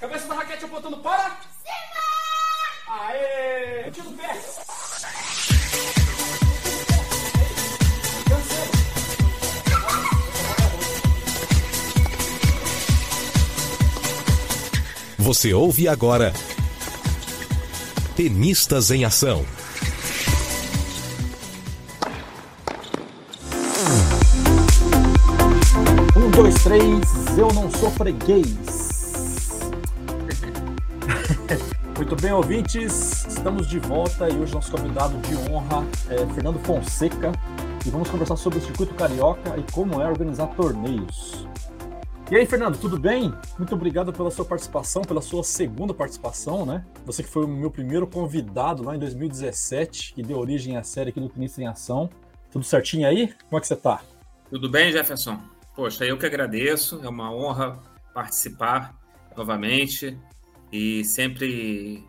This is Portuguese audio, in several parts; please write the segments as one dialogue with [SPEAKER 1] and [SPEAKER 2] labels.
[SPEAKER 1] Cabeça da raquete apontando para. Cima! Aê! Tira o pé.
[SPEAKER 2] Você ouve agora Tenistas em Ação.
[SPEAKER 3] Um, dois, três, eu não sou freguês. Muito bem, ouvintes, estamos de volta e hoje nosso convidado de honra é Fernando Fonseca e vamos conversar sobre o circuito carioca e como é organizar torneios. E aí, Fernando, tudo bem? Muito obrigado pela sua participação, pela sua segunda participação, né? Você que foi o meu primeiro convidado lá em 2017, que deu origem à série aqui do Tenista em Ação. Tudo certinho aí? Como é que você tá?
[SPEAKER 4] Tudo bem, Jefferson? Poxa, eu que agradeço, é uma honra participar novamente e sempre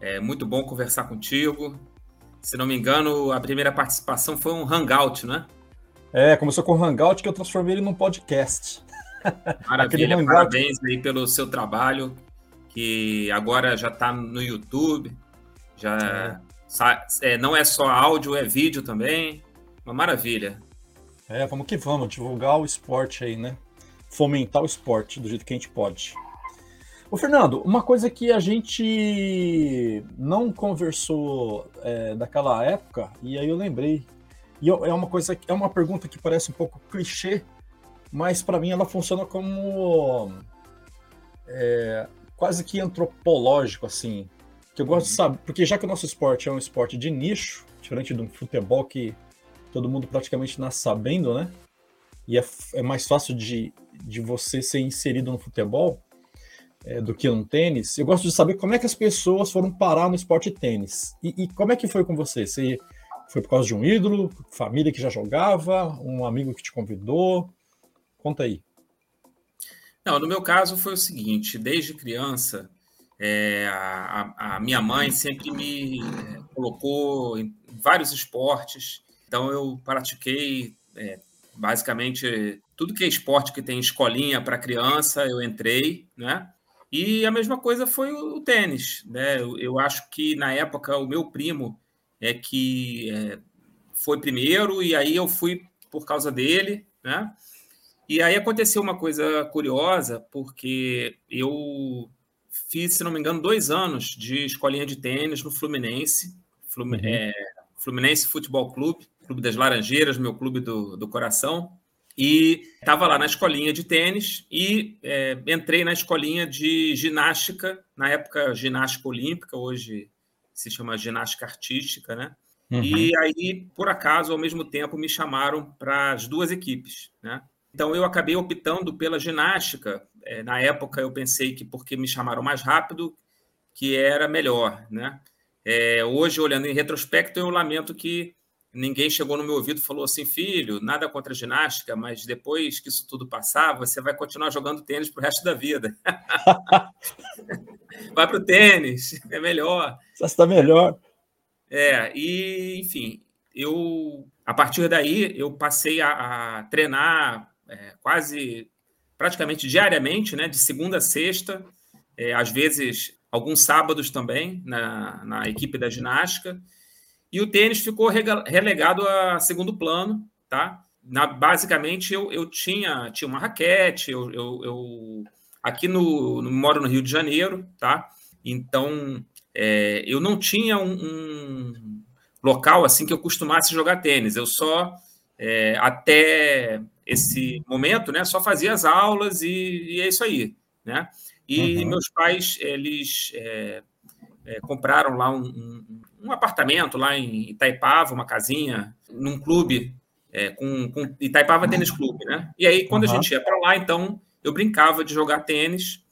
[SPEAKER 4] é muito bom conversar contigo. Se não me engano, a primeira participação foi um hangout, né?
[SPEAKER 3] É, começou com o hangout que eu transformei ele num podcast.
[SPEAKER 4] Maravilha, parabéns aí pelo seu trabalho, que agora já está no YouTube, já é. É, não é só áudio, é vídeo também, uma maravilha.
[SPEAKER 3] É, vamos que vamos, divulgar o esporte aí, né? Fomentar o esporte do jeito que a gente pode. Ô, Fernando, uma coisa que a gente não conversou é, daquela época, e aí eu lembrei, e é uma coisa, é uma pergunta que parece um pouco clichê, mas para mim ela funciona como é, quase que antropológico, assim. Que eu gosto de saber, porque já que o nosso esporte é um esporte de nicho, diferente de um futebol que todo mundo praticamente nasce sabendo, né? E é, é mais fácil de, de você ser inserido no futebol é, do que no tênis. Eu gosto de saber como é que as pessoas foram parar no esporte tênis. E, e como é que foi com você? Você foi por causa de um ídolo, família que já jogava, um amigo que te convidou? Conta aí.
[SPEAKER 4] Não, no meu caso foi o seguinte: desde criança, é, a, a, minha mãe sempre me é, colocou em vários esportes, então eu pratiquei é, basicamente tudo que é esporte que tem escolinha para criança, eu entrei, né? E a mesma coisa foi o, o tênis, né? Eu, eu, acho que na época o meu primo é que é, foi primeiro e aí eu fui por causa dele, né? E aí aconteceu uma coisa curiosa, porque eu fiz, se não me engano, dois anos de escolinha de tênis no Fluminense, uhum. é, Fluminense Futebol Clube, Clube das Laranjeiras, meu clube do, do coração. E estava lá na escolinha de tênis e é, entrei na escolinha de ginástica, na época ginástica olímpica, hoje se chama ginástica artística, né? Uhum. E aí, por acaso, ao mesmo tempo, me chamaram para as duas equipes, né? Então eu acabei optando pela ginástica. É, na época eu pensei que porque me chamaram mais rápido, que era melhor, né? É, hoje, olhando em retrospecto, eu lamento que ninguém chegou no meu ouvido e falou assim, filho, nada contra a ginástica, mas depois que isso tudo passar, você vai continuar jogando tênis para o resto da vida. vai para o tênis, é melhor.
[SPEAKER 3] Você está melhor.
[SPEAKER 4] É, e enfim, eu a partir daí eu passei a, a treinar é, quase praticamente diariamente, né, de segunda a sexta, é, às vezes alguns sábados também na, na equipe da ginástica. E o tênis ficou relegado a segundo plano, tá? Na, basicamente, eu, eu tinha, tinha uma raquete, eu, eu, eu aqui no, no, moro no Rio de Janeiro, tá? Então, é, eu não tinha um, um, local assim que eu costumasse jogar tênis. Eu só é, até esse momento, né, só fazia as aulas e, e é isso aí, né? E uhum. meus pais, eles é, é, compraram lá um, um, um, apartamento lá em Itaipava, uma casinha, num clube, é, com, com, Itaipava Tênis Clube, né? E aí, quando uhum. a gente ia para lá, então, eu brincava de jogar tênis.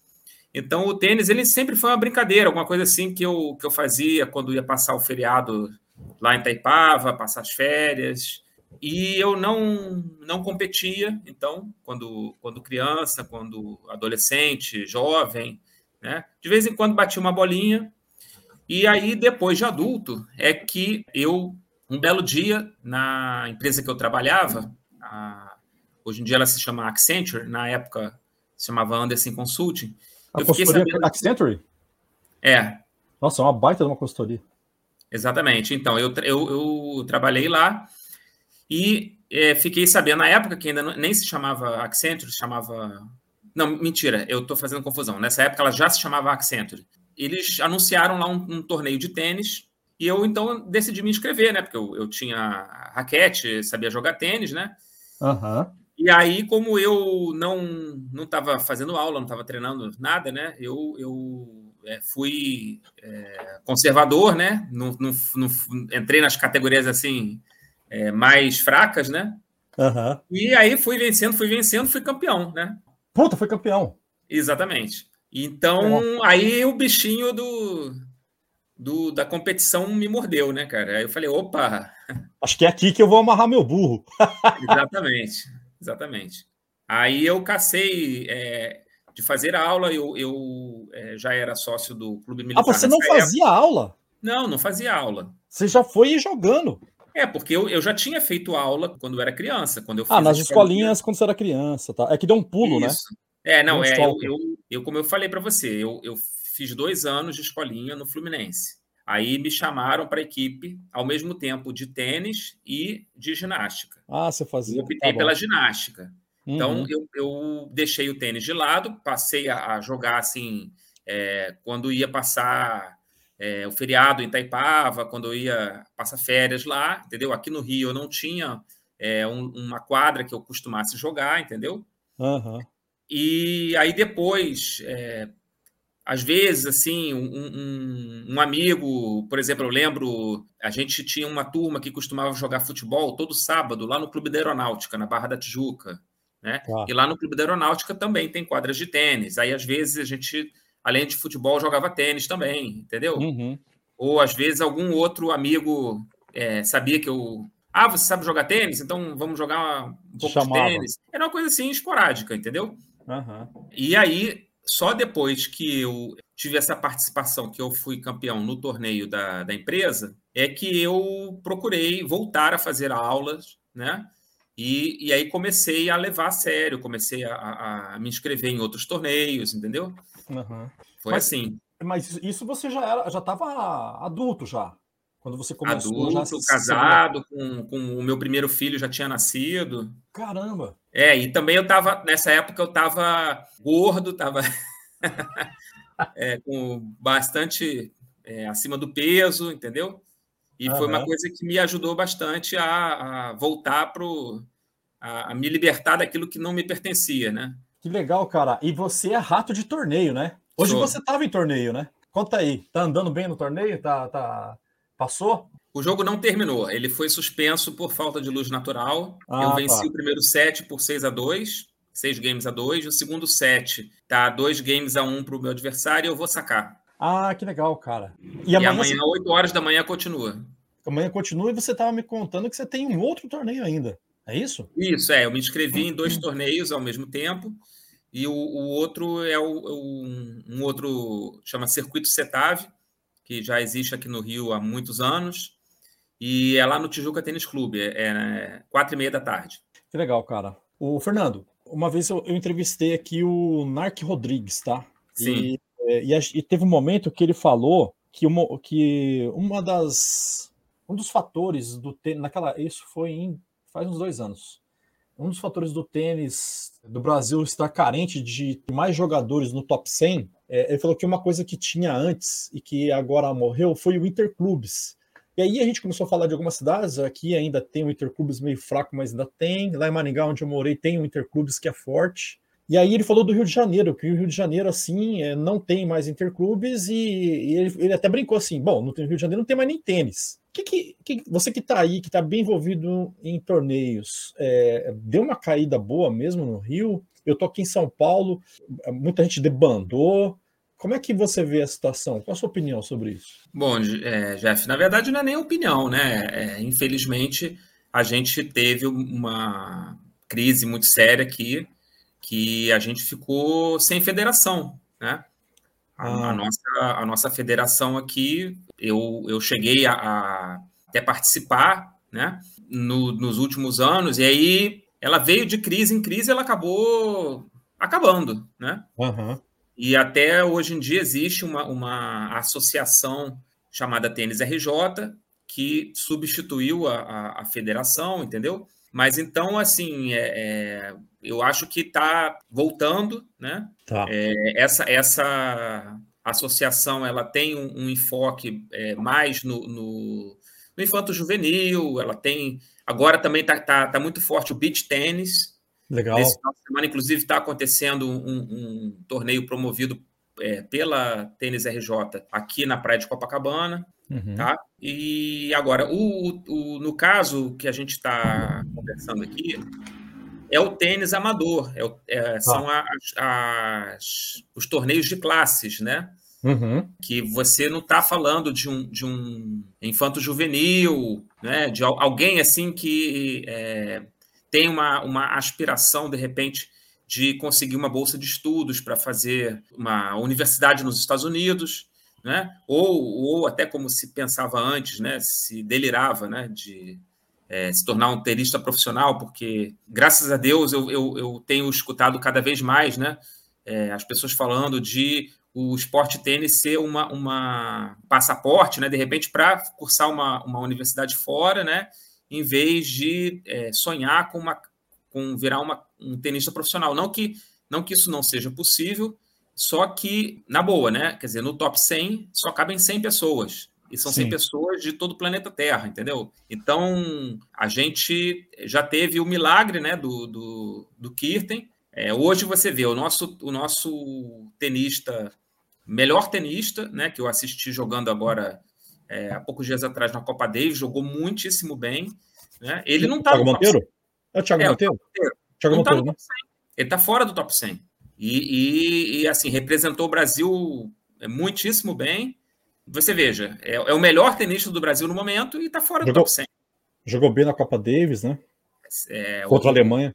[SPEAKER 4] Então, o tênis, ele sempre foi uma brincadeira, alguma coisa assim que eu, que eu fazia quando ia passar o feriado lá em Itaipava, passar as férias. E eu não, não competia, então, quando, quando criança, quando adolescente, jovem, né? De vez em quando batia uma bolinha. E aí, depois de adulto, é que eu, um belo dia, na empresa que eu trabalhava, a, hoje em dia ela se chama Accenture, na época se chamava Anderson Consulting,
[SPEAKER 3] A consultoria sabendo... Accenture?
[SPEAKER 4] É.
[SPEAKER 3] Nossa, é uma baita de uma consultoria.
[SPEAKER 4] Exatamente. Então, eu, eu, eu trabalhei lá e é, fiquei sabendo, na época que ainda não, nem se chamava Accenture, se chamava. Não, mentira, eu estou fazendo confusão. Nessa época ela já se chamava Accenture. Eles anunciaram lá um, um torneio de tênis e eu então decidi me inscrever, né? Porque eu, eu tinha raquete, sabia jogar tênis, né?
[SPEAKER 3] Uhum.
[SPEAKER 4] E aí, como eu não não estava fazendo aula, não estava treinando nada, né? Eu, eu é, fui é, conservador, né? Não, não, não, entrei nas categorias assim é, mais fracas, né?
[SPEAKER 3] Uhum.
[SPEAKER 4] E aí fui vencendo, fui vencendo, fui campeão, né?
[SPEAKER 3] Puta, foi campeão.
[SPEAKER 4] Exatamente. Então, aí o bichinho do, do, da competição me mordeu, né, cara? Aí eu falei, opa!
[SPEAKER 3] Acho que é aqui que eu vou amarrar meu burro.
[SPEAKER 4] exatamente, exatamente. Aí eu cacei é, de fazer aula, eu, eu é, já era sócio do Clube Militar.
[SPEAKER 3] Ah, você não fazia época. aula?
[SPEAKER 4] Não, não fazia aula.
[SPEAKER 3] Você já foi jogando.
[SPEAKER 4] É, porque eu, eu já tinha feito aula quando eu era criança. Quando eu
[SPEAKER 3] ah, nas escolinhas quando você era criança, tá? É que deu um pulo,
[SPEAKER 4] Isso. né? É, não, é, eu, eu, eu, como eu falei para você, eu, eu fiz dois anos de escolinha no Fluminense. Aí me chamaram para a equipe ao mesmo tempo de tênis e de ginástica.
[SPEAKER 3] Ah, você fazia.
[SPEAKER 4] Eu optei tá pela ginástica. Então, uhum. Então, eu, eu, deixei o tênis de lado, passei a, a jogar assim, é, quando ia passar é, o feriado em Taipava, quando eu ia passar férias lá, entendeu? Aqui no Rio eu não tinha é, um, uma quadra que eu costumasse jogar, entendeu?
[SPEAKER 3] Uhum.
[SPEAKER 4] E aí depois, é, às vezes, assim, um, um, um, amigo, por exemplo, eu lembro, a gente tinha uma turma que costumava jogar futebol todo sábado lá no Clube da Aeronáutica, na Barra da Tijuca, né? Ah. E lá no Clube da Aeronáutica também tem quadras de tênis. Aí, às vezes, a gente além de futebol, jogava tênis também, entendeu?
[SPEAKER 3] Uhum.
[SPEAKER 4] Ou às vezes algum outro amigo é, sabia que eu. Ah, você sabe jogar tênis? Então vamos jogar um pouco Chamava. de tênis. Era uma coisa assim esporádica, entendeu?
[SPEAKER 3] Uhum.
[SPEAKER 4] E aí, só depois que eu tive essa participação, que eu fui campeão no torneio da, da empresa, é que eu procurei voltar a fazer aulas, né? E, e aí comecei a levar a sério, comecei a, a, me inscrever em outros torneios, entendeu?
[SPEAKER 3] Uhum.
[SPEAKER 4] Foi mas, assim.
[SPEAKER 3] Mas isso você já era, já estava adulto já. Quando você começou
[SPEAKER 4] adulto, casado, com, com o meu primeiro filho já tinha nascido.
[SPEAKER 3] Caramba!
[SPEAKER 4] É, e também eu estava, nessa época eu estava gordo, estava é, com bastante é, acima do peso, entendeu? E foi uma coisa que me ajudou bastante a, a voltar para a, a me libertar daquilo que não me pertencia, né?
[SPEAKER 3] Que legal, cara. E você é rato de torneio, né? Hoje Sou. você estava em torneio, né? Conta aí. Tá andando bem no torneio? Tá, tá... Passou?
[SPEAKER 4] O jogo não terminou. Ele foi suspenso por falta de luz natural. Ah, eu venci tá. o primeiro set por 6 a 2 6 games a 2. O segundo set tá 2 games a 1 para o meu adversário e eu vou sacar.
[SPEAKER 3] Ah, que legal, cara.
[SPEAKER 4] E, e amanhã, amanhã você... 8 horas da manhã, continua.
[SPEAKER 3] Amanhã continua e você estava me contando que você tem um outro torneio ainda. É isso?
[SPEAKER 4] Isso, é. Eu me inscrevi em dois torneios ao mesmo tempo. E o, o outro é o, o, um outro, chama Circuito Setave, que já existe aqui no Rio há muitos anos. E é lá no Tijuca Tênis Clube, é, é quatro e meia da tarde.
[SPEAKER 3] Que legal, cara. O Fernando, uma vez eu, eu entrevistei aqui o Narc Rodrigues, tá?
[SPEAKER 4] Sim.
[SPEAKER 3] E, e, e, teve um momento que ele falou que uma, que uma das um dos fatores do tênis naquela isso foi em faz uns dois anos. Um dos fatores do tênis do Brasil estar carente de mais jogadores no top 100, é, ele falou que uma coisa que tinha antes e que agora morreu foi o Interclubes. E aí a gente começou a falar de algumas cidades, aqui ainda tem o Interclubes meio fraco, mas ainda tem. Lá em Maringá, onde eu morei, tem o Interclubes que é forte. E aí ele falou do Rio de Janeiro, que o Rio de Janeiro, assim, é, não tem mais interclubes, e, e ele, ele, até brincou assim, bom, no Rio de Janeiro não tem mais nem tênis. Que, que, que você que está aí, que está bem envolvido em torneios, é, deu uma caída boa mesmo no Rio? Eu tô aqui em São Paulo, muita gente debandou. Como é que você vê a situação? Qual a sua opinião sobre isso?
[SPEAKER 4] Bom, é, Jeff, na verdade não é nem opinião, né? É, infelizmente, a gente teve uma crise muito séria aqui que a gente ficou sem federação, né? A, a, ah. nossa, a nossa federação aqui, eu, eu cheguei a, a até participar, né? No, nos últimos anos, e aí ela veio de crise em crise, ela acabou acabando, né?
[SPEAKER 3] Uhum.
[SPEAKER 4] E até hoje em dia existe uma, uma associação chamada Tênis RJ, que substituiu a, a, a federação, entendeu? Mas então, assim, é, é, eu acho que está voltando, né?
[SPEAKER 3] Tá.
[SPEAKER 4] É, essa, essa associação ela tem um, um enfoque é, mais no, no, no infanto juvenil, ela tem. Agora também está tá, tá muito forte o beach tênis.
[SPEAKER 3] Legal.
[SPEAKER 4] Nesse final de semana, inclusive, está acontecendo um, um, torneio promovido é, pela Tênis RJ aqui na Praia de Copacabana.
[SPEAKER 3] Uhum.
[SPEAKER 4] Tá? E agora, o, o, no caso que a gente está conversando aqui, é o tênis amador, é, é, são as, as, os torneios de classes, né?
[SPEAKER 3] Uhum.
[SPEAKER 4] Que você não está falando de um, de um infanto juvenil, né? de alguém assim que é, tem uma, uma aspiração, de repente, de conseguir uma bolsa de estudos para fazer uma universidade nos Estados Unidos né? ou, ou até como se pensava antes, né? se delirava né? de é, se tornar um tenista profissional, porque, graças a Deus, eu, eu, eu tenho escutado cada vez mais né? É, as pessoas falando de o esporte tênis ser uma, uma passaporte, né? de repente, para cursar uma, uma universidade fora, né? em vez de é, sonhar com, uma, com virar uma, um tenista profissional. Não que, não que isso não seja possível, só que, na boa, né? Quer dizer, no top 100 só cabem 100 pessoas. E são Sim. 100 pessoas de todo o planeta Terra, entendeu? Então, a gente já teve o milagre né, do, do, do Kirten. É, hoje você vê o nosso, o nosso tenista, melhor tenista, né, que eu assisti jogando agora é, há poucos dias atrás na Copa Davis, jogou muitíssimo bem. Né? Ele não está
[SPEAKER 3] no top Monteiro? 100. É o Thiago é, Monteiro?
[SPEAKER 4] Thiago Monteiro, tá né? Ele está fora do top 100. E, e, e, assim, representou o Brasil é, muitíssimo bem. Você veja, é, é o melhor tenista do Brasil no momento e está fora
[SPEAKER 3] jogou,
[SPEAKER 4] do top 100.
[SPEAKER 3] Jogou bem na Copa Davis, né?
[SPEAKER 4] É,
[SPEAKER 3] Contra o, a Alemanha.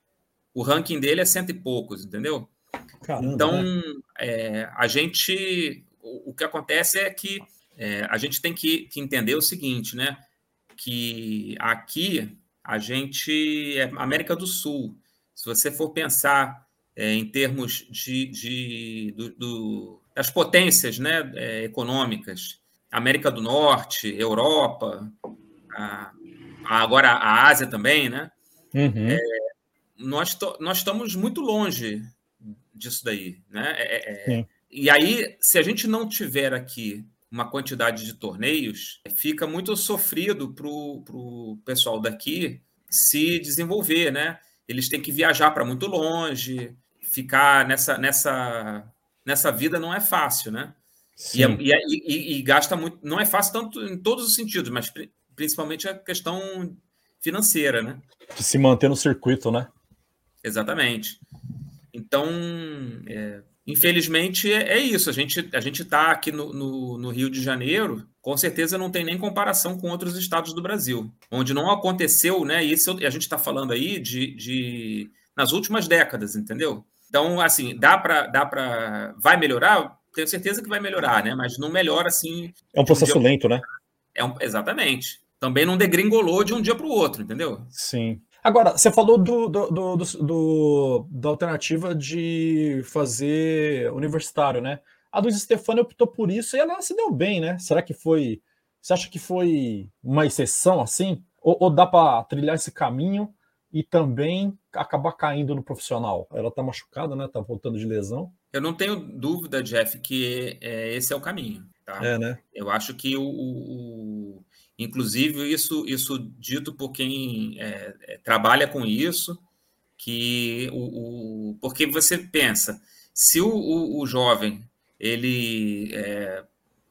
[SPEAKER 4] O ranking dele é cento e poucos, entendeu?
[SPEAKER 3] Caramba,
[SPEAKER 4] então,
[SPEAKER 3] né?
[SPEAKER 4] é, a gente. O, o, que acontece é que é, a gente tem que, que entender o seguinte, né? Que aqui a gente é América do Sul. Se você for pensar é, em termos de, de do, do, das potências né, é, econômicas, América do Norte, Europa, a, a, agora a Ásia também, né?
[SPEAKER 3] Uhum.
[SPEAKER 4] É, nós, to, nós estamos muito longe disso daí, né? É, é, e aí, se a gente não tiver aqui uma quantidade de torneios, fica muito sofrido para o pessoal daqui se desenvolver, né? Eles têm que viajar para muito longe, ficar nessa, nessa, nessa vida não é fácil, né? E, é, e, e, e, gasta muito. Não é fácil tanto em todos os sentidos, mas principalmente a questão financeira, né?
[SPEAKER 3] De se manter no circuito, né?
[SPEAKER 4] Exatamente. Então, é, infelizmente, é, é, isso. A gente a gente está aqui no, no, no, Rio de Janeiro, com certeza não tem nem comparação com outros estados do Brasil, onde não aconteceu, né? Isso a gente está falando aí de, de nas últimas décadas, entendeu? Então, assim, dá para. Dá pra... Vai melhorar? Tenho certeza que vai melhorar, né? Mas não melhora assim.
[SPEAKER 3] É um processo um lento, né?
[SPEAKER 4] É um... Exatamente. Também não degringolou de um dia para o outro, entendeu?
[SPEAKER 3] Sim. Agora, você falou do, do, do, do, da alternativa de fazer universitário, né? A Luiz Stefani optou por isso e ela se deu bem, né? Será que foi. Você acha que foi uma exceção assim? Ou, ou dá para trilhar esse caminho e também acabar caindo no profissional. Ela está machucada, né? Tá voltando de lesão.
[SPEAKER 4] Eu não tenho dúvida, Jeff, que é, esse é o caminho. Tá?
[SPEAKER 3] É, né?
[SPEAKER 4] Eu acho que o, o, inclusive isso, isso dito por quem é, é, trabalha com isso, que o, o, porque você pensa, se o, o, o jovem ele é,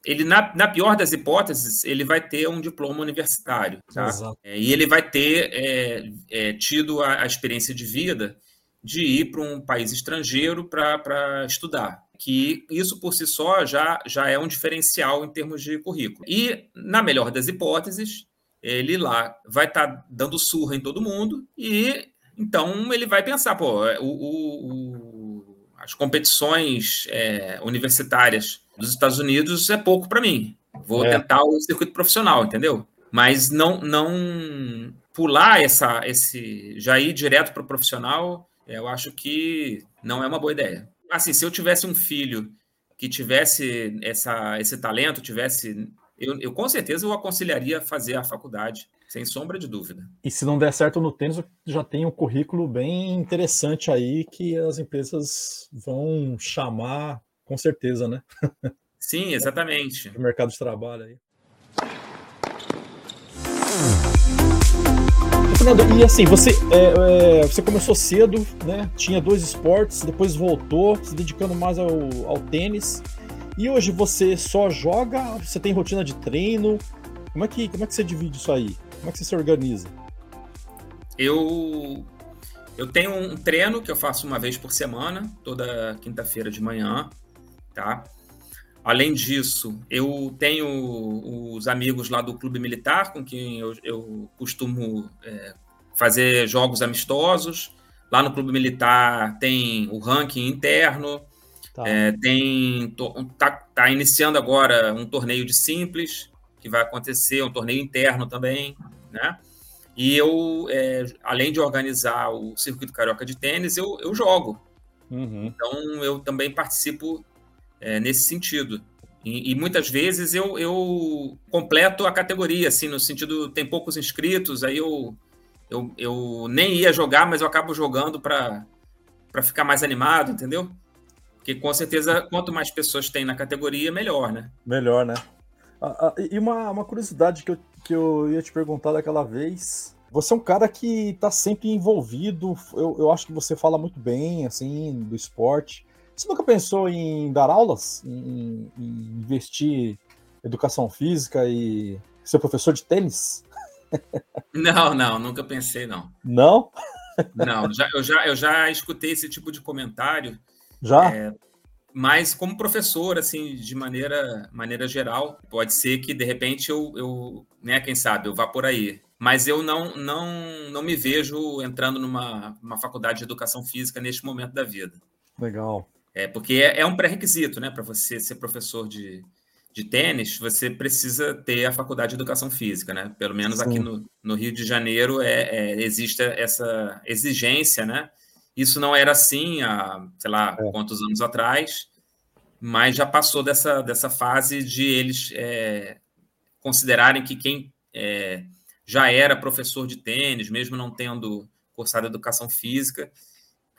[SPEAKER 4] ele, na, na, pior das hipóteses, ele vai ter um diploma universitário. Tá? É, e ele vai ter é, é, tido a, a, experiência de vida de ir para um país estrangeiro para estudar. Que isso por si só já, já é um diferencial em termos de currículo. E, na melhor das hipóteses, ele lá vai estar tá dando surra em todo mundo e então ele vai pensar, pô, o, o, o as competições é, universitárias dos Estados Unidos é pouco para mim. Vou é. tentar o circuito profissional, entendeu? Mas não não pular essa esse já ir direto para o profissional, eu acho que não é uma boa ideia. Assim, se eu tivesse um filho que tivesse essa, esse talento, tivesse. Eu, eu com certeza eu aconselharia a fazer a faculdade, sem sombra de dúvida.
[SPEAKER 3] E se não der certo no tênis, já tem um currículo bem interessante aí que as empresas vão chamar com certeza, né?
[SPEAKER 4] Sim, exatamente.
[SPEAKER 3] O mercado de trabalho aí. Fernando, e assim, você, é, é, você começou cedo, né? Tinha dois esportes, depois voltou, se dedicando mais ao, ao tênis. E hoje você só joga? Você tem rotina de treino? Como é que, como é que você divide isso aí? Como é que você se organiza?
[SPEAKER 4] Eu eu tenho um treino que eu faço uma vez por semana, toda quinta-feira de manhã, tá? Além disso, eu tenho os amigos lá do Clube Militar, com quem eu, eu costumo é, fazer jogos amistosos. Lá no Clube Militar tem o ranking interno, tá. é, tem tá, tá, iniciando agora um torneio de simples que vai acontecer, um torneio interno também, né? E eu, é, além de organizar o circuito carioca de tênis, eu, eu jogo. Uhum. Então eu também participo é, nesse sentido. E, e, muitas vezes eu, eu completo a categoria, assim, no sentido, tem poucos inscritos, aí eu, eu, eu nem ia jogar, mas eu acabo jogando para ficar mais animado, entendeu? Porque com certeza, quanto mais pessoas tem na categoria, melhor, né?
[SPEAKER 3] Melhor, né? Ah, ah, e uma, uma curiosidade que eu, que eu ia te perguntar daquela vez. Você é um cara que está sempre envolvido, eu, eu acho que você fala muito bem, assim, do esporte. Você nunca pensou em dar aulas, em, em investir em educação física e ser professor de tênis?
[SPEAKER 4] Não, não, nunca pensei, não.
[SPEAKER 3] Não?
[SPEAKER 4] Não, já, eu, já, eu já escutei esse tipo de comentário.
[SPEAKER 3] Já? É,
[SPEAKER 4] mas como professor, assim, de maneira, maneira geral, pode ser que de repente eu, eu, né, quem sabe, eu vá por aí. Mas eu não, não, não me vejo entrando numa uma faculdade de educação física neste momento da vida.
[SPEAKER 3] Legal.
[SPEAKER 4] É, porque é, é um pré-requisito, né? Para você ser professor de, de tênis, você precisa ter a faculdade de educação física, né? Pelo menos Sim. aqui no, no, Rio de Janeiro é, é, existe essa exigência, né? Isso não era assim há, sei lá, é. quantos anos atrás, mas já passou dessa, dessa fase de eles é, considerarem que quem é, já era professor de tênis, mesmo não tendo cursado educação física,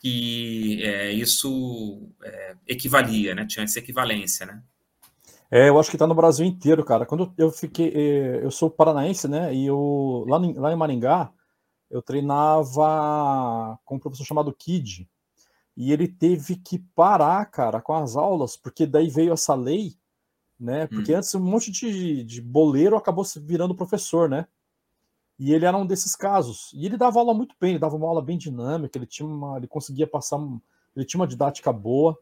[SPEAKER 4] que é, isso é, equivalia, né? Tinha essa equivalência, né?
[SPEAKER 3] É, eu acho que está no Brasil inteiro, cara. Quando eu fiquei, é, eu sou paranaense, né? E eu lá, lá em Maringá eu treinava com um professor chamado Kid e ele teve que parar, cara, com as aulas porque daí veio essa lei, né? Porque hum. antes um monte de, de boleiro acabou se virando professor, né? E ele era um desses casos. E ele dava aula muito bem, ele dava uma aula bem dinâmica, ele tinha uma, ele conseguia passar, ele tinha uma didática boa.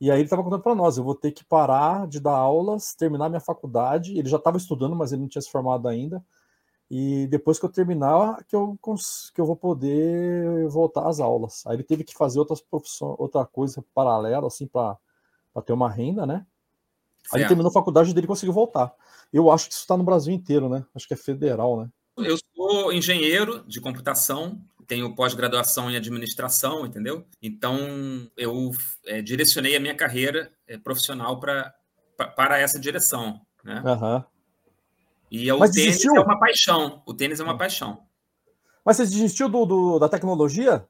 [SPEAKER 3] E aí ele estava contando para nós, eu vou ter que parar de dar aulas, terminar minha faculdade. Ele já estava estudando, mas ele não tinha se formado ainda. E depois que eu terminar, que eu, que eu vou poder voltar às aulas. Aí ele teve que fazer outras profissões, outra coisa paralela, assim, para ter uma renda, né? Aí ele terminou a faculdade dele e conseguiu voltar. Eu acho que isso está no Brasil inteiro, né? Acho que é federal, né?
[SPEAKER 4] Eu sou engenheiro de computação, tenho pós-graduação em administração, entendeu? Então, eu é, direcionei a minha carreira é, profissional pra, pra, para essa direção, né?
[SPEAKER 3] Uhum.
[SPEAKER 4] E o Mas tênis desistiu? é uma paixão. O tênis é uma paixão.
[SPEAKER 3] Mas você desistiu do, do, da tecnologia?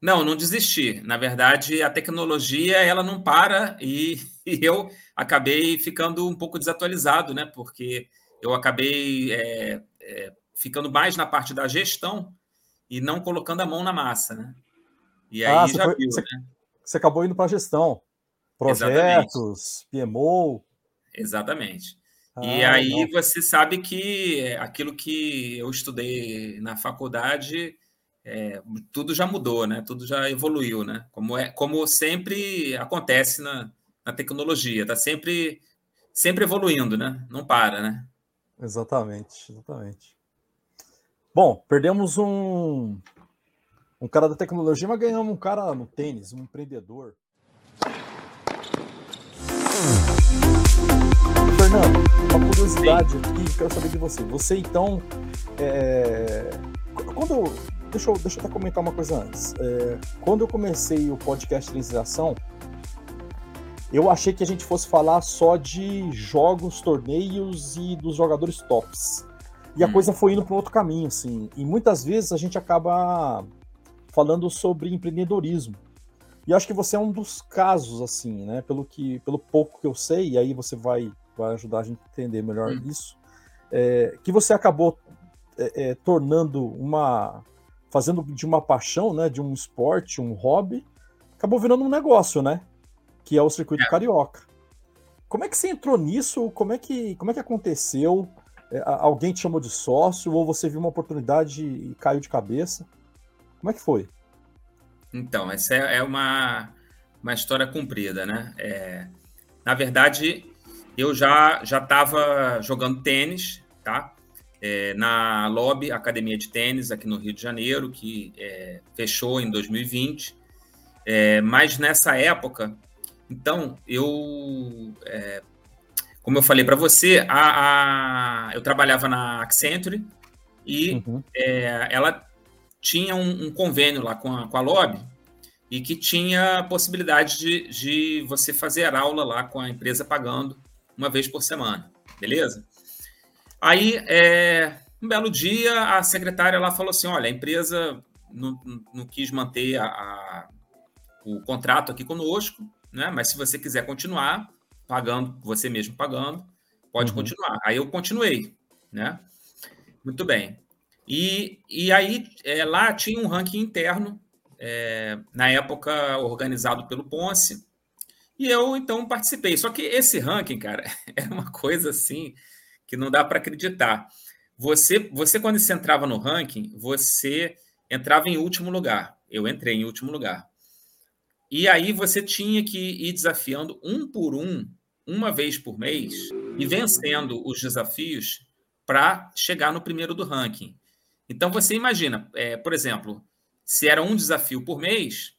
[SPEAKER 4] Não, não desisti. Na verdade, a tecnologia ela não para e, e eu acabei ficando um pouco desatualizado, né? Porque eu acabei é, é, ficando mais na parte da gestão e não colocando a mão na massa, né?
[SPEAKER 3] E aí ah, já foi, viu, você, né? Você acabou indo para a gestão, projetos, Exatamente. PMO.
[SPEAKER 4] Exatamente. Ah, e aí não. você sabe que aquilo que eu estudei na faculdade, é, tudo já mudou, né? Tudo já evoluiu, né? Como é, como sempre acontece na, na tecnologia, está sempre sempre evoluindo, né? Não para, né?
[SPEAKER 3] Exatamente, exatamente. Bom, perdemos um, um cara da tecnologia, mas ganhamos um cara no tênis, um empreendedor. Fernando, uma curiosidade aqui, quero saber de você. Você então, é... quando deixa eu, deixa eu até comentar uma coisa antes. É... Quando eu comecei o podcast de iniciação, eu achei que a gente fosse falar só de jogos, torneios e dos jogadores tops. E a hum. coisa foi indo para outro caminho, assim. E muitas vezes a gente acaba falando sobre empreendedorismo. E acho que você é um dos casos, assim, né? Pelo, que, pelo pouco que eu sei, e aí você vai, vai ajudar a gente a entender melhor hum. isso, é, que você acabou é, é, tornando uma. fazendo de uma paixão, né? De um esporte, um hobby, acabou virando um negócio, né? Que é o circuito é. carioca. Como é que você entrou nisso? Como é que, como é que aconteceu? É, alguém te chamou de sócio ou você viu uma oportunidade e caiu de cabeça? Como é que foi?
[SPEAKER 4] Então, essa é uma, uma história comprida, né? É, na verdade, eu já já estava jogando tênis, tá? É, na Lobby Academia de Tênis aqui no Rio de Janeiro, que é, fechou em 2020. É, mas nessa época, então eu, é, como eu falei para você, a, a, eu trabalhava na Accenture e uhum. É, ela tinha um, um convênio lá com a, com a Lobby e que tinha a possibilidade de, de você fazer aula lá com a empresa pagando uma vez por semana, beleza? Aí, é, um belo dia, a secretária lá falou assim: olha, a empresa não, não quis manter a, a, o contrato aqui conosco, né? Mas se você quiser continuar pagando, você mesmo pagando, pode uhum. continuar. Aí eu continuei, né? Muito bem. E, e aí é, lá tinha um ranking interno, é, na época organizado pelo Ponce, e eu então participei. Só que esse ranking, cara, é uma coisa assim que não dá para acreditar. Você, você quando você entrava no ranking, você entrava em último lugar. Eu entrei em último lugar. E aí você tinha que ir desafiando um por um, uma vez por mês, e vencendo os desafios para chegar no primeiro do ranking. Então você imagina, é, por exemplo, se era um desafio por mês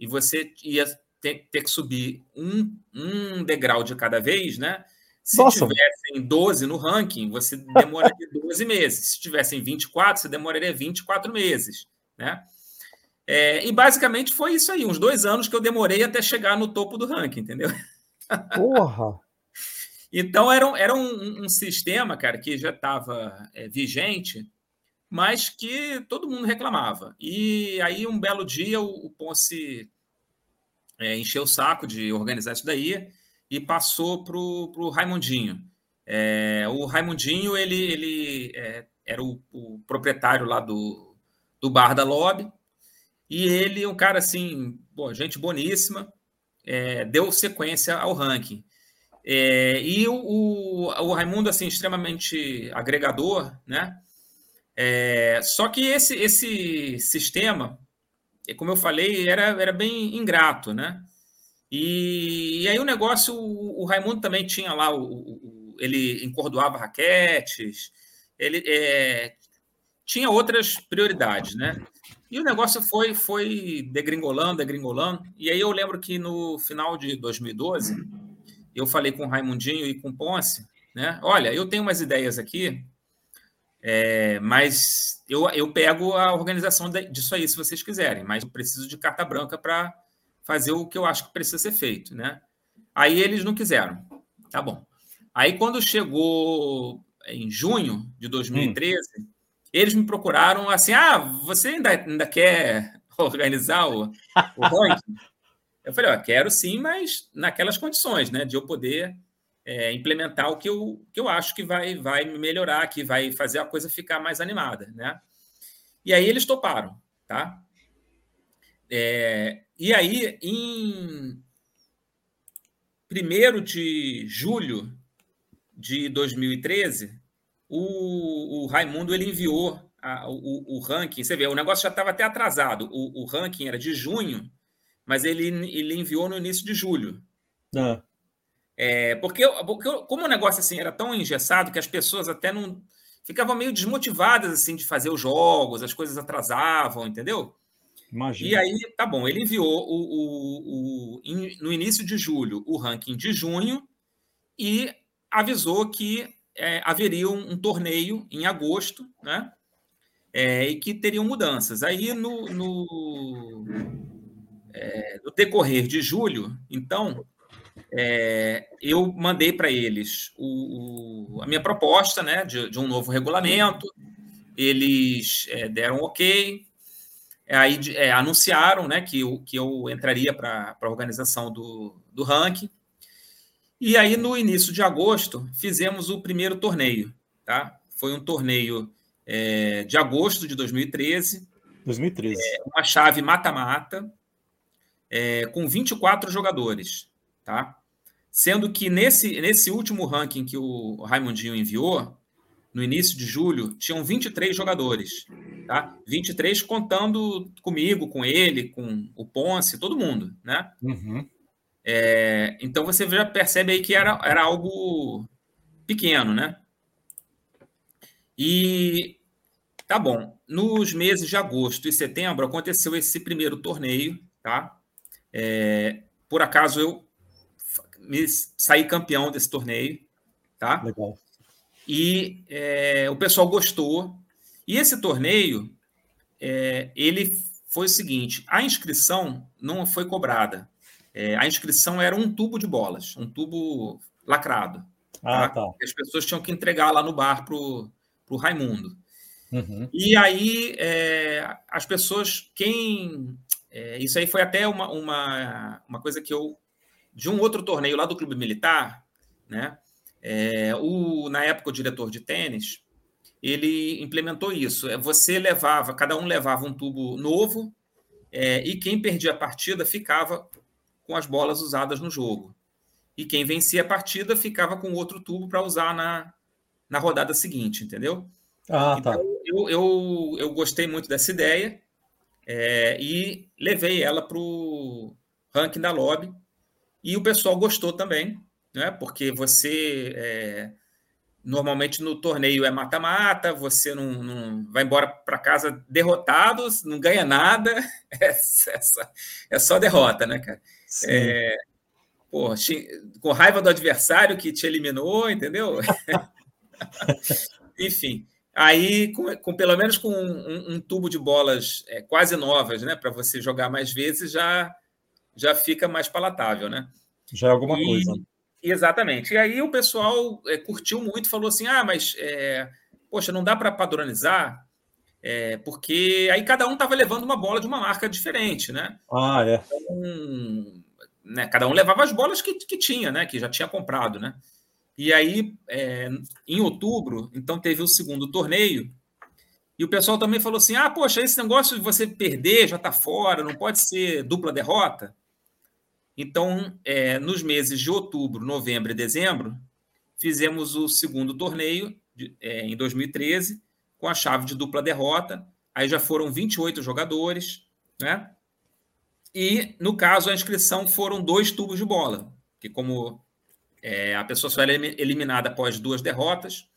[SPEAKER 4] e você ia ter, ter que subir um, um, degrau de cada vez, né? Se Nossa. tivessem 12 no ranking, você demoraria 12 meses. Se tivessem 24, você demoraria 24 meses, né? É, e basicamente foi isso aí, uns dois anos que eu demorei até chegar no topo do ranking, entendeu?
[SPEAKER 3] Porra!
[SPEAKER 4] então era, era um, um, sistema, cara, que já estava é, vigente mas que todo mundo reclamava. E aí, um belo dia, o, o Ponce é, encheu o saco de organizar isso daí e passou para o Raimundinho. É, o Raimundinho, ele, ele é, era o, o, proprietário lá do, do bar da Lobby, e ele, um cara assim, pô, gente boníssima, é, deu sequência ao ranking. É, e o, o, o Raimundo, assim, extremamente agregador, né? É, só que esse, esse sistema, como eu falei, era, era bem ingrato, né? E, e aí o negócio, o, o, Raimundo também tinha lá, o ele encordoava raquetes, ele é, tinha outras prioridades, né? E o negócio foi, foi degringolando, degringolando. E aí eu lembro que no final de 2012, eu falei com o Raimundinho e com o Ponce, né? Olha, eu tenho umas ideias aqui é, mas eu, eu pego a organização disso aí, se vocês quiserem, mas eu preciso de carta branca para fazer o que eu acho que precisa ser feito, né? Aí eles não quiseram. Tá bom. Aí quando chegou em junho de 2013, hum. Eles me procuraram assim: ah, você ainda, ainda quer organizar o, o ranking? eu falei, ó, quero sim, mas naquelas condições, né? De eu poder é, implementar o que eu, que eu acho que vai, vai melhorar, que vai fazer a coisa ficar mais animada, né? E aí eles toparam, tá? É, e aí, em 1 de julho de 2013, o, o Raimundo ele enviou a, o, o, ranking. Você vê, o negócio já estava até atrasado. O, o, ranking era de junho, mas ele, ele enviou no início de julho. Ah. É, porque, porque como o negócio assim era tão engessado que as pessoas até não ficavam meio desmotivadas assim de fazer os jogos, as coisas atrasavam, entendeu? Imagina. E aí, tá bom, ele enviou o, o, o, no início de julho o ranking de junho e avisou que é, haveria um, um, torneio em agosto, né? É, e que teriam mudanças. Aí, no, no, é, no decorrer de julho, então, é, eu mandei para eles o, o, a minha proposta né, de, de, um novo regulamento, eles é, deram ok, aí é, anunciaram né, que, eu, que eu entraria para a organização do, do ranking, e aí no início de agosto fizemos o primeiro torneio, tá? Foi um torneio é, de agosto de 2013.
[SPEAKER 3] 2013.
[SPEAKER 4] É, uma chave mata-mata, é, com 24 jogadores, tá? Sendo que nesse, nesse último ranking que o Raimundinho enviou, no início de julho, tinham 23 jogadores, tá? 23 contando comigo, com ele, com o Ponce, todo mundo, né?
[SPEAKER 3] Uhum.
[SPEAKER 4] É, então você já percebe aí que era, era algo pequeno, né? E tá bom. Nos meses de agosto e setembro aconteceu esse primeiro torneio, tá? É, por acaso eu me saí campeão desse torneio, tá?
[SPEAKER 3] Legal.
[SPEAKER 4] E é, o pessoal gostou. E esse torneio, é, ele foi o seguinte: a inscrição não foi cobrada. É, a inscrição era um tubo de bolas, um tubo lacrado.
[SPEAKER 3] Ah, tá? tá.
[SPEAKER 4] As pessoas tinham que entregar lá no bar pro, pro Raimundo.
[SPEAKER 3] Uhum.
[SPEAKER 4] E aí é, as pessoas, quem é, isso aí foi até uma, uma, uma coisa que eu de um outro torneio lá do Clube Militar, né? É, o, na época, o diretor de tênis, ele implementou isso. É, você levava, cada um levava um tubo novo, é, e quem perdia a partida ficava com as bolas usadas no jogo. E quem vencia a partida ficava com outro tubo para usar na, na rodada seguinte, entendeu?
[SPEAKER 3] Ah, tá.
[SPEAKER 4] Então, eu, eu, eu gostei muito dessa ideia é, e levei ela para o ranking da lobby. E o pessoal gostou também, né? Porque você é, normalmente no torneio é mata-mata, você não, não, vai embora para casa derrotado, não ganha nada, é, é, só, é só derrota, né, cara? É, com raiva do adversário que te eliminou, entendeu? Enfim, aí com, com, pelo menos com um, um tubo de bolas é, quase novas, né, para você jogar mais vezes, já já fica mais palatável, né?
[SPEAKER 3] Já é alguma e, coisa.
[SPEAKER 4] Exatamente. E aí o pessoal é, curtiu muito, falou assim: ah, mas, é, poxa, não dá para padronizar, é, porque aí cada um estava levando uma bola de uma marca diferente, né?
[SPEAKER 3] Ah, é.
[SPEAKER 4] Então, né, cada um levava as bolas que, que tinha, né? Que já tinha comprado, né? E aí, é, em outubro, então teve o segundo torneio, e o pessoal também falou assim: ah, poxa, esse negócio de você perder já está fora, não pode ser dupla derrota. Então, é, nos meses de outubro, novembro e dezembro, fizemos o segundo torneio de, é, em 2013 com a chave de dupla derrota. Aí já foram 28 jogadores, né? E no caso a inscrição foram dois tubos de bola, que como é, a pessoa só era eliminada após duas derrotas,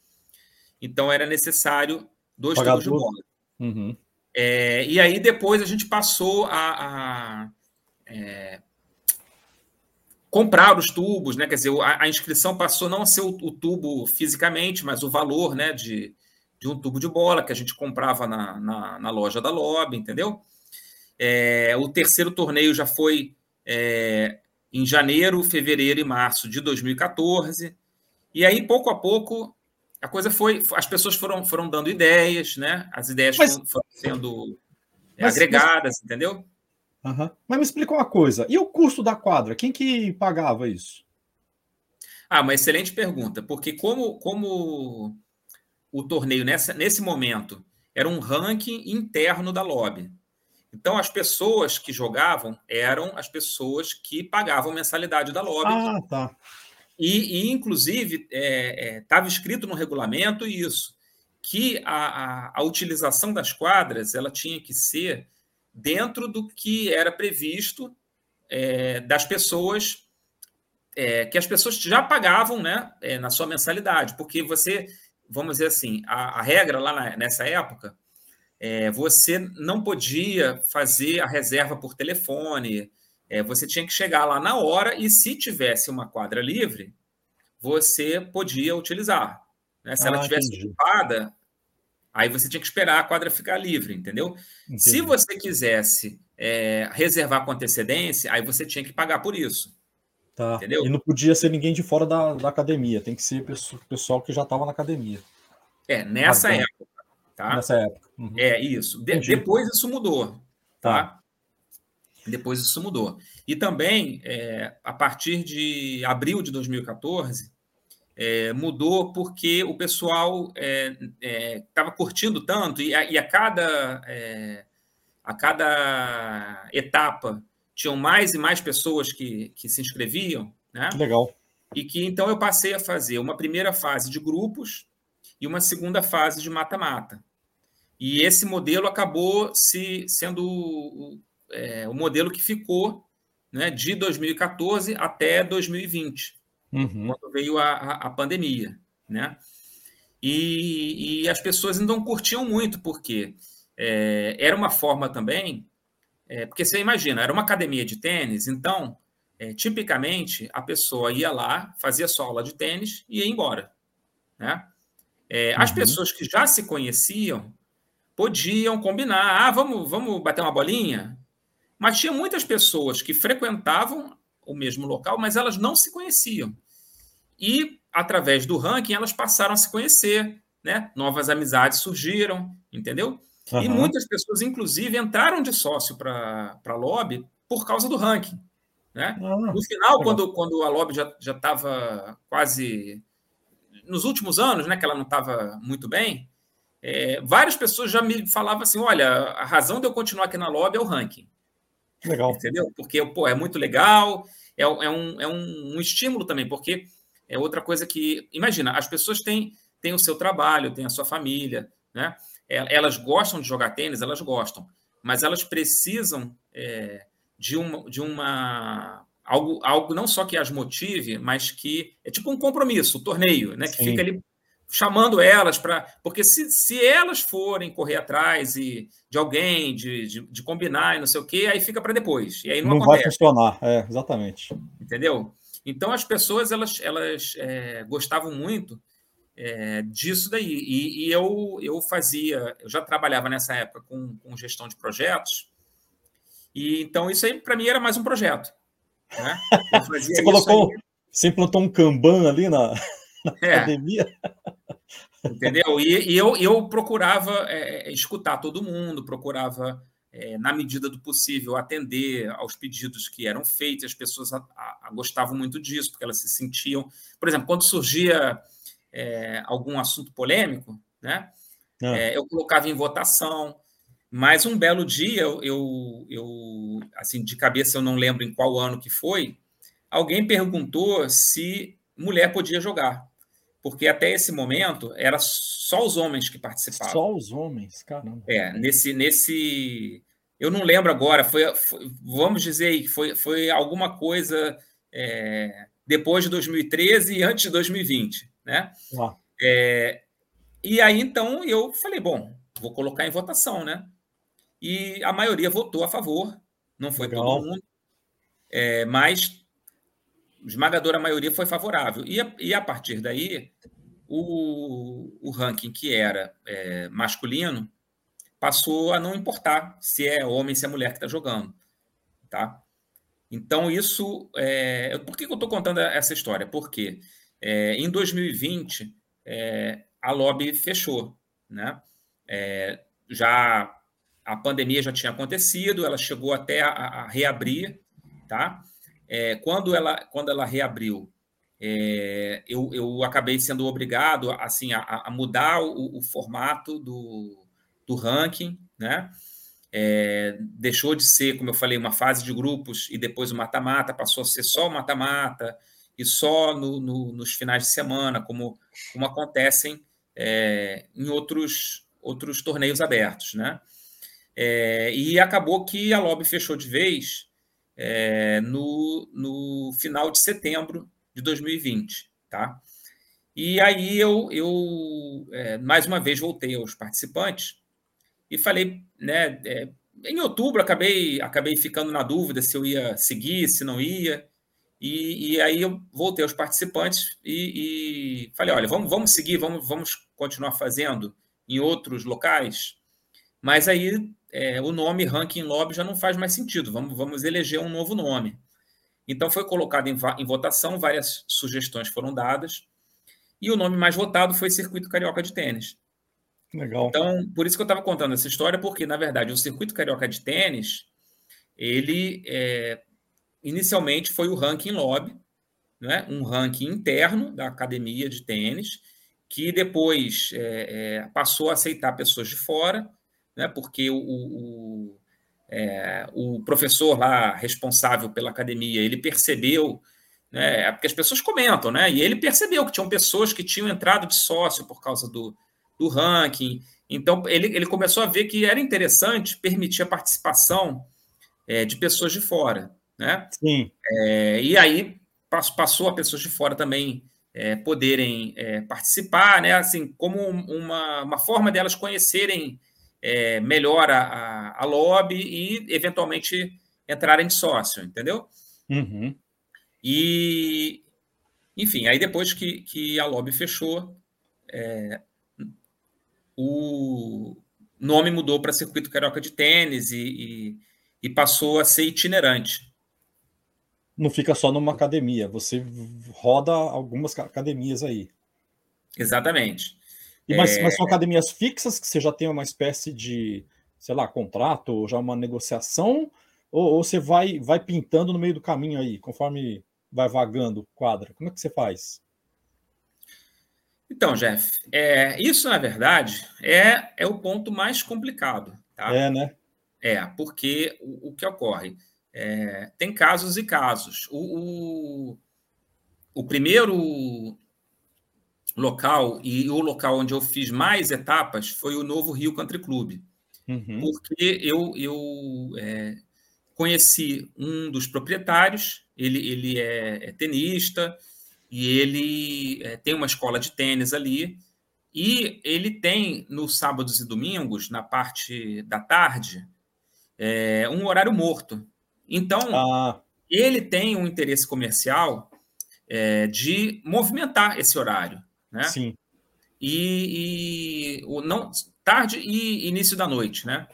[SPEAKER 4] então era necessário dois Pagar tubos de bola.
[SPEAKER 3] Uhum.
[SPEAKER 4] É, e aí depois a gente passou a, a é, comprar os tubos, né? Quer dizer, a, a inscrição passou não a ser o, o, tubo fisicamente, mas o valor, né? De, de um tubo de bola que a gente comprava na, na, na loja da Lobby, entendeu? É, o terceiro torneio já foi é, em janeiro, fevereiro e março de 2014. E aí, pouco a pouco, a coisa foi. As pessoas foram, foram dando ideias, né? As ideias mas, foram, sendo mas, agregadas, mas, entendeu?
[SPEAKER 3] Uhum. Mas me explica uma coisa: e o custo da quadra? Quem que pagava isso?
[SPEAKER 4] Ah, uma excelente pergunta, porque como, como o torneio nessa, nesse momento era um ranking interno da lobby. Então, as pessoas que jogavam eram as pessoas que pagavam mensalidade da lobby.
[SPEAKER 3] Ah, tá.
[SPEAKER 4] E, e inclusive, estava é, é, escrito no regulamento isso, que a, a, a utilização das quadras ela tinha que ser dentro do que era previsto é, das pessoas é, que as pessoas já pagavam né, é, na sua mensalidade, porque você, vamos dizer assim, a, a regra lá na, nessa época, é, você não podia fazer a reserva por telefone, é, você tinha que chegar lá na hora e se tivesse uma quadra livre, você podia utilizar. Né? Se ah, ela tivesse ocupada, Aí você tinha que esperar a quadra ficar livre, entendeu? Entendi. Se você quisesse é, reservar com antecedência, aí você tinha que pagar por isso.
[SPEAKER 3] Tá. Entendeu? E não podia ser ninguém de fora da, da academia, tem que ser o pessoal que já estava na academia.
[SPEAKER 4] É, nessa ah, época. Tá?
[SPEAKER 3] Nessa época.
[SPEAKER 4] Uhum. É, isso. De, depois isso mudou. Tá? tá? Depois isso mudou. E também, é, a partir de abril de 2014, é, mudou porque o pessoal estava é, é curtindo tanto e a, e a cada, é, a cada etapa tinham mais e mais pessoas que, que se inscreviam. Né?
[SPEAKER 3] Legal.
[SPEAKER 4] E que então eu passei a fazer uma primeira fase de grupos e uma segunda fase de mata-mata. E esse modelo acabou se sendo o, é, o modelo que ficou né, de 2014 até 2020 uhum. quando veio a, a, a pandemia, né? E, e, as pessoas não curtiam muito, porque é, era uma forma também, é, porque você imagina, era uma academia de tênis, então, é, tipicamente, a pessoa ia lá, fazia sua aula de tênis e ia embora, né? É, as uhum. pessoas que já se conheciam podiam combinar, ah, vamos, vamos bater uma bolinha, mas tinha muitas pessoas que frequentavam o mesmo local, mas elas não se conheciam. E, através do ranking, elas passaram a se conhecer, né? Novas amizades surgiram, entendeu? Uhum. E muitas pessoas, inclusive, entraram de sócio para a lobby por causa do ranking. Né? Uhum. No final, quando, quando a lobby já estava quase. Nos últimos anos, né, que ela não estava muito bem, é, várias pessoas já me falavam assim: olha, a razão de eu continuar aqui na lobby é o ranking.
[SPEAKER 3] Legal.
[SPEAKER 4] Entendeu? Porque pô, é muito legal, é, é, um, é um, um, estímulo também, porque é outra coisa que. Imagina, as pessoas têm, têm o seu trabalho, têm a sua família, né? É, elas gostam de jogar tênis, elas gostam, mas elas precisam é, de, uma, de uma. Algo, algo não só que as motive, mas que é tipo um compromisso, um torneio, né? Que Sim. fica ali chamando elas para. Porque se, se elas forem correr atrás e, de alguém, de, de, de combinar e não sei o quê, aí fica para depois. E aí não,
[SPEAKER 3] não vai funcionar, é, exatamente.
[SPEAKER 4] Entendeu? Então as pessoas elas, elas é, gostavam muito é, disso daí. E, e, eu, eu fazia, eu já trabalhava nessa época com, com gestão de projetos, e então isso aí para mim era mais um projeto. Né?
[SPEAKER 3] você colocou, aí... você implantou um Kanban ali na, na é. academia?
[SPEAKER 4] Entendeu? E, e eu, eu procurava é, é, escutar todo mundo, procurava, é, na medida do possível, atender aos pedidos que eram feitos. As pessoas a, a, gostavam muito disso, porque elas se sentiam. Por exemplo, quando surgia é, algum assunto polêmico, né, ah. É, eu colocava em votação. Mas um belo dia, eu, eu, eu, assim, de cabeça eu não lembro em qual ano que foi, alguém perguntou se mulher podia jogar porque até esse momento era só os homens que participavam.
[SPEAKER 3] Só os homens, caramba.
[SPEAKER 4] É, nesse, nesse eu não lembro agora, foi, foi vamos dizer aí que foi, foi alguma coisa é, depois de 2013 e antes de 2020, né? Ah. É, e aí então eu falei, bom, vou colocar em votação, né? E a maioria votou a favor, não foi Legal. todo mundo, é, mas esmagadora maioria foi favorável. E a, e a partir daí, o, o ranking que era é, masculino passou a não importar se é homem, se é mulher que está jogando. Tá? Então, isso. É, por que eu estou contando essa história? Porque é, em 2020 é, a lobby fechou. Né? É, já a pandemia já tinha acontecido, ela chegou até a, a reabrir, tá? É, quando, ela, quando ela reabriu, é, eu, eu acabei sendo obrigado assim, a, a mudar o, o, formato do, do ranking, né? É, deixou de ser, como eu falei, uma fase de grupos e depois o mata-mata, passou a ser só o mata-mata e só no, no, nos finais de semana, como, como acontecem é, em outros, outros torneios abertos, né? É, e acabou que a lobby fechou de vez é, no, no final de setembro de 2020, tá? E aí eu, eu é, mais uma vez voltei aos participantes e falei, né? É, em outubro acabei acabei ficando na dúvida se eu ia seguir, se não ia. E, e aí eu voltei aos participantes e, e, falei, olha, vamos, vamos seguir, vamos, vamos continuar fazendo em outros locais. Mas aí é, o nome Ranking Lobby já não faz mais sentido. Vamos, vamos eleger um novo nome. Então foi colocado em, em votação, várias sugestões foram dadas, e o nome mais votado foi Circuito Carioca de Tênis.
[SPEAKER 3] Legal.
[SPEAKER 4] Então, por isso que eu estava contando essa história, porque, na verdade, o Circuito Carioca de Tênis, ele é, inicialmente foi o ranking lobby, né? um ranking interno da academia de tênis, que depois é, é, passou a aceitar pessoas de fora, né? porque o, o, é, o professor lá responsável pela academia, ele percebeu, né? É porque as pessoas comentam, né? e ele percebeu que tinham pessoas que tinham entrado de sócio por causa do, do ranking, então ele, ele começou a ver que era interessante permitir a participação é, de pessoas de fora. Né?
[SPEAKER 3] Sim.
[SPEAKER 4] É, e aí passou a pessoas de fora também é, poderem é, participar, né? Assim, como uma, uma forma delas conhecerem é, melhor a, a, lobby e eventualmente entrarem de sócio, entendeu?
[SPEAKER 3] Uhum.
[SPEAKER 4] E, enfim, aí depois que, que a lobby fechou, é, o nome mudou para Circuito Carioca de Tênis e, e, e passou a ser itinerante
[SPEAKER 3] não fica só numa academia, você roda algumas academias aí.
[SPEAKER 4] Exatamente.
[SPEAKER 3] E, mas, é... mas são academias fixas que você já tem uma espécie de, sei lá, contrato, ou já uma negociação, ou, ou, você vai, vai pintando no meio do caminho aí, conforme vai vagando quadra? Como é que você faz?
[SPEAKER 4] Então, Jeff, é, isso na verdade é, é o ponto mais complicado. Tá?
[SPEAKER 3] É, né?
[SPEAKER 4] É, porque o, o que ocorre? É, tem casos e casos. O, o, o, primeiro local e o local onde eu fiz mais etapas foi o Novo Rio Country Club, uhum. porque eu, eu é, conheci um dos proprietários, ele, ele é, é tenista e ele é, tem uma escola de tênis ali. E ele tem, nos sábados e domingos, na parte da tarde, é, um horário morto. Então, ah. ele tem um interesse comercial é, de movimentar esse horário. Né?
[SPEAKER 3] Sim.
[SPEAKER 4] E, e o não tarde e início da noite, né?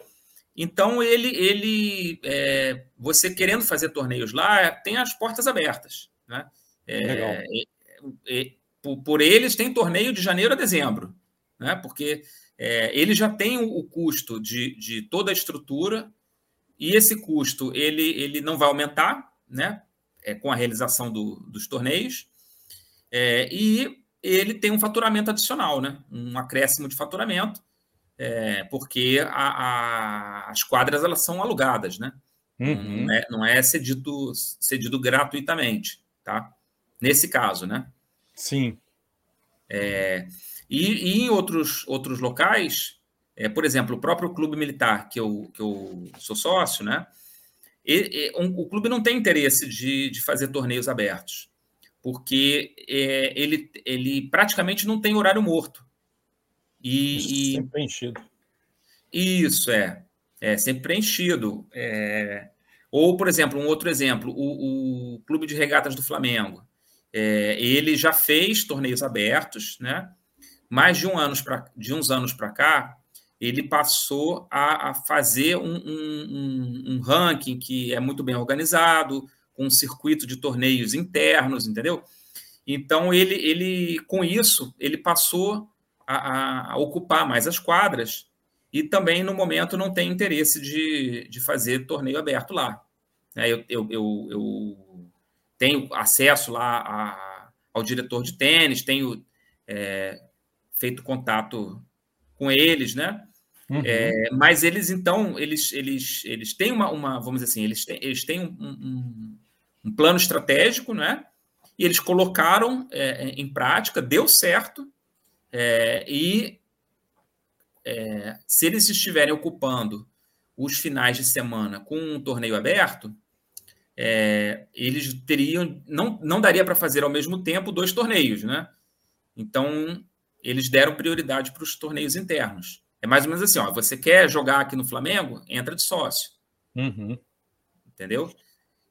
[SPEAKER 4] Então ele, ele é, você querendo fazer torneios lá, tem as portas abertas, né? É, é, por, por, eles tem torneio de janeiro a dezembro, né? Porque é, ele já tem o, o custo de, de toda a estrutura, e esse custo ele, ele não vai aumentar né, é, com a realização do, dos torneios. É, e ele tem um faturamento adicional, né, um acréscimo de faturamento, é, porque a, a, as quadras elas são alugadas, né? Uhum. Não, é, não é cedido, cedido gratuitamente, tá? Nesse caso, né?
[SPEAKER 3] Sim.
[SPEAKER 4] É, e, e, em outros, outros locais, é, por exemplo, o próprio clube militar, que eu, que eu sou sócio, né? E, e, um, o clube não tem interesse de, de fazer torneios abertos, porque é, ele, ele praticamente não tem horário morto.
[SPEAKER 3] E, sempre preenchido.
[SPEAKER 4] Isso, é. É sempre preenchido. É, ou, por exemplo, um outro exemplo, o, o Clube de Regatas do Flamengo. É, ele já fez torneios abertos, né? Mais de, um anos pra, de uns anos para cá, ele passou a, a fazer um, um, um, ranking que é muito bem organizado, com um circuito de torneios internos, entendeu? Então, ele, ele com isso, ele passou a, a, ocupar mais as quadras e também, no momento, não tem interesse de, de fazer torneio aberto lá. É, eu, eu, eu, eu, tenho acesso lá a, ao diretor de tênis, tenho é, feito contato com eles, né? Uhum. É, mas eles, então, eles, eles, eles têm uma, uma vamos dizer assim, eles têm, eles têm um, um, um plano estratégico, né? E eles colocaram é, em prática, deu certo, é, e é, se eles estiverem ocupando os finais de semana com um torneio aberto, é, eles teriam. Não, não daria para fazer ao mesmo tempo dois torneios, né? Então, eles deram prioridade para os torneios internos. É mais ou menos assim, ó, você quer jogar aqui no Flamengo? Entra de sócio.
[SPEAKER 3] Uhum.
[SPEAKER 4] Entendeu?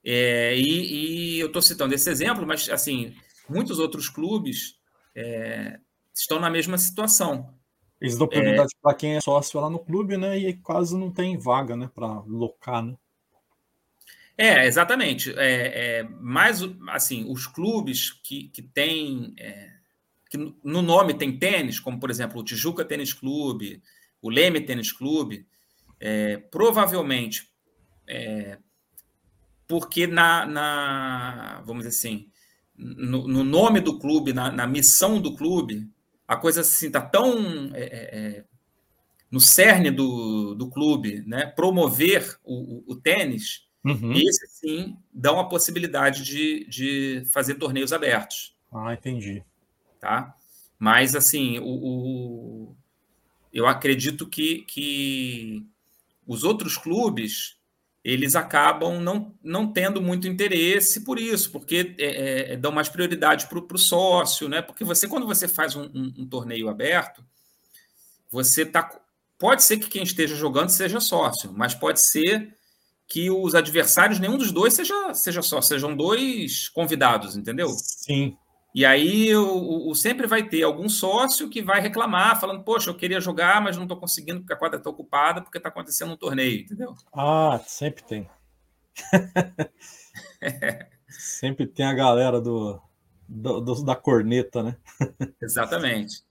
[SPEAKER 4] É, e, e, eu estou citando esse exemplo, mas assim, muitos outros clubes é, estão na mesma situação.
[SPEAKER 3] Eles dão prioridade é, para quem é sócio lá no clube, né? E quase não tem vaga, né? Para locar, né?
[SPEAKER 4] É, exatamente. É, é, mais assim, os clubes que, que têm. É, que no nome tem tênis, como por exemplo o Tijuca Tênis Clube, o Leme Tênis Clube, é, provavelmente é, porque na, na, vamos dizer assim, no, no nome do clube, na, na, missão do clube, a coisa assim está tão é, é, é, no cerne do, do clube, né? Promover o, o, o tênis, uhum. esse sim dá uma possibilidade de, de fazer torneios abertos.
[SPEAKER 3] Ah, entendi.
[SPEAKER 4] Tá? Mas assim, o, o eu acredito que, que os outros clubes eles acabam não, não tendo muito interesse por isso, porque é, é, é dão mais prioridade para o sócio, né? Porque você, quando você faz um, um, um, torneio aberto, você tá. Pode ser que quem esteja jogando seja sócio, mas pode ser que os adversários, nenhum dos dois seja, seja sócio, sejam dois convidados, entendeu?
[SPEAKER 3] Sim.
[SPEAKER 4] E aí o, o, sempre vai ter algum sócio que vai reclamar, falando, poxa, eu queria jogar, mas não estou conseguindo porque a quadra está ocupada, porque está acontecendo um torneio, entendeu?
[SPEAKER 3] Ah, sempre tem. sempre tem a galera do, do, do, da corneta, né?
[SPEAKER 4] Exatamente.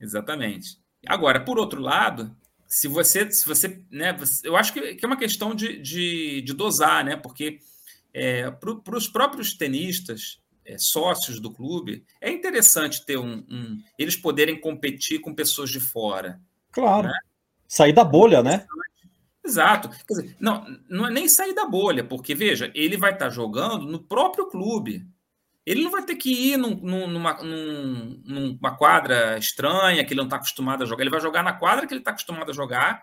[SPEAKER 4] Exatamente. Agora, por outro lado, se você, se você, né, eu acho que, que é uma questão de, de, de dosar, né? Porque é, para os próprios tenistas, é, sócios do clube, é interessante ter um, um, eles poderem competir com pessoas de fora.
[SPEAKER 3] Claro. Né? Sair da bolha, né?
[SPEAKER 4] Exato. Quer dizer, não, não é nem sair da bolha, porque, veja, ele vai estar jogando no próprio clube. Ele não vai ter que ir num, numa, num, numa quadra estranha que ele não está acostumado a jogar. Ele vai jogar na quadra que ele está acostumado a jogar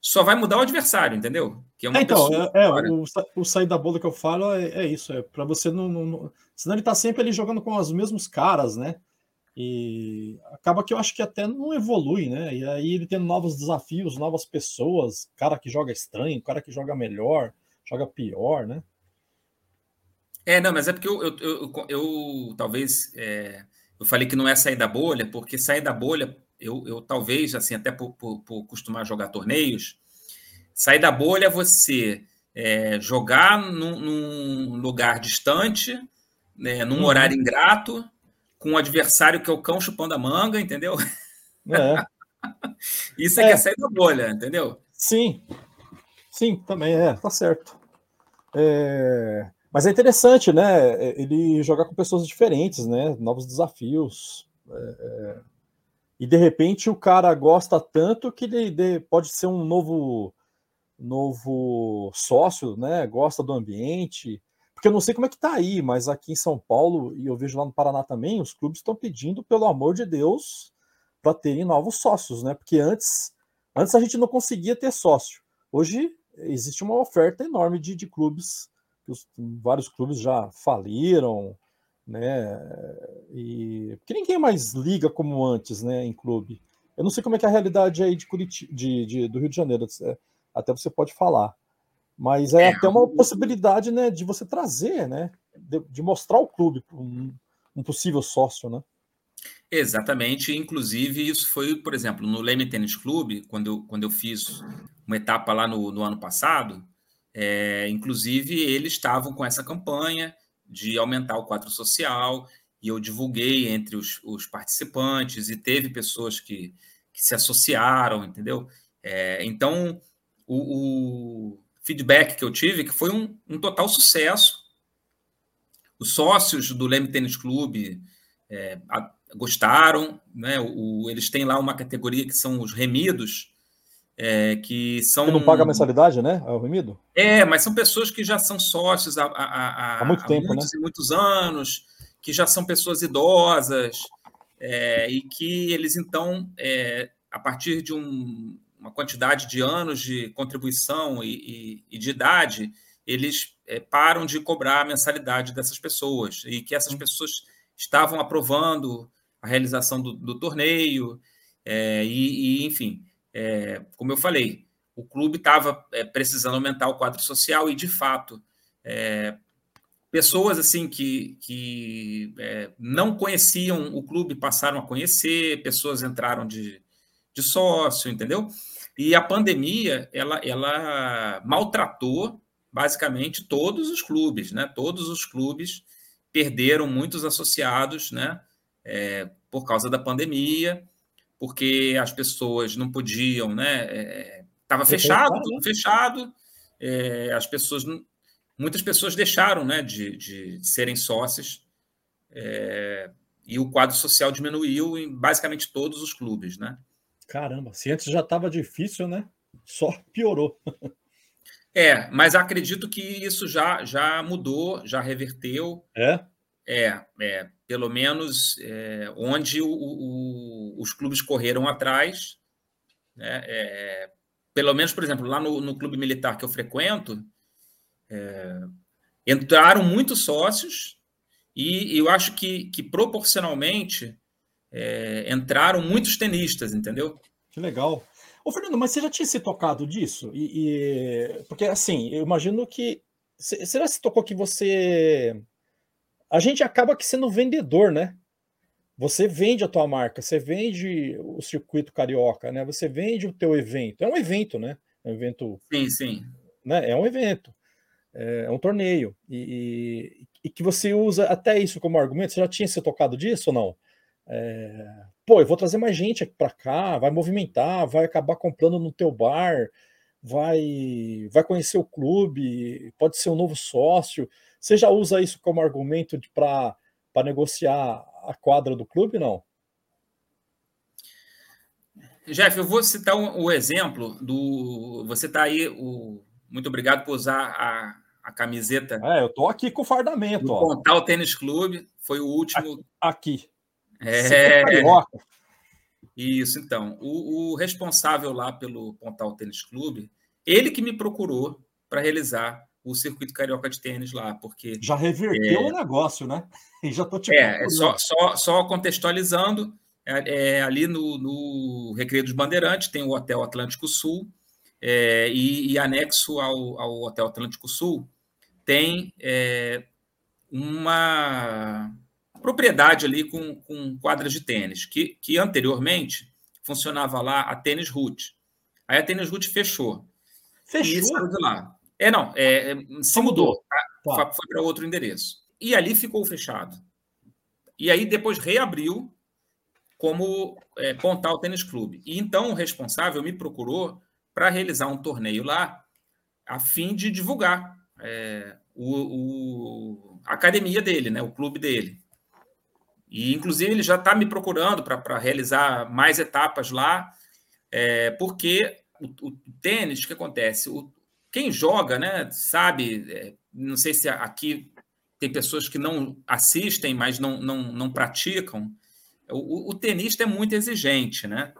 [SPEAKER 4] só vai mudar o adversário, entendeu?
[SPEAKER 3] Que é uma é, então, é, é o, o, sair da bola que eu falo é, é isso, é para você não, não, Senão ele tá sempre ali jogando com os mesmos caras, né? E acaba que eu acho que até não evolui, né? E aí ele tendo novos desafios, novas pessoas, cara que joga estranho, cara que joga melhor, joga pior, né?
[SPEAKER 4] É, não, mas é porque eu, eu, eu, eu talvez é, eu falei que não é sair da bolha, porque sair da bolha eu, eu talvez, assim, até por, por, por costumar jogar torneios, sair da bolha é você é, jogar num, num, lugar distante, né, num uhum. horário ingrato, com um adversário que é o cão chupando a manga, entendeu? É. Isso é, é que é sair da bolha, entendeu?
[SPEAKER 3] Sim, sim, também é, tá certo. É... Mas é interessante, né? Ele jogar com pessoas diferentes, né? Novos desafios. É, é e de repente o cara gosta tanto que ele pode ser um novo novo sócio, né? Gosta do ambiente. Porque eu não sei como é que tá aí, mas aqui em São Paulo e eu vejo lá no Paraná também, os clubes estão pedindo, pelo amor de Deus, para terem novos sócios, né? Porque antes, antes a gente não conseguia ter sócio. Hoje existe uma oferta enorme de, de clubes, os, vários clubes já faliram, né? E porque ninguém mais liga como antes, né, em clube. Eu não sei como é que é a realidade aí de Curitiba, de, de do Rio de Janeiro, até você pode falar. Mas é, é até uma possibilidade, né, de você trazer, né, de, de mostrar o clube para um, um, possível sócio, né?
[SPEAKER 4] Exatamente, inclusive isso foi, por exemplo, no Leme Tênis Clube, quando eu, quando eu fiz uma etapa lá no, no ano passado, é, inclusive eles estavam com essa campanha, de aumentar o quadro social, e eu divulguei entre os, os participantes, e teve pessoas que, que se associaram, entendeu? É, então, o, o, feedback que eu tive que foi um, um total sucesso. Os sócios do Leme Tênis Clube é, gostaram, né? O, eles têm lá uma categoria que são os remidos, é, que são. Você
[SPEAKER 3] não paga mensalidade, né? É o remido?
[SPEAKER 4] É, mas são pessoas que já são sócios há, há,
[SPEAKER 3] há muito tempo, há
[SPEAKER 4] muitos
[SPEAKER 3] né?
[SPEAKER 4] e muitos anos, que já são pessoas idosas, é, e que eles, então, é, a partir de um, uma quantidade de anos de contribuição e, e, e de idade, eles é, param de cobrar a mensalidade dessas pessoas, e que essas pessoas estavam aprovando a realização do, do torneio, é, e, e, enfim é, como eu falei, o clube estava é, precisando aumentar o quadro social e, de fato, é, pessoas assim que, que é, não conheciam o clube passaram a conhecer, pessoas entraram de, de sócio, entendeu? E a pandemia ela, ela maltratou basicamente todos os clubes, né? Todos os clubes perderam muitos associados, né? É, por causa da pandemia, porque as pessoas não podiam, né? Estava é, fechado, tudo né? fechado. É, as pessoas, muitas pessoas deixaram, né? De, de serem sócias. É, e o quadro social diminuiu em basicamente todos os clubes, né?
[SPEAKER 3] Caramba, se antes já estava difícil, né? Só piorou.
[SPEAKER 4] É, mas acredito que isso já, já mudou, já reverteu.
[SPEAKER 3] É?
[SPEAKER 4] É, é pelo menos é, onde o, o, os clubes correram atrás. Né, é, pelo menos, por exemplo, lá no, no clube militar que eu frequento, é, entraram muitos sócios e eu acho que, que proporcionalmente é, entraram muitos tenistas, entendeu?
[SPEAKER 3] Que legal. Ô, Fernando, mas você já tinha se tocado disso? E, e... Porque, assim, eu imagino que. Você já se tocou que você. A gente acaba que sendo vendedor, né? Você vende a tua marca, você vende o circuito carioca, né? Você vende o teu evento. É um evento, né? É um evento.
[SPEAKER 4] Sim, sim.
[SPEAKER 3] Né? É um evento. É um torneio. E, e, e que você usa até isso como argumento. Você já tinha se tocado disso ou não? É, pô, eu vou trazer mais gente aqui para cá, vai movimentar, vai acabar comprando no teu bar, vai, vai conhecer o clube, pode ser um novo sócio. Você já usa isso como argumento para negociar a quadra do clube, não?
[SPEAKER 4] Jeff, eu vou citar o um, um exemplo do. Você está aí. O... Muito obrigado por usar a, a camiseta.
[SPEAKER 3] É, eu estou aqui com o fardamento. Do
[SPEAKER 4] Pontal Tênis Clube. Foi o último.
[SPEAKER 3] Aqui.
[SPEAKER 4] É, isso, então. O, o, responsável lá pelo Pontal Tênis Clube, ele que me procurou para realizar o circuito carioca de tênis lá, porque.
[SPEAKER 3] Já reverteu é, o negócio, né?
[SPEAKER 4] E já tô te É, só, só, só contextualizando, é, é, ali no, no Recreio dos Bandeirantes tem o Hotel Atlântico Sul, é, e, e, anexo ao, ao Hotel Atlântico Sul tem é, uma propriedade ali com, com quadras de tênis, que, que anteriormente funcionava lá a Tênis Root. Aí a Tênis Root fechou.
[SPEAKER 3] Fechou?
[SPEAKER 4] E saiu de lá. É, não, é, é se mudou. Tá? Tá. Foi para outro endereço. E ali ficou fechado. E aí depois reabriu como é, Pontal Tênis Clube. E então o responsável me procurou para realizar um torneio lá, a fim de divulgar é, o, o, a academia dele, né, o clube dele. E, inclusive, ele já está me procurando para realizar mais etapas lá, é, porque o, o, tênis, o que acontece? O, quem joga, né, sabe, é, não sei se aqui tem pessoas que não assistem, mas não, não, não praticam. O, o, tenista é muito exigente, né?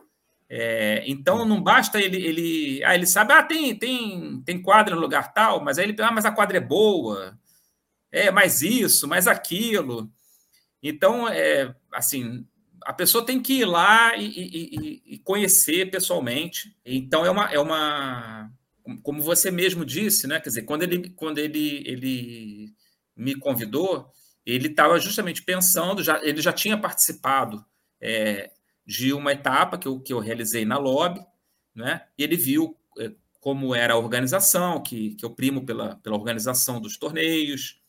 [SPEAKER 4] É, então não basta ele, ele, ah, ele sabe, ah, tem, tem, tem quadra no lugar tal, mas aí ele, ah, mas a quadra é boa, é mais isso, mais aquilo. Então, é, assim, a pessoa tem que ir lá e, e, e, conhecer pessoalmente. Então, é uma, é uma. Como você mesmo disse, né? Quer dizer, quando ele, quando ele, ele me convidou, ele estava justamente pensando, já, ele já tinha participado é, de uma etapa que eu, que eu realizei na lobby, né? E ele viu é, como era a organização, que, que eu primo pela, pela organização dos torneios,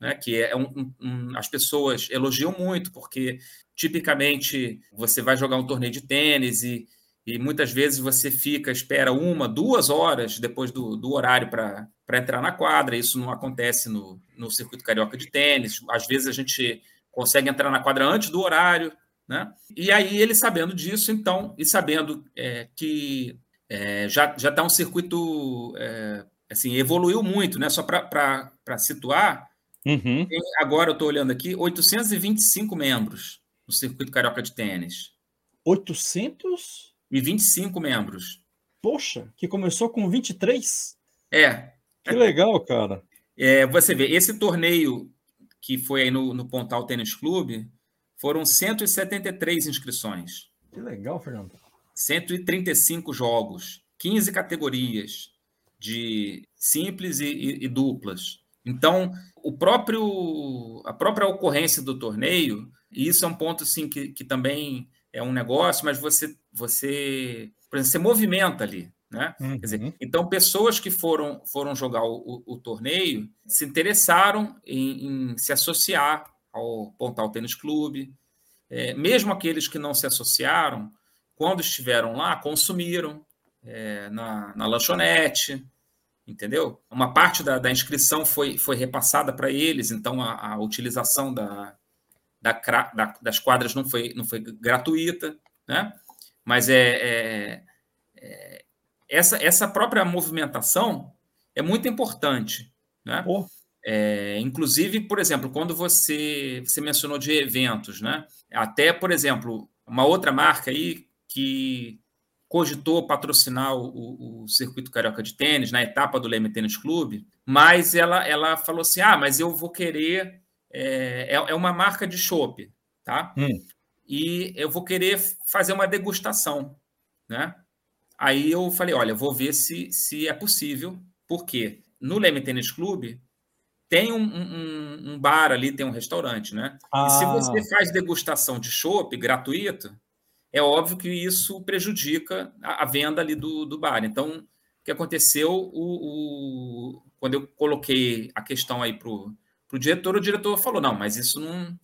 [SPEAKER 4] né, que é um, um, as pessoas elogiam muito, porque tipicamente você vai jogar um torneio de tênis e, e muitas vezes você fica, espera uma, duas horas depois do, do horário para entrar na quadra. Isso não acontece no, no circuito carioca de tênis. Às vezes a gente consegue entrar na quadra antes do horário. Né? E aí ele sabendo disso, então, e sabendo é, que é, já já está um circuito é, assim evoluiu muito, né? Só para situar,
[SPEAKER 3] Uhum.
[SPEAKER 4] Agora eu estou olhando aqui, 825 membros no circuito carioca de tênis.
[SPEAKER 3] 825
[SPEAKER 4] membros.
[SPEAKER 3] Poxa, que começou com 23?
[SPEAKER 4] É.
[SPEAKER 3] Que legal, cara.
[SPEAKER 4] É, você vê, esse torneio que foi aí no, no Pontal Tênis Clube, foram 173 inscrições.
[SPEAKER 3] Que legal, Fernando.
[SPEAKER 4] 135 jogos, 15 categorias de simples e, e, e duplas. Então, o próprio a própria ocorrência do torneio, e isso é um ponto assim que, que também é um negócio, mas você você, por exemplo, você movimenta ali. Né? Uhum. Dizer, então, pessoas que foram, foram jogar o, o, o torneio se interessaram em, em, se associar ao Pontal Tênis Clube. É, mesmo aqueles que não se associaram, quando estiveram lá, consumiram é, na, na lanchonete, entendeu? Uma parte da, da inscrição foi, foi repassada para eles, então a, a utilização da, da, da, das quadras não foi, não foi gratuita, né? Mas é, é, é essa, essa própria movimentação é muito importante, né? É, inclusive, por exemplo, quando você, você mencionou de eventos, né? Até, por exemplo, uma outra marca aí que cogitou patrocinar o, o, circuito carioca de tênis na etapa do Leme Tênis Clube, mas ela, ela falou assim: ah, mas eu vou querer. É, é, é uma marca de chopp, tá? Hum. E eu vou querer fazer uma degustação, né? Aí eu falei: olha, vou ver se, se é possível, porque no Leme Tênis Clube tem um, um, um, bar ali, tem um restaurante, né? Ah. E se ah. você faz degustação de chopp gratuito, é óbvio que isso prejudica a, a venda ali do, do bar. Então, o que aconteceu, o, o quando eu coloquei a questão aí para o diretor, o diretor falou, não, mas isso não,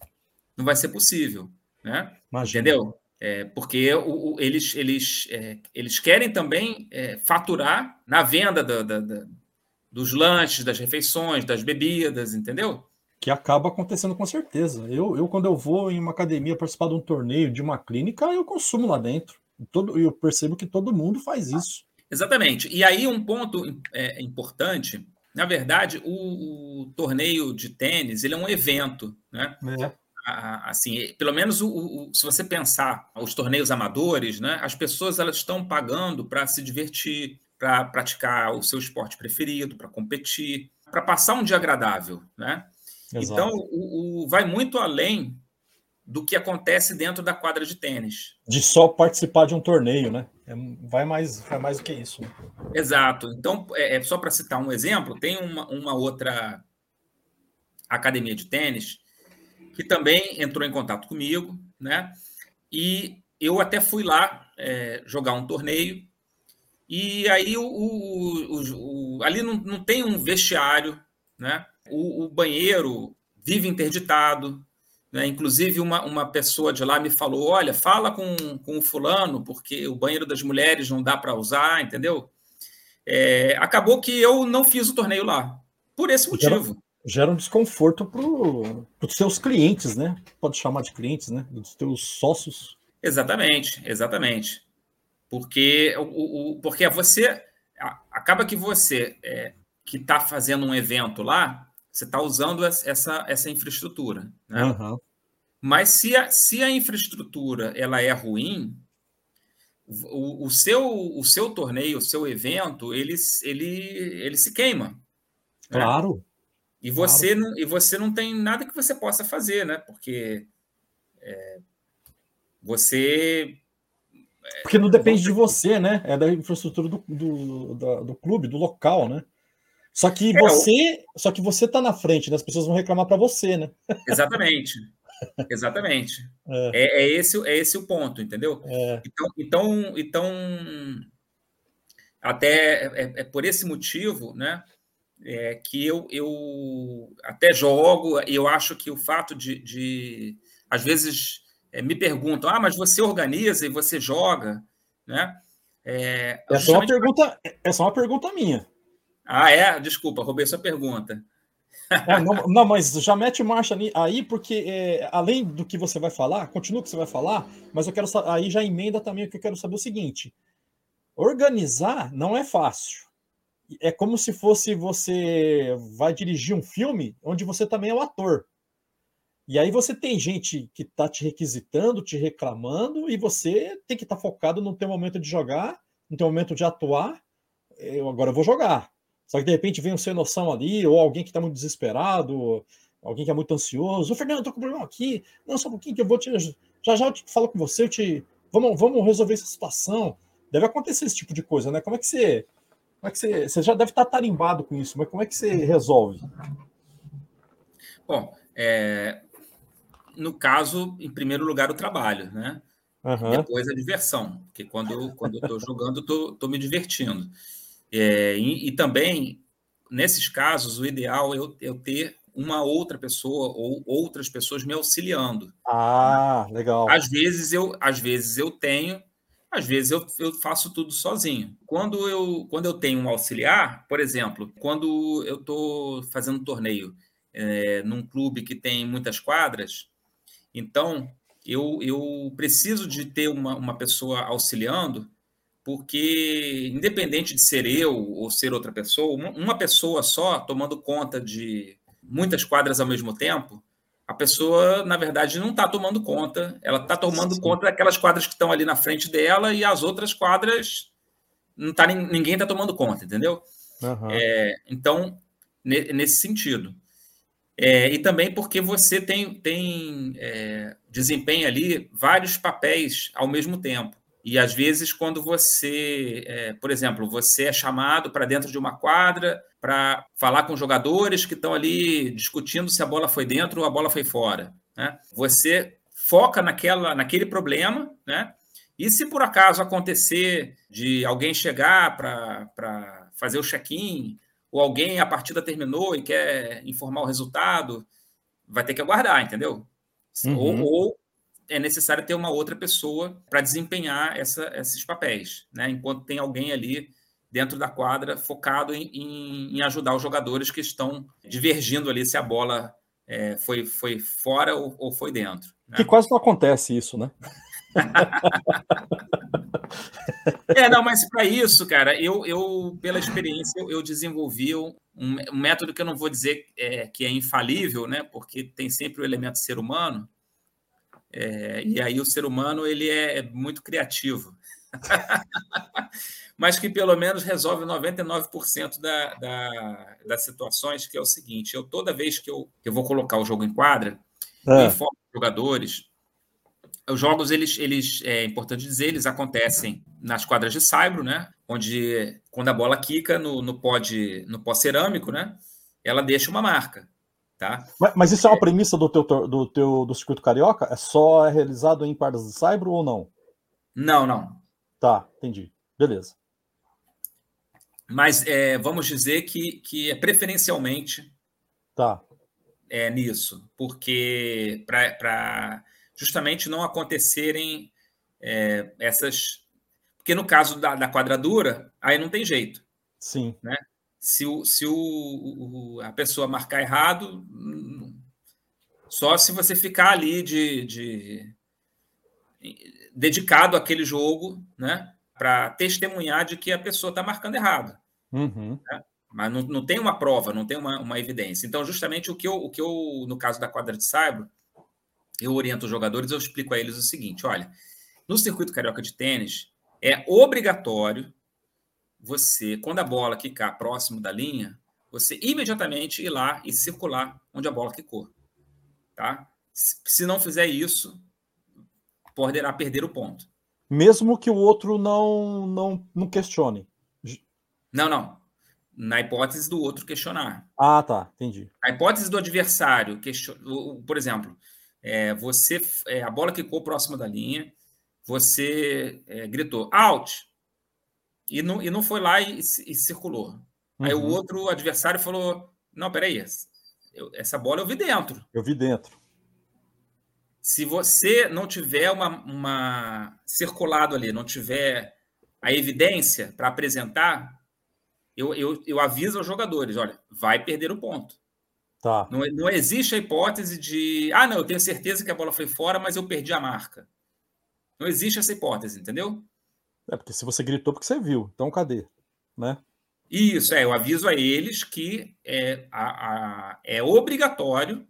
[SPEAKER 4] não vai ser possível, né? Imagina. Entendeu? É, porque o, o, eles, eles, é, eles querem também é, faturar na venda da, da, da, dos lanches, das refeições, das bebidas, entendeu?
[SPEAKER 3] que acaba acontecendo com certeza. Eu, eu, quando eu vou em uma academia participar de um torneio, de uma clínica, eu consumo lá dentro. Todo, eu percebo que todo mundo faz isso.
[SPEAKER 4] Exatamente. E aí, um ponto é, importante: na verdade, o, o, torneio de tênis ele é um evento, né? É. Assim, pelo menos o, o, se você pensar os torneios amadores, né, as pessoas elas estão pagando para se divertir, para praticar o seu esporte preferido, para competir, para passar um dia agradável, né? Exato. Então, o, o, vai muito além do que acontece dentro da quadra de tênis.
[SPEAKER 3] De só participar de um torneio, né? É, vai, mais, vai mais do que isso. Né?
[SPEAKER 4] Exato. Então, é, é só para citar um exemplo, tem uma, uma outra academia de tênis que também entrou em contato comigo, né? E eu até fui lá é, jogar um torneio. E aí o, o, o ali não, não tem um vestiário, né? O, o banheiro vive interditado. Né? Inclusive, uma, uma pessoa de lá me falou: olha, fala com, com o fulano, porque o banheiro das mulheres não dá para usar, entendeu? É, acabou que eu não fiz o torneio lá, por esse motivo.
[SPEAKER 3] Gera, gera um desconforto para os seus clientes, né? Pode chamar de clientes, né? Dos seus sócios.
[SPEAKER 4] Exatamente, exatamente. Porque, o, o, porque você acaba que você é, que está fazendo um evento lá, você está usando essa, essa infraestrutura. Né? Uhum. Mas se a, se a infraestrutura ela é ruim, o, o, seu, o seu torneio, o seu evento, ele, ele, ele se queima. Né?
[SPEAKER 3] Claro. Né?
[SPEAKER 4] E você, claro. não, e você não tem nada que você possa fazer, né? Porque é, você.
[SPEAKER 3] Porque não depende de você, né? É da infraestrutura do, do, do, do clube, do local, né? Só que é, você, só que você tá na frente, né? as pessoas vão reclamar para você, né?
[SPEAKER 4] Exatamente. Exatamente. É. É, é. esse, é esse o ponto, entendeu? É. Então, então, então, até é, é, por esse motivo, né? É, que eu, eu até jogo, e eu acho que o fato de, de às vezes é, me perguntam, ah, mas você organiza e você joga, né?
[SPEAKER 3] É, é uma pergunta, essa é uma pergunta minha.
[SPEAKER 4] Ah, é? Desculpa, roubei sua pergunta.
[SPEAKER 3] É, não, não, mas já mete marcha aí, porque é, além do que você vai falar, continua o que você vai falar, mas eu quero aí já emenda também o que eu quero saber o seguinte: organizar não é fácil. É como se fosse você vai dirigir um filme onde você também é o ator. E aí você tem gente que está te requisitando, te reclamando, e você tem que estar tá focado no teu momento de jogar, no teu momento de atuar. Eu agora vou jogar. Só que de repente vem um sem noção ali, ou alguém que está muito desesperado, alguém que é muito ansioso. Ô, Fernando, tô com um problema aqui. Não, só um pouquinho que eu vou te. Já já eu te falo com você, eu te. Vamos, vamos resolver essa situação. Deve acontecer esse tipo de coisa, né? Como é que você. Como é que você. Você já deve estar tarimbado com isso, mas como é que você resolve?
[SPEAKER 4] Bom, é, no caso, em primeiro lugar, o trabalho, né?
[SPEAKER 3] Uhum.
[SPEAKER 4] Depois a diversão, porque quando, quando eu estou jogando, estou me divertindo. É, e, e, também, nesses casos, o ideal é eu, eu, ter uma outra pessoa ou outras pessoas me auxiliando.
[SPEAKER 3] Ah, legal.
[SPEAKER 4] Às vezes eu, às vezes eu tenho, às vezes eu, eu faço tudo sozinho. Quando eu, quando eu tenho um auxiliar, por exemplo, quando eu estou fazendo um torneio é, num clube que tem muitas quadras, então eu, eu preciso de ter uma, uma pessoa auxiliando, porque, independente de ser eu ou ser outra pessoa, uma, pessoa só tomando conta de muitas quadras ao mesmo tempo, a pessoa, na verdade, não está tomando conta, ela está tomando Sim. conta daquelas quadras que estão ali na frente dela e as outras quadras não tá, ninguém está tomando conta, entendeu? Uhum. É, então, nesse sentido. É, e também porque você tem, tem é, desempenha ali vários papéis ao mesmo tempo. E às vezes, quando você, é, por exemplo, você é chamado para dentro de uma quadra para falar com jogadores que estão ali discutindo se a bola foi dentro ou a bola foi fora. Né? Você foca naquela, naquele problema, né? E se por acaso acontecer de alguém chegar para fazer o check-in ou alguém a partida terminou e quer informar o resultado, vai ter que aguardar, entendeu? Uhum. Ou, ou, é necessário ter uma outra pessoa para desempenhar essa, esses papéis, né? Enquanto tem alguém ali dentro da quadra focado em, em, em ajudar os jogadores que estão divergindo ali se a bola é, foi, foi fora ou, ou foi dentro.
[SPEAKER 3] Né? Que quase não acontece isso, né?
[SPEAKER 4] É, não, mas para isso, cara, eu, eu pela experiência, eu, desenvolvi um, um, método que eu não vou dizer é, que é infalível, né? Porque tem sempre o elemento ser humano. É, e aí o ser humano ele é muito criativo. mas que pelo menos resolve 99% da, da, das situações, que é o seguinte: eu toda vez que eu, eu vou colocar o jogo em quadra, é. eu informo os jogadores os jogos, eles, eles, é importante dizer, eles acontecem nas quadras de saibro, né? Onde, quando a bola quica no, no pó, de, no pó cerâmico, né? Ela deixa uma marca, tá?
[SPEAKER 3] Mas, mas isso é uma premissa do teu, do teu do circuito carioca? É só realizado em quadras de saibro ou não?
[SPEAKER 4] Não, não.
[SPEAKER 3] Tá, entendi. Beleza.
[SPEAKER 4] Mas é, vamos dizer que, que é preferencialmente
[SPEAKER 3] tá.
[SPEAKER 4] é nisso, porque para justamente não acontecerem é, essas. Porque no caso da, da, quadradura, aí não tem jeito.
[SPEAKER 3] Sim.
[SPEAKER 4] Né? Se, o, se o, o, a pessoa marcar errado, só se você ficar ali de, de dedicado àquele jogo, né? Para testemunhar de que a pessoa está marcando errado.
[SPEAKER 3] Uhum.
[SPEAKER 4] Né? Mas não, não tem uma prova, não tem uma, uma evidência. Então, justamente o que, eu, o que eu, no caso da quadra de saibro, eu oriento os jogadores, eu explico a eles o seguinte: olha, no circuito carioca de tênis, é obrigatório você, quando a bola quicar próximo da linha, você imediatamente ir lá e circular onde a bola quicou. Tá? Se não fizer isso, poderá perder o ponto.
[SPEAKER 3] Mesmo que o outro não, não, não questione.
[SPEAKER 4] Não, não. Na hipótese do outro questionar.
[SPEAKER 3] Ah, tá. Entendi.
[SPEAKER 4] A hipótese do adversário, question... por exemplo, é, você, é, a bola quicou próximo da linha, você é, gritou out e não, e não foi lá e, e circulou. Uhum. Aí o uhum. outro adversário falou: Não, peraí, eu, essa bola eu vi dentro.
[SPEAKER 3] Eu vi dentro.
[SPEAKER 4] Se você não tiver uma, uma circulado ali, não tiver a evidência para apresentar, eu, eu, eu aviso aos jogadores: olha, vai perder o ponto.
[SPEAKER 3] Tá.
[SPEAKER 4] Não, não existe a hipótese de, ah, não, eu tenho certeza que a bola foi fora, mas eu perdi a marca. Não existe essa hipótese, entendeu?
[SPEAKER 3] É, porque se você gritou, porque você viu. Então, cadê? Né?
[SPEAKER 4] Isso, é. Eu aviso a eles que é, a, a, é obrigatório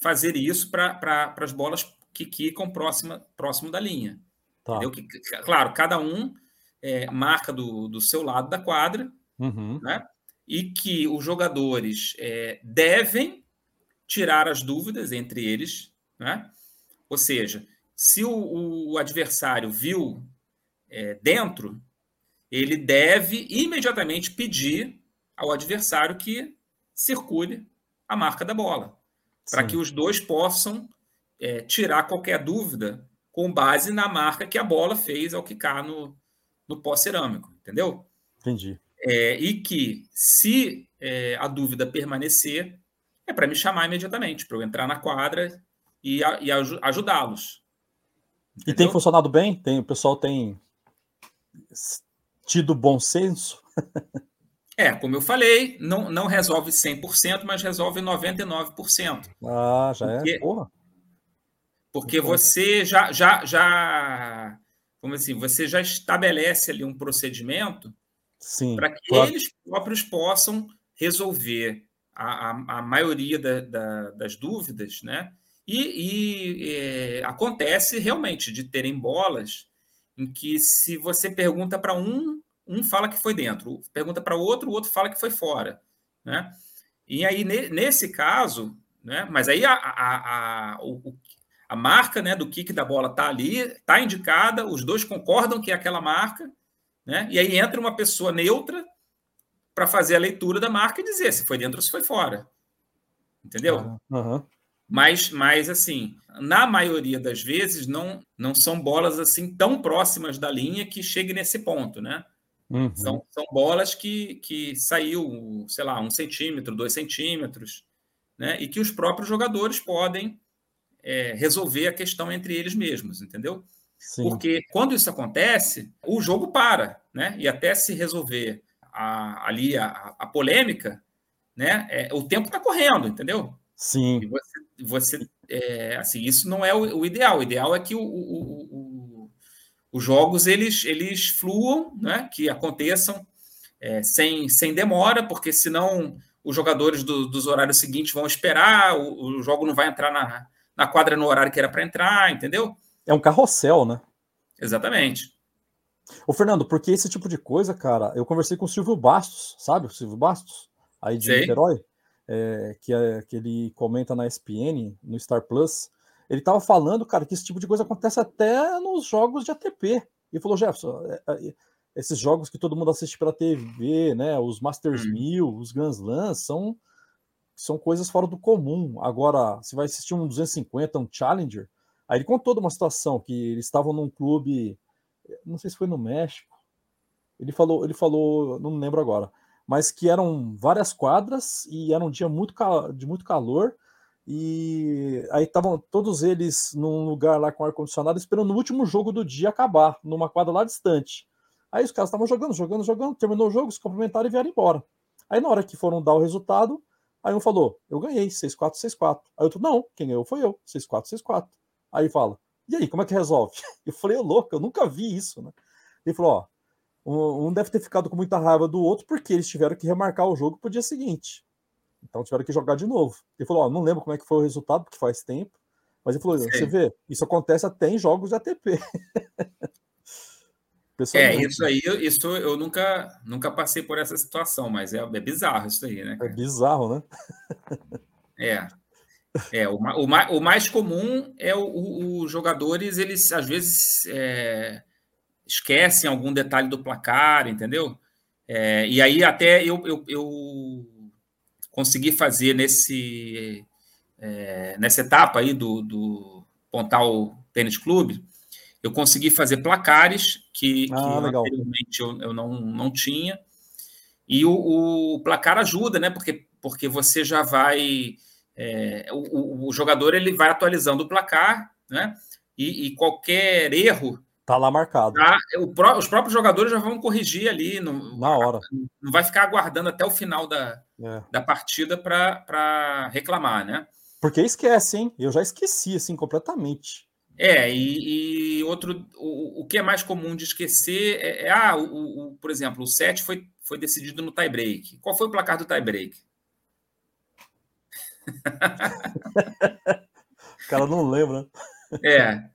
[SPEAKER 4] fazer isso para as bolas que quicam próxima, próximo da linha. Tá. Entendeu? Que, claro, cada um é, marca do, do seu lado da quadra,
[SPEAKER 3] uhum.
[SPEAKER 4] né? e que os jogadores é, devem tirar as dúvidas entre eles, né? Ou seja, se o, o adversário viu é, dentro, ele deve imediatamente pedir ao adversário que circule a marca da bola, para que os dois possam é, tirar qualquer dúvida com base na marca que a bola fez ao quicar no, no pó cerâmico, entendeu?
[SPEAKER 3] Entendi.
[SPEAKER 4] É, e que, se é, a dúvida permanecer, é para me chamar imediatamente, para eu entrar na quadra e, e ajudá-los.
[SPEAKER 3] E tem funcionado bem? Tem, o pessoal tem tido bom senso?
[SPEAKER 4] É, como eu falei, não, não resolve 100%, mas resolve 99%.
[SPEAKER 3] Ah, já porque, é? Porra.
[SPEAKER 4] Porque você já, já, já, como assim, você já estabelece ali um procedimento para que claro. eles próprios possam resolver a, a, a maioria da, da, das dúvidas, né? E, e é, acontece realmente de terem bolas em que se você pergunta para um, um fala que foi dentro, pergunta para outro, o outro fala que foi fora. Né? E aí, nesse caso, né, mas aí a, a, a, o, a marca né, do kick da bola está ali, está indicada, os dois concordam que é aquela marca, né? e aí entra uma pessoa neutra para fazer a leitura da marca e dizer se foi dentro ou se foi fora. Entendeu?
[SPEAKER 3] Uhum.
[SPEAKER 4] Mas, mas, assim, na maioria das vezes, não, não são bolas assim tão próximas da linha que chegue nesse ponto, né?
[SPEAKER 3] Uhum.
[SPEAKER 4] São, são bolas que, que saiu, sei lá, um centímetro, dois centímetros, né? E que os próprios jogadores podem é, resolver a questão entre eles mesmos, entendeu?
[SPEAKER 3] Sim.
[SPEAKER 4] Porque quando isso acontece, o jogo para, né? E até se resolver a, ali a, a polêmica, né? É, o tempo está correndo, entendeu?
[SPEAKER 3] Sim.
[SPEAKER 4] E você, você é, assim, isso não é o, o, ideal. O ideal é que o, o os jogos eles, eles fluam, né? que aconteçam é, sem, sem demora, porque senão os jogadores do, dos horários seguintes vão esperar, o, jogo não vai entrar na, na quadra no horário que era para entrar, entendeu?
[SPEAKER 3] É um carrossel, né?
[SPEAKER 4] Exatamente.
[SPEAKER 3] Ô, Fernando, porque esse tipo de coisa, cara, eu conversei com o Silvio Bastos, sabe? O Silvio Bastos, aí de Sei. Niterói, é, que, é, que ele comenta na ESPN, no Star Plus. Ele estava falando, cara, que esse tipo de coisa acontece até nos jogos de ATP. E falou, Jefferson, é, é, esses jogos que todo mundo assiste pela TV, né? Os Masters hum. 1000, os Grand Slams, são, são coisas fora do comum. Agora, você vai assistir um 250, um Challenger. Aí ele contou de uma situação que eles estavam num clube, não sei se foi no México. Ele falou, ele falou, não lembro agora, mas que eram várias quadras e era um dia muito de muito calor e aí estavam todos eles num lugar lá com ar-condicionado, esperando o último jogo do dia acabar, numa quadra lá distante. Aí os caras estavam jogando, jogando, jogando, terminou o jogo, se cumprimentaram e vieram embora. Aí na hora que foram dar o resultado, aí um falou, eu ganhei, 6-4, 6-4. Aí outro, não, quem ganhou foi eu, 6-4, 6-4. Aí fala, e aí, como é que resolve? Eu falei, louco, eu nunca vi isso, né? Ele falou, ó, um deve ter ficado com muita raiva do outro porque eles tiveram que remarcar o jogo pro dia seguinte. Então tiveram que jogar de novo. Ele falou: Ó, não lembro como é que foi o resultado, porque faz tempo. Mas ele falou: você vê, isso acontece até em jogos de ATP.
[SPEAKER 4] é, isso aí, isso eu nunca, nunca passei por essa situação, mas é, é bizarro isso aí, né?
[SPEAKER 3] Cara? É bizarro, né?
[SPEAKER 4] é. É, o, o, o mais comum é os jogadores, eles às vezes é, esquecem algum detalhe do placar, entendeu? É, e aí até eu, eu, eu consegui fazer nesse, é, nessa etapa aí do, do Pontal Tênis Clube, eu consegui fazer placares que, ah, que anteriormente eu, eu não, não tinha. E o, o, placar ajuda, né? Porque, porque você já vai. É, o, o, jogador ele vai atualizando o placar, né? E, e qualquer erro
[SPEAKER 3] Tá lá marcado.
[SPEAKER 4] Tá, o, os próprios jogadores já vão corrigir ali. No,
[SPEAKER 3] Na hora.
[SPEAKER 4] Não vai ficar aguardando até o final da, é. da partida para reclamar, né?
[SPEAKER 3] Porque esquece, hein? Eu já esqueci, assim, completamente.
[SPEAKER 4] É, e, e outro, o, o que é mais comum de esquecer é, é ah, o, o, por exemplo, o 7 foi, foi decidido no tie-break. Qual foi o placar do tie-break?
[SPEAKER 3] o cara não lembra.
[SPEAKER 4] É.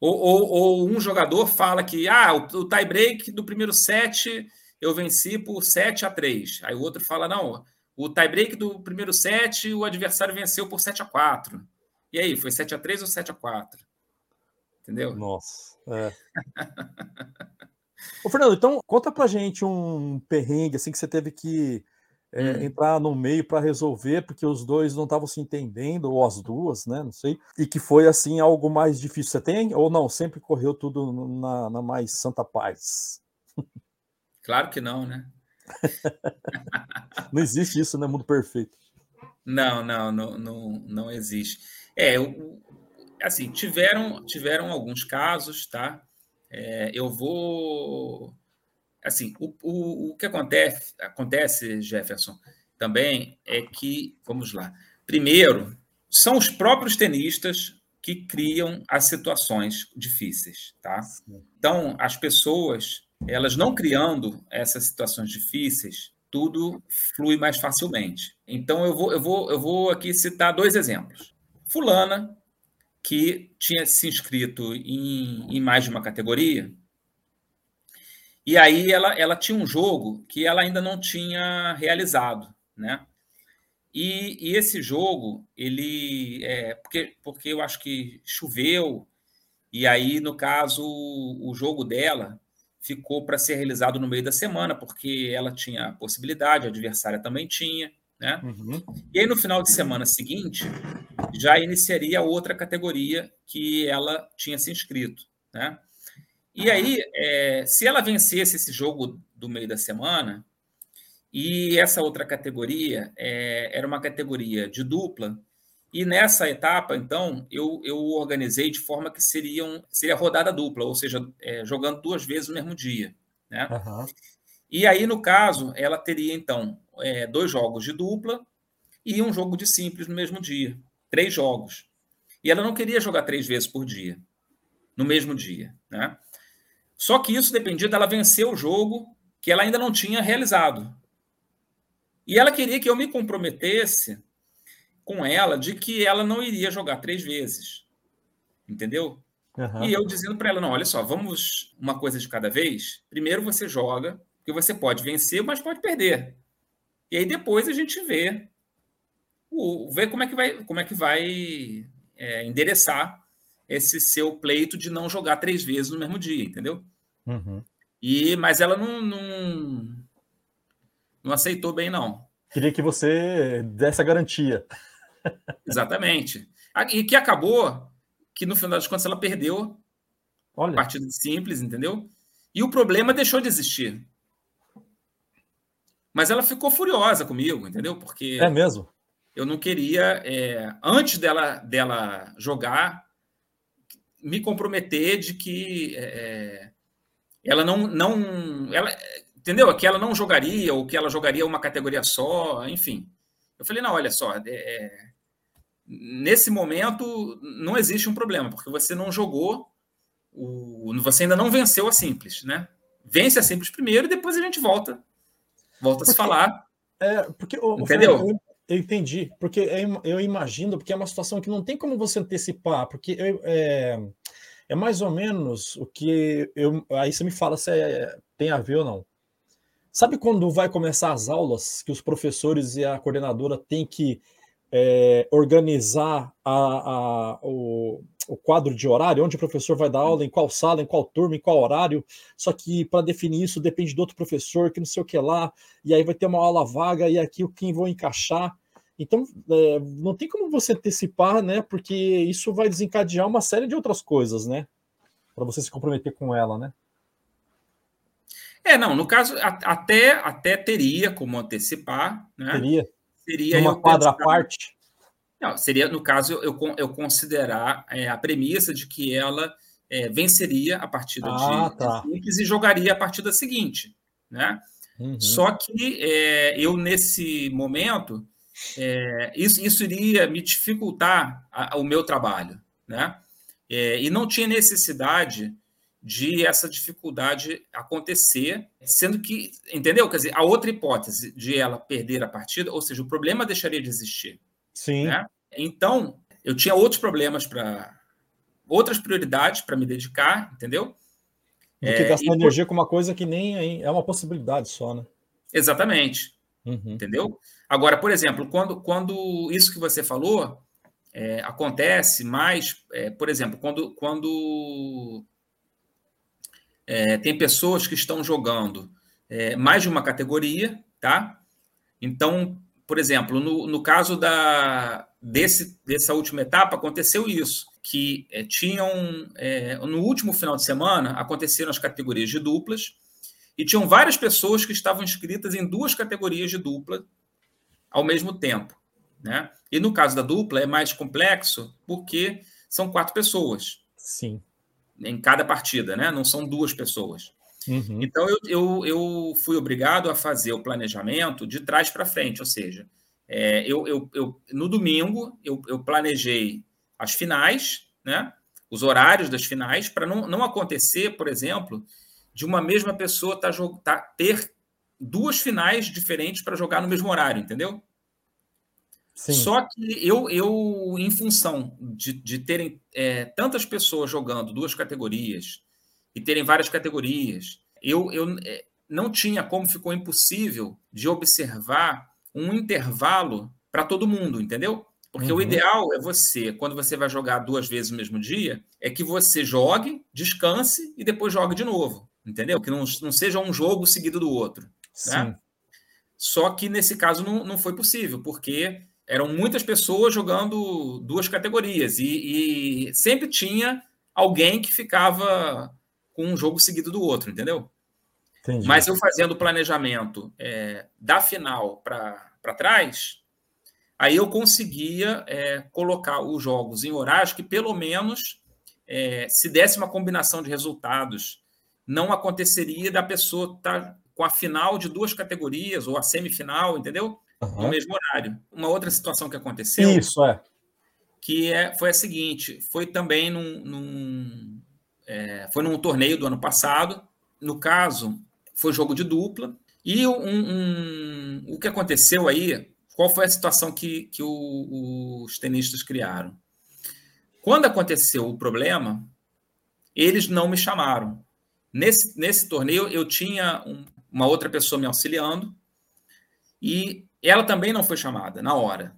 [SPEAKER 4] Ou, ou, ou, um jogador fala que ah, o, o tie-break do primeiro set eu venci por 7 a 3. Aí o outro fala: não, o tie-break do primeiro set o adversário venceu por 7 a 4. E aí, foi 7 a 3 ou 7 a 4? Entendeu?
[SPEAKER 3] Nossa. É. Ô, Fernando, então conta pra gente um perrengue assim que você teve que é, hum. entrar no meio para resolver, porque os dois não estavam se entendendo, ou as duas, né? Não sei. E que foi assim algo mais difícil. Você tem ou não? Sempre correu tudo na, na mais santa paz?
[SPEAKER 4] Claro que não, né?
[SPEAKER 3] não existe isso, né? Mundo perfeito.
[SPEAKER 4] Não, não, não, não, não existe. É, assim, tiveram, tiveram alguns casos, tá? É, eu vou. Assim, o, o, o que acontece, acontece, Jefferson, também é que, vamos lá. Primeiro, são os próprios tenistas que criam as situações difíceis, tá? Então, as pessoas, elas não criando essas situações difíceis, tudo flui mais facilmente. Então, eu vou, eu vou, eu vou aqui citar dois exemplos. Fulana que tinha se inscrito em, em mais de uma categoria. E aí ela, ela tinha um jogo que ela ainda não tinha realizado, né? E, e esse jogo, ele é porque, porque eu acho que choveu, e aí, no caso, o jogo dela ficou para ser realizado no meio da semana, porque ela tinha possibilidade, a adversária também tinha. Né? Uhum. E aí, no final de semana seguinte, já iniciaria outra categoria que ela tinha se inscrito. Né? E aí, é, se ela vencesse esse jogo do meio da semana, e essa outra categoria é, era uma categoria de dupla, e nessa etapa, então, eu, eu organizei de forma que seriam, seria rodada dupla, ou seja, é, jogando duas vezes no mesmo dia. Né? Uhum. E aí, no caso, ela teria, então, dois jogos de dupla e um jogo de simples no mesmo dia. Três jogos. E ela não queria jogar três vezes por dia, no mesmo dia. Né? Só que isso dependia dela vencer o jogo que ela ainda não tinha realizado. E ela queria que eu me comprometesse com ela de que ela não iria jogar três vezes. Entendeu? Uhum. E eu dizendo para ela: não, olha só, vamos uma coisa de cada vez. Primeiro você joga, porque você pode vencer, mas pode perder. E aí depois a gente vê, o, vê como é que vai, como é que vai é, endereçar esse seu pleito de não jogar três vezes no mesmo dia, entendeu? Uhum. E, mas ela não, não, não aceitou bem, não.
[SPEAKER 3] Queria que você desse a garantia.
[SPEAKER 4] Exatamente. E que acabou que, no final das contas, ela perdeu Olha. a partida simples, entendeu? E o problema deixou de existir. Mas ela ficou furiosa comigo, entendeu? Porque.
[SPEAKER 3] É mesmo?
[SPEAKER 4] Eu não queria, é, antes dela, dela jogar, me comprometer de que é, é ela não. não ela, entendeu? Que ela não jogaria, ou que ela jogaria uma categoria só, enfim. Eu falei, não, olha só, é, é nesse momento não existe um problema, porque você não jogou, o, você ainda não venceu a simples, né? Vence a simples primeiro e depois a gente volta Volta a se falar.
[SPEAKER 3] É, porque, Entendeu? Eu, entendi, porque eu imagino, porque é uma situação que não tem como você antecipar, porque eu, é, é mais ou menos o que eu. Aí você me fala se é, tem a ver ou não. Sabe quando vai começar as aulas que os professores e a coordenadora têm que é, organizar a, a, o, o quadro de horário, onde o professor vai dar aula, em qual sala, em qual turma, em qual horário. Só que para definir isso depende do outro professor, que não sei o que lá, e aí vai ter uma aula vaga, e aqui o quem vou encaixar. Então, é, não tem como você antecipar, né? Porque isso vai desencadear uma série de outras coisas, né? Para você se comprometer com ela, né?
[SPEAKER 4] É, não, no caso, até, até teria como antecipar, né?
[SPEAKER 3] Teria. Seria uma quadra à parte.
[SPEAKER 4] Não, seria, no caso, eu, eu considerar é, a premissa de que ela é, venceria a partida ah, de, tá. e jogaria a partida seguinte. Né? Uhum. Só que é, eu, nesse momento, é, isso, isso iria me dificultar a, a, o meu trabalho. Né? É, e não tinha necessidade de essa dificuldade acontecer, sendo que, entendeu? Quer dizer, a outra hipótese de ela perder a partida, ou seja, o problema deixaria de existir.
[SPEAKER 3] Sim. Né?
[SPEAKER 4] Então, eu tinha outros problemas para. outras prioridades para me dedicar, entendeu?
[SPEAKER 3] Do que é, gastar energia com uma coisa que nem é uma possibilidade só, né?
[SPEAKER 4] Exatamente. Uhum. Entendeu? Agora, por exemplo, quando, quando isso que você falou é, acontece mais, é, por exemplo, quando, quando é, tem pessoas que estão jogando é, mais de uma categoria, tá? Então, por exemplo, no, no caso da, desse, dessa última etapa, aconteceu isso, que é, tinham, é, no último final de semana, aconteceram as categorias de duplas, e tinham várias pessoas que estavam inscritas em duas categorias de dupla ao mesmo tempo. Né? E no caso da dupla é mais complexo porque são quatro pessoas.
[SPEAKER 3] Sim.
[SPEAKER 4] Em cada partida, né? Não são duas pessoas. Uhum. Então eu, eu, eu, fui obrigado a fazer o planejamento de trás para frente, ou seja, é, eu, eu, eu, no domingo eu, eu planejei as finais, né? Os horários das finais, para não, não acontecer, por exemplo, de uma mesma pessoa tá, tá, ter duas finais diferentes para jogar no mesmo horário, entendeu? Sim. Só que eu, eu, em função de, de terem é, tantas pessoas jogando duas categorias e terem várias categorias, eu, eu é, não tinha como ficou impossível de observar um intervalo para todo mundo, entendeu? Porque uhum. o ideal é você, quando você vai jogar duas vezes no mesmo dia, é que você jogue, descanse e depois jogue de novo, entendeu? Que não, não seja um jogo seguido do outro. Né? Sim. Né? Só que nesse caso não, não foi possível, porque eram muitas pessoas jogando duas categorias e, e, sempre tinha alguém que ficava com um jogo seguido do outro, entendeu? Entendi. Mas eu fazendo o planejamento é, da final para trás, aí eu conseguia é, colocar os jogos em horários que pelo menos é, se desse uma combinação de resultados, não aconteceria da pessoa estar tá com a final de duas categorias ou a semifinal, entendeu? Uhum. no mesmo horário. Uma outra situação que aconteceu.
[SPEAKER 3] Isso, é.
[SPEAKER 4] Que é, foi a seguinte: foi também num. num é, foi num torneio do ano passado. No caso, foi jogo de dupla. E um, um, o que aconteceu aí? Qual foi a situação que, que o, os tenistas criaram? Quando aconteceu o problema, eles não me chamaram. Nesse, nesse torneio, eu tinha um, uma outra pessoa me auxiliando e ela também não foi chamada na hora,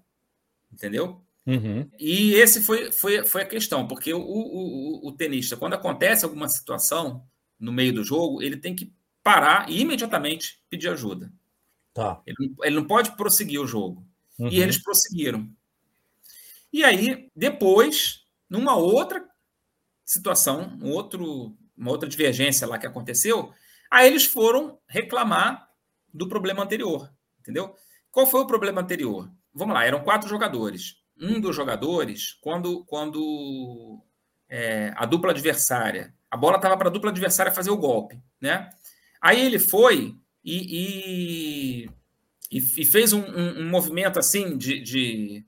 [SPEAKER 4] entendeu? Uhum. E esse foi, foi, foi a questão, porque o, o, o, o, tenista, quando acontece alguma situação no meio do jogo, ele tem que parar e imediatamente pedir ajuda. Tá. Ele, ele não pode prosseguir o jogo. Uhum. E eles prosseguiram. E aí, depois, numa outra situação, um outro, uma outra divergência lá que aconteceu, aí eles foram reclamar do problema anterior, entendeu? Qual foi o problema anterior? Vamos lá, eram quatro jogadores. Um dos jogadores, quando, quando é, a dupla adversária, a bola estava para a dupla adversária fazer o golpe, né? Aí ele foi e, e, e fez um, um, um, movimento assim de, de,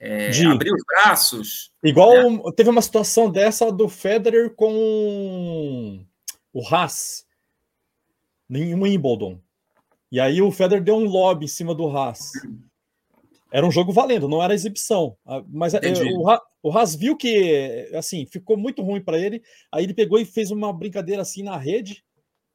[SPEAKER 4] é, de, abrir os braços.
[SPEAKER 3] Igual né? teve uma situação dessa do Federer com o Haas em Wimbledon. E aí o Federer deu um lobby em cima do Haas. Era um jogo valendo, não era exibição. Ah, mas é, o, o Haas viu que assim ficou muito ruim para ele. Aí ele pegou e fez uma brincadeira assim na rede.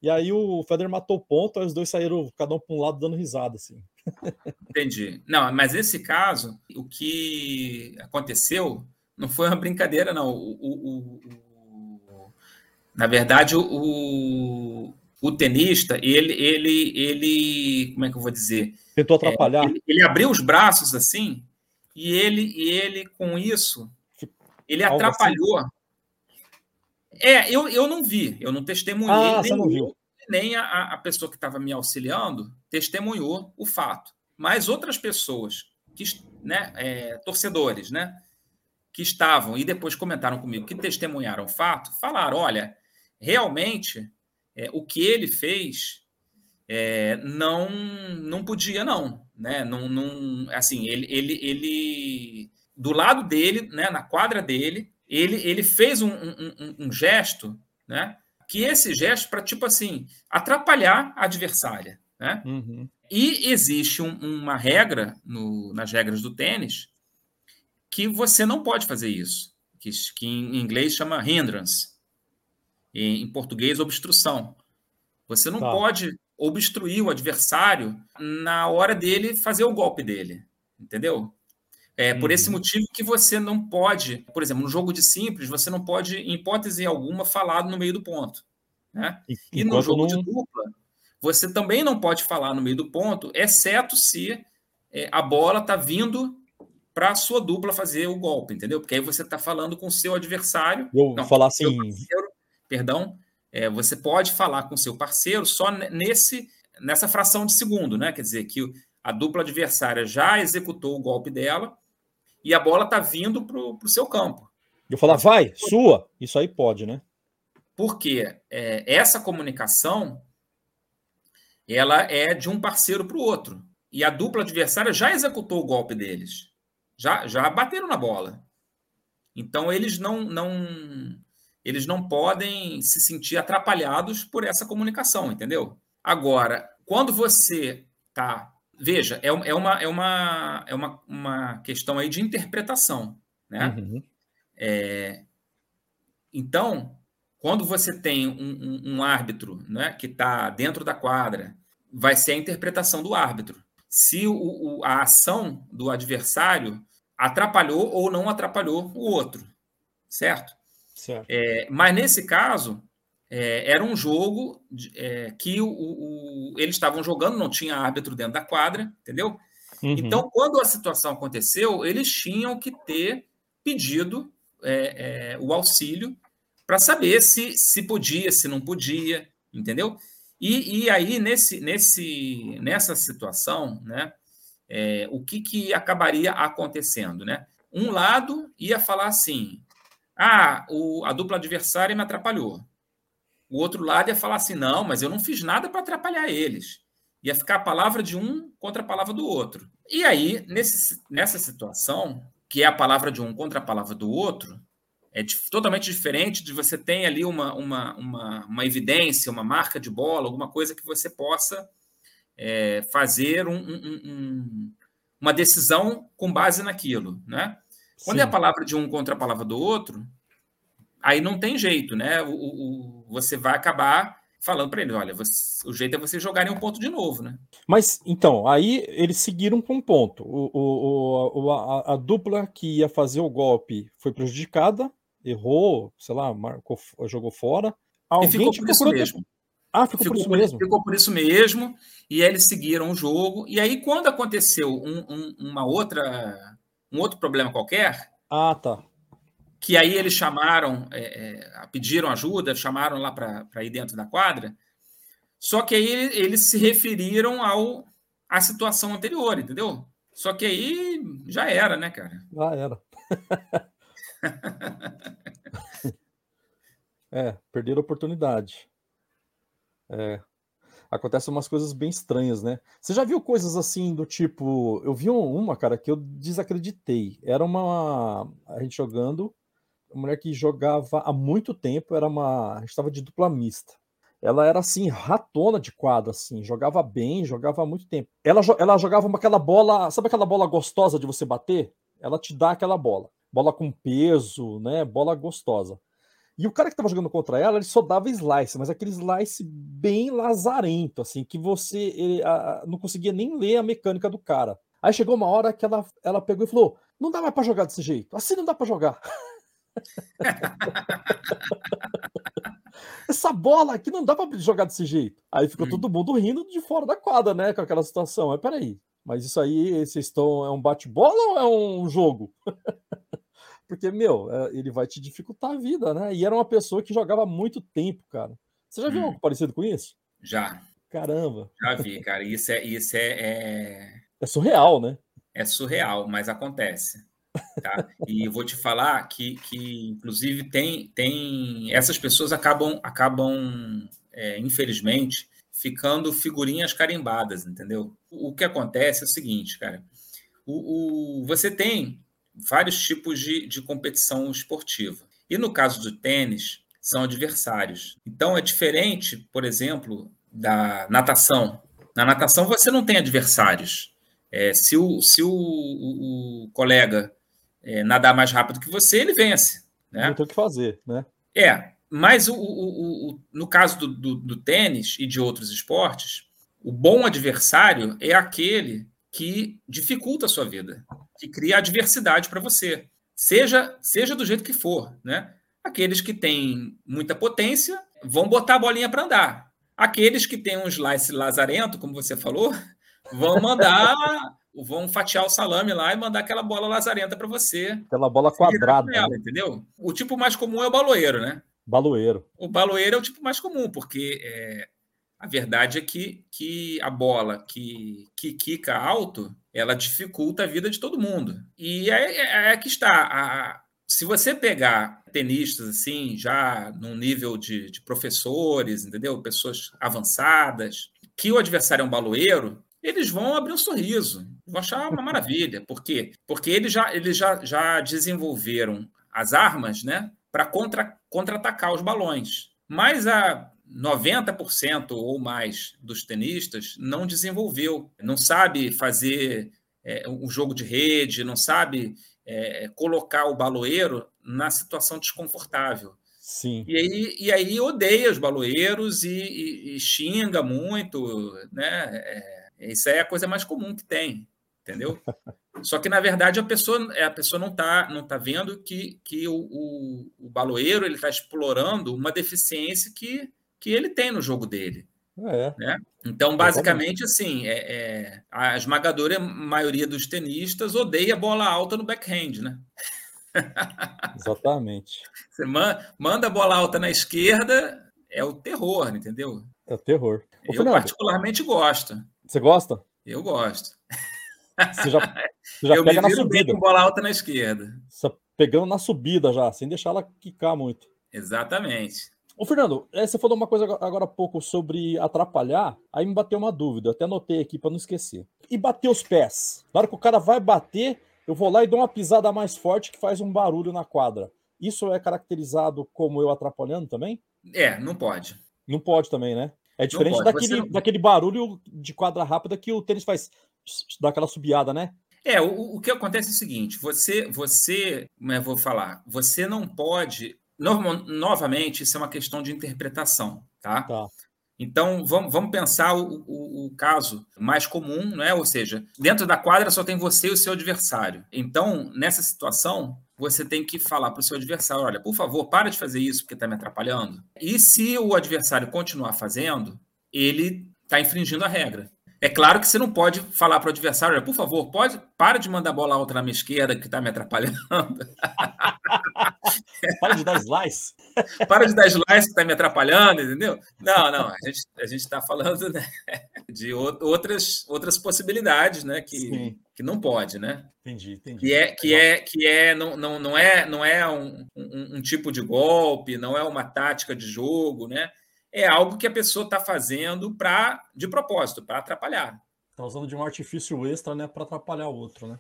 [SPEAKER 3] E aí o Federer matou o ponto, aí os dois saíram cada um para um lado dando risada assim.
[SPEAKER 4] Entendi. Não, mas nesse caso, o que aconteceu não foi uma brincadeira, não. O, o, o, na verdade, o, o tenista, ele, ele, ele, como é que eu vou dizer?
[SPEAKER 3] Tentou atrapalhar.
[SPEAKER 4] É, ele, ele, abriu os braços assim, e ele, e ele com isso, ele Algo assim? atrapalhou. Assim? É, eu, eu não vi, eu não testemunhei,
[SPEAKER 3] ah, nem, não viu.
[SPEAKER 4] nem a, a pessoa que estava me auxiliando testemunhou o fato. Mas outras pessoas, que, né, é, torcedores, né, que estavam e depois comentaram comigo, que testemunharam o fato, falaram: olha, realmente é, o que ele fez é, não não podia não, né? Não, não assim ele, ele, ele do lado dele, né? Na quadra dele, ele, ele fez um, um, um gesto, né? Que esse gesto para tipo assim atrapalhar a adversária, né? Uhum. E existe um, uma regra no, nas regras do tênis que você não pode fazer isso, que, que em inglês chama hindrance em português, obstrução. Você não tá. pode obstruir o adversário na hora dele fazer o golpe dele, entendeu? É por esse uhum. motivo que você não pode, por exemplo, no jogo de simples, você não pode, em hipótese alguma, falar no meio do ponto. Né? E no jogo não... de dupla, você também não pode falar no meio do ponto, exceto se é, a bola está vindo para a sua dupla fazer o golpe, entendeu? Porque aí você está falando com o seu adversário.
[SPEAKER 3] Eu
[SPEAKER 4] não,
[SPEAKER 3] falar assim.
[SPEAKER 4] Perdão, é, você pode falar com seu parceiro só nesse nessa fração de segundo, né? Quer dizer que a dupla adversária já executou o golpe dela e a bola está vindo para o seu campo.
[SPEAKER 3] Eu falar, vai, sua. Isso aí pode, né?
[SPEAKER 4] Porque é, essa comunicação ela é de um parceiro para o outro. E a dupla adversária já executou o golpe deles. Já, já bateram na bola. Então eles não, não eles não podem se sentir atrapalhados por essa comunicação, entendeu? Agora, quando você tá, veja, é, é, uma, é, uma, é uma, uma questão aí de interpretação, né? Uhum. É, então, quando você tem um, um, um árbitro né, que está dentro da quadra, vai ser a interpretação do árbitro. Se o, o, a ação do adversário atrapalhou ou não atrapalhou o outro, certo? É, mas nesse caso, é, era um jogo de, é, que o, o, eles estavam jogando, não tinha árbitro dentro da quadra, entendeu? Uhum. Então, quando a situação aconteceu, eles tinham que ter pedido é, é, o auxílio para saber se, se podia, se não podia, entendeu? E, e aí, nesse, nesse, nessa situação, né, é, o que, que acabaria acontecendo? Né? Um lado ia falar assim: ah, o, a dupla adversária me atrapalhou. O outro lado ia falar assim: não, mas eu não fiz nada para atrapalhar eles. Ia ficar a palavra de um contra a palavra do outro. E aí, nesse, nessa situação, que é a palavra de um contra a palavra do outro, é totalmente diferente de você ter ali uma, uma, uma, uma, evidência, uma marca de bola, alguma coisa que você possa é, fazer um, um, um, uma decisão com base naquilo. Né? Quando Sim. é a palavra de um contra a palavra do outro, aí não tem jeito, né? O, o você vai acabar falando para ele, olha, você, o jeito é você jogar em um ponto de novo, né?
[SPEAKER 3] Mas então, aí eles seguiram com um ponto. O, o, o a, a, dupla que ia fazer o golpe foi prejudicada, errou, sei lá, marcou, jogou fora.
[SPEAKER 4] Alguém e ficou por isso mesmo.
[SPEAKER 3] Ah, ficou, ficou, por isso mesmo.
[SPEAKER 4] Ficou por isso mesmo. E aí eles seguiram o jogo. E aí, quando aconteceu um, um, uma outra, um outro problema qualquer.
[SPEAKER 3] Ah, tá
[SPEAKER 4] que aí eles chamaram, é, é, pediram ajuda, chamaram lá para ir dentro da quadra. Só que aí eles se referiram ao à situação anterior, entendeu? Só que aí já era, né, cara?
[SPEAKER 3] Já era. é, perderam a oportunidade. É. Acontecem umas coisas bem estranhas, né? Você já viu coisas assim do tipo. Eu vi uma, cara, que eu desacreditei. Era uma. A gente jogando uma mulher que jogava há muito tempo, era uma. A gente estava de dupla mista. Ela era assim, ratona de quadra, assim, jogava bem, jogava há muito tempo. Ela, ela jogava aquela bola, sabe aquela bola gostosa de você bater? Ela te dá aquela bola. Bola com peso, né? Bola gostosa. E o cara que estava jogando contra ela, ele só dava slice, mas aquele slice bem lazarento, assim, que você ele, a, não conseguia nem ler a mecânica do cara. Aí chegou uma hora que ela, ela pegou e falou: não dá mais para jogar desse jeito, assim não dá para jogar. Essa bola aqui não dá para jogar desse jeito. Aí ficou hum. todo mundo rindo de fora da quadra, né? Com aquela situação. Mas peraí, mas isso aí, vocês estão. É um bate-bola ou é um jogo? Porque, meu, é, ele vai te dificultar a vida, né? E era uma pessoa que jogava muito tempo, cara. Você já viu hum. algo parecido com isso?
[SPEAKER 4] Já.
[SPEAKER 3] Caramba.
[SPEAKER 4] Já vi, cara. Isso é. Isso é, é...
[SPEAKER 3] é surreal, né?
[SPEAKER 4] É surreal, mas acontece. Tá? E eu vou te falar que, que inclusive, tem, tem essas pessoas acabam, acabam é, infelizmente, ficando figurinhas carimbadas, entendeu? O, o que acontece é o seguinte, cara. O, o, você tem vários tipos de, de competição esportiva. E no caso do tênis, são adversários. Então é diferente, por exemplo, da natação. Na natação você não tem adversários. É, se o, se o, o, o colega é, nadar mais rápido que você, ele vence. Né?
[SPEAKER 3] Não tem o que fazer, né?
[SPEAKER 4] É, mas o, o, no caso do, do, do, tênis e de outros esportes, o bom adversário é aquele que dificulta a sua vida, que cria adversidade para você, seja, seja do jeito que for, né? Aqueles que têm muita potência vão botar a bolinha para andar. Aqueles que têm um slice lazarento, como você falou, vão mandar, vão fatiar o salame lá e mandar aquela bola lazarenta para você.
[SPEAKER 3] Aquela bola quadrada.
[SPEAKER 4] Ela, né? Entendeu? O tipo mais comum é o baloeiro, né?
[SPEAKER 3] Baloeiro.
[SPEAKER 4] O baloeiro é o tipo mais comum, porque é, a verdade é que, que a bola que, que quica alto, ela dificulta a vida de todo mundo. E é, é, é que está. A, se você pegar tenistas assim, já num nível de, de, professores, entendeu? Pessoas avançadas, que o adversário é um baloeiro, eles vão abrir um sorriso, vão achar uma maravilha. Por quê? Porque eles já, eles já, já desenvolveram as armas né, para contra, contra-atacar os balões. Mas a 90% ou mais dos tenistas não desenvolveu, não sabe fazer é, um jogo de rede, não sabe é, colocar o baloeiro na situação desconfortável.
[SPEAKER 3] Sim.
[SPEAKER 4] E aí, e aí odeia os baloeiros e, e, e xinga muito, né? É, isso é a coisa mais comum que tem, entendeu? Só que, na verdade, a pessoa, a pessoa não está não tá vendo que, que o, o, o baloeiro está explorando uma deficiência que, que ele tem no jogo dele.
[SPEAKER 3] É.
[SPEAKER 4] Né? Então, basicamente, assim, é, é, a esmagadora maioria dos tenistas odeia bola alta no backhand, né?
[SPEAKER 3] Exatamente.
[SPEAKER 4] Você manda a bola alta na esquerda, é o terror, entendeu?
[SPEAKER 3] É o terror.
[SPEAKER 4] Ô, eu Fernando, particularmente gosto.
[SPEAKER 3] Você gosta?
[SPEAKER 4] Eu gosto.
[SPEAKER 3] Você já, você já
[SPEAKER 4] eu
[SPEAKER 3] pega
[SPEAKER 4] me
[SPEAKER 3] na subida.
[SPEAKER 4] com bola alta na esquerda.
[SPEAKER 3] Você pegando na subida já, sem deixar ela quicar muito.
[SPEAKER 4] Exatamente.
[SPEAKER 3] Ô, Fernando, é, você falou uma coisa agora há pouco sobre atrapalhar, aí me bateu uma dúvida, até anotei aqui para não esquecer. E bater os pés? Na hora que o cara vai bater, eu vou lá e dou uma pisada mais forte que faz um barulho na quadra. Isso é caracterizado como eu atrapalhando também?
[SPEAKER 4] É, não pode.
[SPEAKER 3] Não pode também, né? É diferente daquele, não... daquele barulho de quadra rápida que o tênis faz, dá aquela subiada, né?
[SPEAKER 4] É, o, o que acontece é o seguinte: você, você, como eu vou falar, você não pode novamente, isso é uma questão de interpretação, tá?
[SPEAKER 3] tá.
[SPEAKER 4] Então, vamos, vamos pensar o, o, o, caso mais comum, né? ou seja, dentro da quadra só tem você e o seu adversário. Então, nessa situação, você tem que falar para o seu adversário: olha, por favor, para de fazer isso porque está me atrapalhando. E se o adversário continuar fazendo, ele está infringindo a regra. É claro que você não pode falar para o adversário, por favor, pode, para de mandar bola alta na minha esquerda que está me atrapalhando.
[SPEAKER 3] para de dar slice.
[SPEAKER 4] para de dar slice que está me atrapalhando, entendeu? Não, não, a gente a está falando né, de outras, outras possibilidades, né? Que, que não pode, né?
[SPEAKER 3] Entendi, entendi.
[SPEAKER 4] Que é, que é, que é não, não, não é, não é um, um, um tipo de golpe, não é uma tática de jogo, né? é algo que a pessoa está fazendo para de propósito, para atrapalhar.
[SPEAKER 3] Está usando de um artifício extra, né, para atrapalhar o outro, né?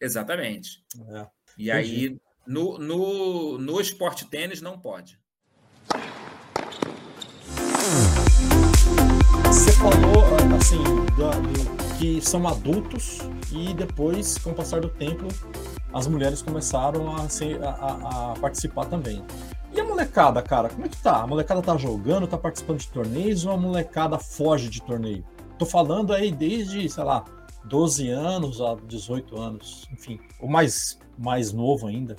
[SPEAKER 4] Exatamente.
[SPEAKER 3] É,
[SPEAKER 4] e aí, no, no, no esporte tênis, não pode.
[SPEAKER 3] Você falou, assim, que são adultos e depois, com o passar do tempo, as mulheres começaram a, a, a participar também. E a molecada, cara, como é que tá? A molecada tá jogando, tá participando de torneios ou a molecada foge de torneio? Tô falando aí desde, sei lá, 12 anos a 18 anos, enfim, o mais, mais novo ainda.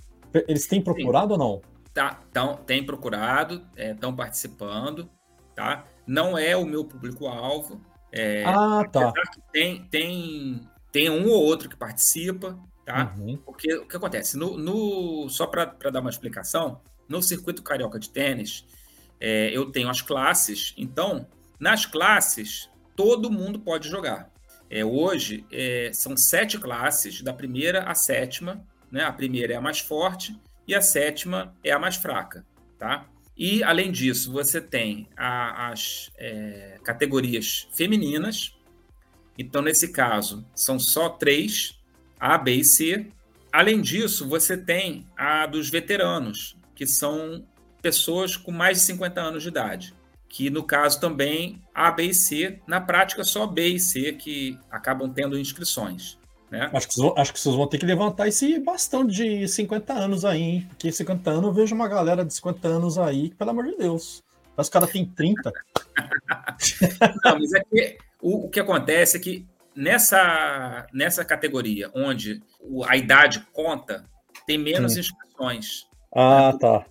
[SPEAKER 3] Eles têm procurado Sim. ou não?
[SPEAKER 4] Tá, tão, tem procurado, estão é, participando, tá? Não é o meu público-alvo. É,
[SPEAKER 3] ah, tá.
[SPEAKER 4] Tem, tem, tem um ou outro que participa, tá? Uhum. Porque o que acontece? No, no só para dar uma explicação, no circuito carioca de tênis, é, eu tenho as classes, então, nas classes, todo mundo pode jogar. É, hoje, é, são sete classes, da primeira à sétima, né? A primeira é a mais forte e a sétima é a mais fraca, tá? E, além disso, você tem a, as é, categorias femininas. Então, nesse caso, são só três, A, B e C. Além disso, você tem a dos veteranos, que são pessoas com mais de 50 anos de idade, que no caso também A, B e C, na prática só B e C que acabam tendo inscrições. Né?
[SPEAKER 3] Acho, que vocês, acho que vocês vão ter que levantar esse bastão de 50 anos aí, hein? Porque 50 anos eu vejo uma galera de 50 anos aí, pelo amor de Deus. Os caras têm 30.
[SPEAKER 4] Não, mas é que o, o, que acontece é que nessa, nessa categoria, onde a idade conta, tem menos Sim. inscrições.
[SPEAKER 3] Ah, tá.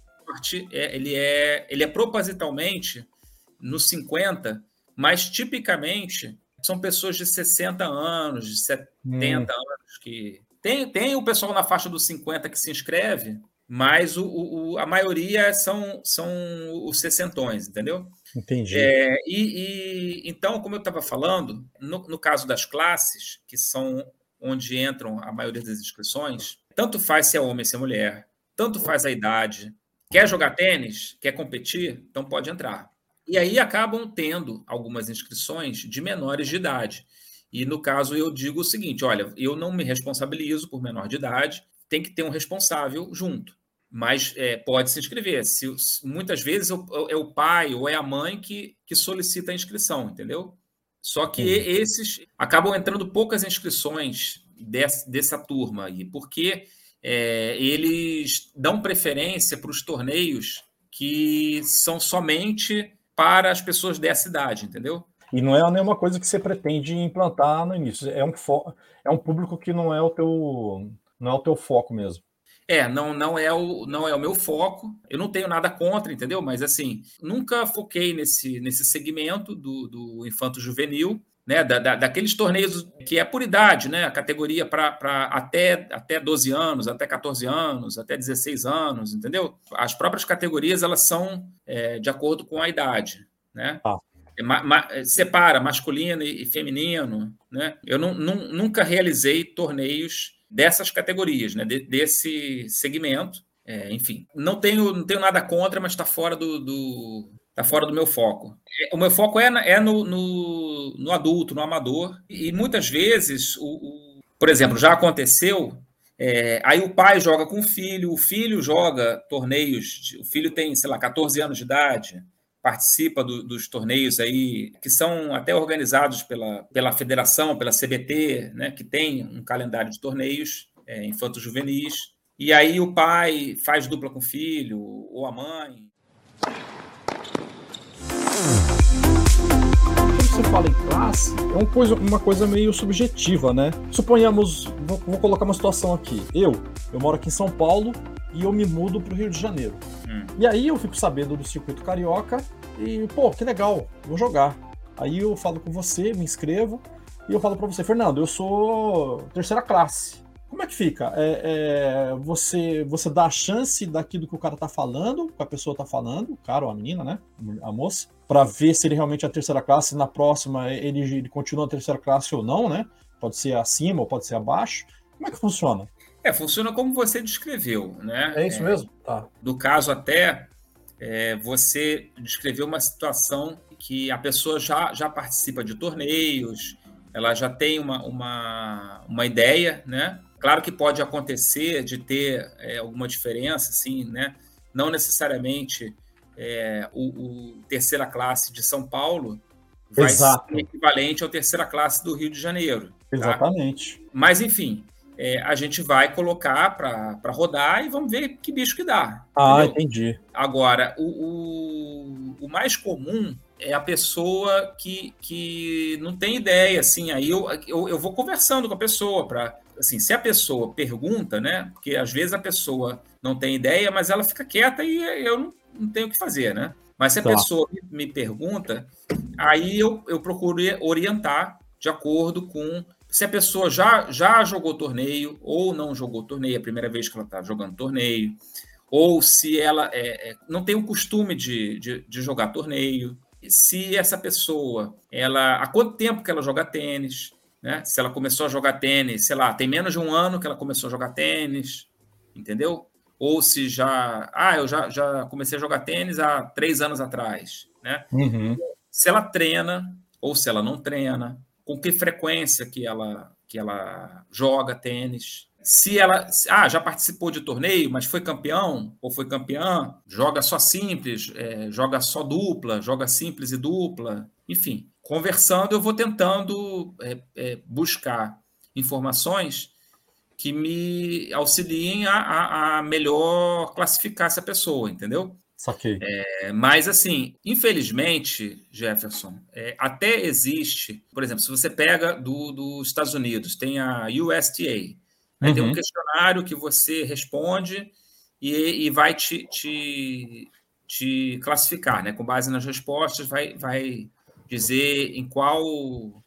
[SPEAKER 4] É, ele, é, ele é propositalmente nos 50, mas tipicamente são pessoas de 60 anos, de 70 hum. anos que. Tem, tem o pessoal na faixa dos 50 que se inscreve, mas o, o, a maioria são, são os sessentões, entendeu?
[SPEAKER 3] Entendi.
[SPEAKER 4] É, e, e, então, como eu estava falando, no, no, caso das classes, que são onde entram a maioria das inscrições, tanto faz se é homem, se é mulher, tanto faz a idade. Quer jogar tênis? Quer competir? Então pode entrar. E aí acabam tendo algumas inscrições de menores de idade. E no caso eu digo o seguinte: olha, eu não me responsabilizo por menor de idade, tem que ter um responsável junto. Mas é, pode se inscrever. Se, muitas vezes é o pai ou é a mãe que, que solicita a inscrição, entendeu? Só que uhum. esses acabam entrando poucas inscrições desse, dessa turma aí, porque é, eles dão preferência para os torneios que são somente para as pessoas dessa idade, entendeu?
[SPEAKER 3] E não é nenhuma coisa que você pretende implantar no início. É um, é um público que não é o teu não é o teu foco mesmo.
[SPEAKER 4] É, não, não é o não é o meu foco. Eu não tenho nada contra, entendeu? Mas assim, nunca foquei nesse nesse segmento do, do infanto juvenil né, da, da, daqueles torneios que é por idade, né, a categoria para até, até 12 anos, até 14 anos, até 16 anos, entendeu? As próprias categorias elas são é, de acordo com a idade, né? Ah. Ma, ma, separa masculino e, e feminino, né? Eu não, não, nunca realizei torneios dessas categorias, né, de, desse segmento. É, enfim, não tenho, não tenho nada contra, mas está fora do, do, Está fora do meu foco. É, o meu foco é, é no, no, no adulto, no amador. E muitas vezes, o, o por exemplo, já aconteceu. É, aí o pai joga com o filho, o filho joga torneios. O filho tem, sei lá, 14 anos de idade, participa do, dos torneios aí, que são até organizados pela, pela federação, pela CBT, né, que tem um calendário de torneios é, infantos juvenis. E aí o pai faz dupla com o filho, ou a mãe.
[SPEAKER 3] Você fala em classe, é uma coisa, uma coisa meio subjetiva, né? Suponhamos, vou, vou, colocar uma situação aqui. Eu, eu moro aqui em São Paulo e eu me mudo para o Rio de Janeiro. Hum. E aí eu fico sabendo do circuito carioca e, pô, que legal, vou jogar. Aí eu falo com você, me inscrevo e eu falo para você, Fernando, eu sou terceira classe. Como é que fica? É, é, você, você dá a chance daquilo que o cara tá falando, que a pessoa tá falando, o cara ou a menina, né? A moça, para ver se ele realmente é a terceira classe, na próxima ele, ele continua a terceira classe ou não, né? Pode ser acima ou pode ser abaixo. Como é que funciona?
[SPEAKER 4] É, funciona como você descreveu, né?
[SPEAKER 3] É isso é, mesmo? Tá.
[SPEAKER 4] Do caso até, é, você descreveu uma situação que a pessoa já, já participa de torneios, ela já tem uma, uma, uma ideia, né? Claro que pode acontecer de ter é, alguma diferença, assim, né? Não necessariamente é, o, o, terceira classe de São Paulo vai Exato. ser equivalente ao terceira classe do Rio de Janeiro.
[SPEAKER 3] Tá? Exatamente.
[SPEAKER 4] Mas, enfim, é, a gente vai colocar para rodar e vamos ver que bicho que dá.
[SPEAKER 3] Ah, entendeu? entendi.
[SPEAKER 4] Agora, o, o, o, mais comum é a pessoa que, que não tem ideia, assim, aí eu, eu, eu vou conversando com a pessoa para assim, se a pessoa pergunta, né? Porque às vezes a pessoa não tem ideia, mas ela fica quieta e eu não, não tenho o que fazer, né? Mas se a tá. pessoa me pergunta, aí eu, eu procuro orientar de acordo com se a pessoa já, já jogou torneio ou não jogou torneio, é a primeira vez que ela está jogando torneio, ou se ela é, é, não tem o costume de, de, de, jogar torneio, se essa pessoa, ela há quanto tempo que ela joga tênis, né? Se ela começou a jogar tênis, sei lá, tem menos de um ano que ela começou a jogar tênis, entendeu? Ou se já, ah, eu já, já comecei a jogar tênis há três anos atrás, né? Uhum. Se ela treina ou se ela não treina, com que frequência que ela que ela joga tênis, se ela ah, já participou de torneio, mas foi campeão ou foi campeã, joga só simples, é, joga só dupla, joga simples e dupla, enfim conversando, eu vou tentando é, é, buscar informações que me auxiliem a, a, a, melhor classificar essa pessoa, entendeu?
[SPEAKER 3] Saquei.
[SPEAKER 4] É, mas, assim, infelizmente, Jefferson, é, até existe, por exemplo, se você pega do, dos Estados Unidos, tem a USTA, uhum. tem um uhum. questionário que você responde e, e vai te, te te classificar, né? Com base nas respostas, vai, vai dizer em qual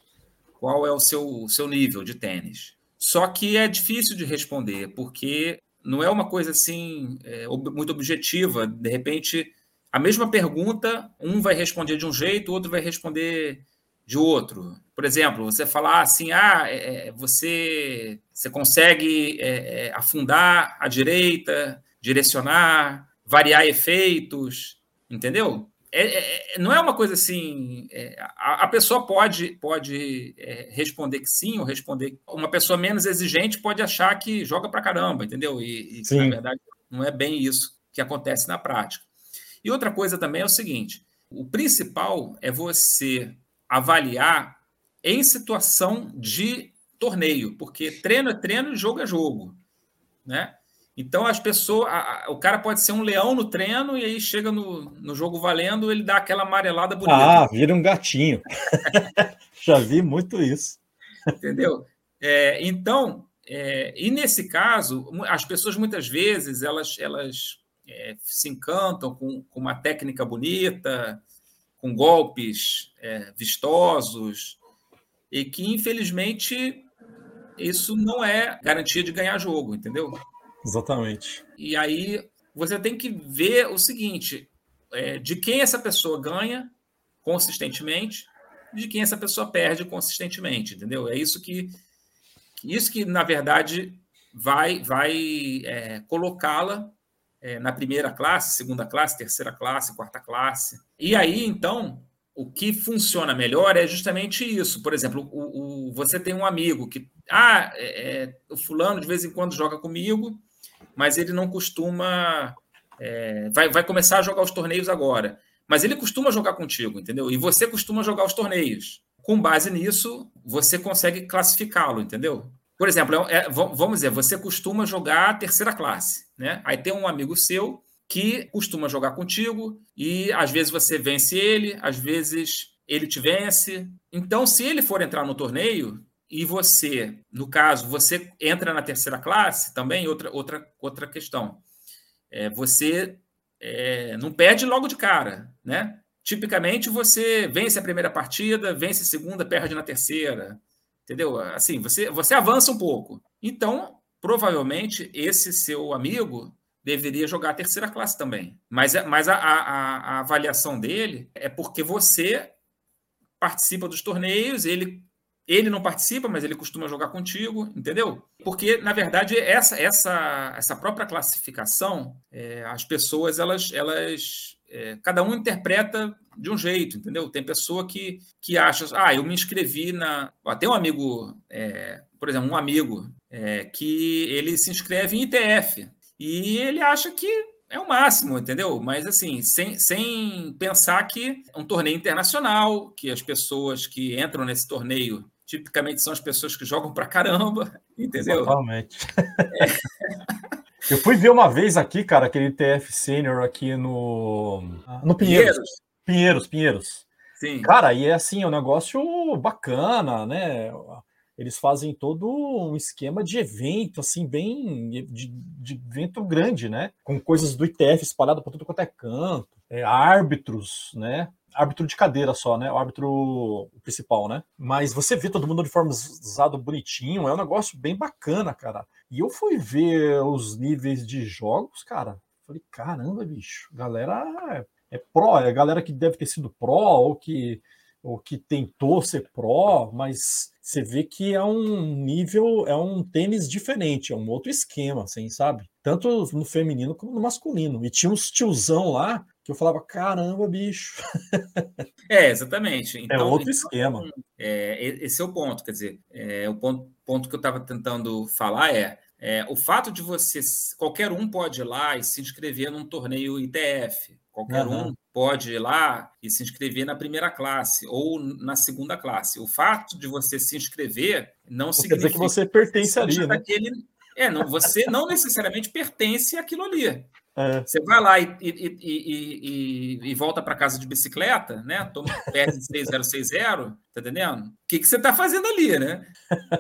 [SPEAKER 4] qual é o seu, seu nível de tênis. Só que é difícil de responder, porque não é uma coisa assim é, muito objetiva. De repente, a mesma pergunta, um vai responder de um jeito, o outro vai responder de outro. Por exemplo, você falar assim, ah, é, é você, você consegue é, é, afundar à direita, direcionar, variar efeitos, entendeu? É, é, é, não é uma coisa assim. É, a, a, pessoa pode, pode é, responder que sim ou responder. Uma pessoa menos exigente pode achar que joga para caramba, entendeu? E, e na verdade não é bem isso que acontece na prática. E outra coisa também é o seguinte: o principal é você avaliar em situação de torneio, porque treino é treino, jogo é jogo, né? Então, as pessoas. A, a, o cara pode ser um leão no treino e aí chega no, no jogo valendo, ele dá aquela amarelada bonita.
[SPEAKER 3] Ah, vira um gatinho. Já vi muito isso.
[SPEAKER 4] Entendeu? É, então, é, e nesse caso, as pessoas muitas vezes elas, elas é, se encantam com, com, uma técnica bonita, com golpes é, vistosos, e que infelizmente isso não é garantia de ganhar jogo, entendeu?
[SPEAKER 3] Exatamente.
[SPEAKER 4] E aí você tem que ver o seguinte: é, de quem essa pessoa ganha consistentemente, de quem essa pessoa perde consistentemente, entendeu? É isso que isso que na verdade vai vai é, colocá-la é, na primeira classe, segunda classe, terceira classe, quarta classe. E aí então o que funciona melhor é justamente isso. Por exemplo, o, o você tem um amigo que ah, é, é o fulano de vez em quando joga comigo mas ele não costuma. É, vai, vai começar a jogar os torneios agora. Mas ele costuma jogar contigo, entendeu? E você costuma jogar os torneios. Com base nisso, você consegue classificá-lo, entendeu? Por exemplo, é, é vamos dizer, você costuma jogar terceira classe, né? Aí tem um amigo seu que costuma jogar contigo e às vezes você vence ele, às vezes ele te vence. Então, se ele for entrar no torneio, e você, no caso, você entra na terceira classe, também outra, outra, outra questão. É, você é, não perde logo de cara, né? Tipicamente você vence a primeira partida, vence a segunda, perde na terceira, entendeu? Assim, você, você avança um pouco. Então, provavelmente, esse seu amigo deveria jogar a terceira classe também. Mas, mas a, a, a avaliação dele é porque você participa dos torneios, ele ele não participa, mas ele costuma jogar contigo, entendeu? Porque, na verdade, essa essa, essa própria classificação, é, as pessoas, elas, elas é, cada um interpreta de um jeito, entendeu? Tem pessoa que, que acha, ah, eu me inscrevi na. Tem um amigo, é, por exemplo, um amigo é, que ele se inscreve em ITF e ele acha que é o máximo, entendeu? Mas assim, sem, sem pensar que é um torneio internacional, que as pessoas que entram nesse torneio tipicamente são as pessoas que jogam pra caramba, entendeu?
[SPEAKER 3] Totalmente. É. Eu fui ver uma vez aqui, cara, aquele TF Senior aqui no. No Pinheiros. Pinheiros, Pinheiros. Pinheiros. Sim. Cara, e é assim, é um negócio bacana, né? Eles fazem todo um esquema de evento, assim, bem. de, de evento grande, né? Com coisas do ITF espalhado por tudo quanto é canto, é, árbitros, né? Árbitro de cadeira só, né? O árbitro principal, né? Mas você vê todo mundo uniformizado bonitinho, é um negócio bem bacana, cara. E eu fui ver os níveis de jogos, cara. Falei, caramba, bicho, galera é, é pró, é galera que deve ter sido pró ou que ou que tentou ser pró, mas você vê que é um nível, é um tênis diferente, é um outro esquema, assim, sabe? Tanto no feminino como no masculino. E tinha uns tiozão lá que eu falava, caramba, bicho.
[SPEAKER 4] É, exatamente.
[SPEAKER 3] É então, é outro
[SPEAKER 4] então,
[SPEAKER 3] esquema.
[SPEAKER 4] É, esse é o ponto, quer dizer, é, o ponto, ponto que eu estava tentando falar é, é, o fato de você, qualquer um pode ir lá e se inscrever num torneio ITF, qualquer uhum. um pode ir lá e se inscrever na primeira classe ou na segunda classe. O fato de você se inscrever não, não significa
[SPEAKER 3] que você pertence ali, né?
[SPEAKER 4] Daquele... É, não, você não necessariamente pertence àquilo ali. É. Você vai lá e, e, e, e volta para casa de bicicleta, né? Toma perde 6060, tá entendendo? O que, que você está fazendo ali, né?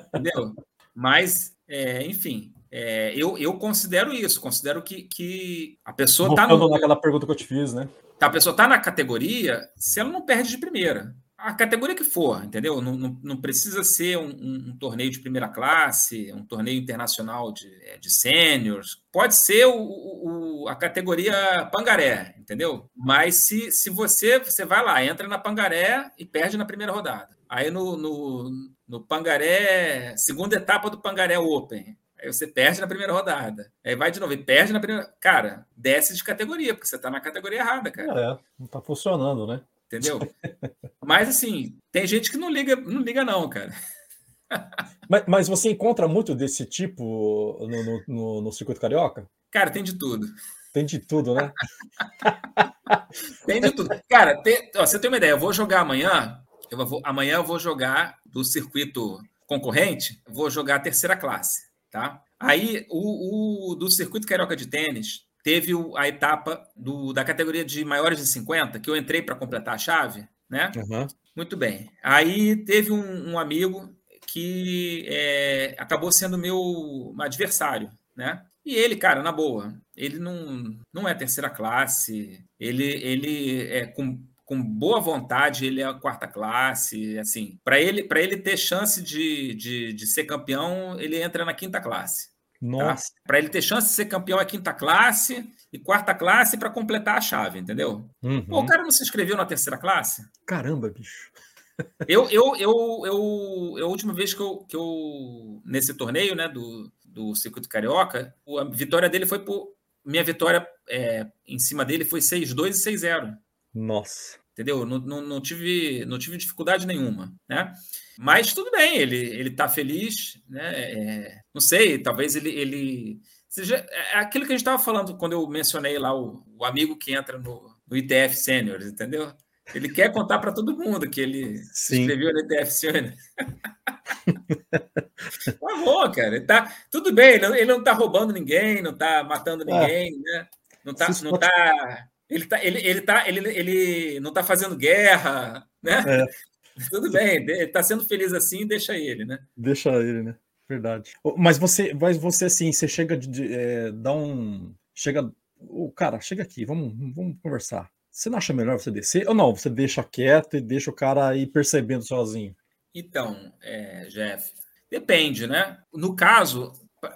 [SPEAKER 4] Entendeu? Mas, é, enfim, é, eu, eu considero isso, considero que, que a pessoa
[SPEAKER 3] está
[SPEAKER 4] no.
[SPEAKER 3] naquela pergunta que eu te fiz, né?
[SPEAKER 4] A pessoa está na categoria se ela não perde de primeira. A categoria que for, entendeu? Não, não, não precisa ser um, um, um, torneio de primeira classe, um torneio internacional de, é, de sêniors. Pode ser o, o, a categoria pangaré, entendeu? Mas se, se você, você vai lá, entra na pangaré e perde na primeira rodada. Aí no, no, no pangaré, segunda etapa do pangaré Open, Aí você perde na primeira rodada. Aí vai de novo e perde na primeira. Cara, desce de categoria, porque você está na categoria errada, cara.
[SPEAKER 3] É, não está funcionando, né?
[SPEAKER 4] Entendeu? mas assim, tem gente que não liga, não liga, não, cara.
[SPEAKER 3] mas, mas você encontra muito desse tipo no, no, no, no circuito carioca?
[SPEAKER 4] Cara, tem de tudo.
[SPEAKER 3] Tem de tudo, né?
[SPEAKER 4] tem de tudo. Cara, tem, ó, você tem uma ideia, eu vou jogar amanhã. Eu vou, amanhã eu vou jogar do circuito concorrente, vou jogar a terceira classe. Tá? Aí, o, o do circuito carioca de tênis, teve a etapa do, da categoria de maiores de 50, que eu entrei para completar a chave, né? Uhum. Muito bem. Aí teve um, um amigo que é, acabou sendo meu adversário, né? E ele, cara, na boa, ele não, não é terceira classe, ele, ele é com com boa vontade, ele é a quarta classe, assim, para ele ele ter chance de, de, de, ser campeão, ele entra na quinta classe.
[SPEAKER 3] Nossa.
[SPEAKER 4] Tá? Para ele ter chance de ser campeão é quinta classe e quarta classe para completar a chave, entendeu? Uhum. Pô, o cara não se inscreveu na terceira classe?
[SPEAKER 3] Caramba, bicho.
[SPEAKER 4] Eu, eu, eu, eu, eu, a última vez que eu, que eu nesse torneio, né, do, do circuito carioca, a vitória dele foi por minha vitória é, em cima dele foi 6-2 e 6-0.
[SPEAKER 3] Nossa
[SPEAKER 4] entendeu? Não, não, não, tive, não tive dificuldade nenhuma, né? Mas tudo bem, ele ele está feliz, né? É, não sei, talvez ele ele seja é aquilo que a gente estava falando quando eu mencionei lá o, o amigo que entra no, no ITF Seniors, entendeu? Ele quer contar para todo mundo que ele Sim. se inscreveu no ITF Seniors. Por favor, cara. Ele tá, tudo bem, ele não está roubando ninguém, não está matando é. ninguém, é. né? Não está não tá ele, tá, ele, ele, tá, ele, ele não está fazendo guerra, né? É. Tudo bem, ele está sendo feliz assim, deixa ele, né?
[SPEAKER 3] Deixa ele, né? Verdade. Mas você, mas você assim, você chega de, de é, dá um, chega, o cara, chega aqui, vamos, vamos conversar. Você não acha melhor você descer ou não? Você deixa quieto e deixa o cara ir percebendo sozinho?
[SPEAKER 4] Então, é, Jeff, depende, né? No caso,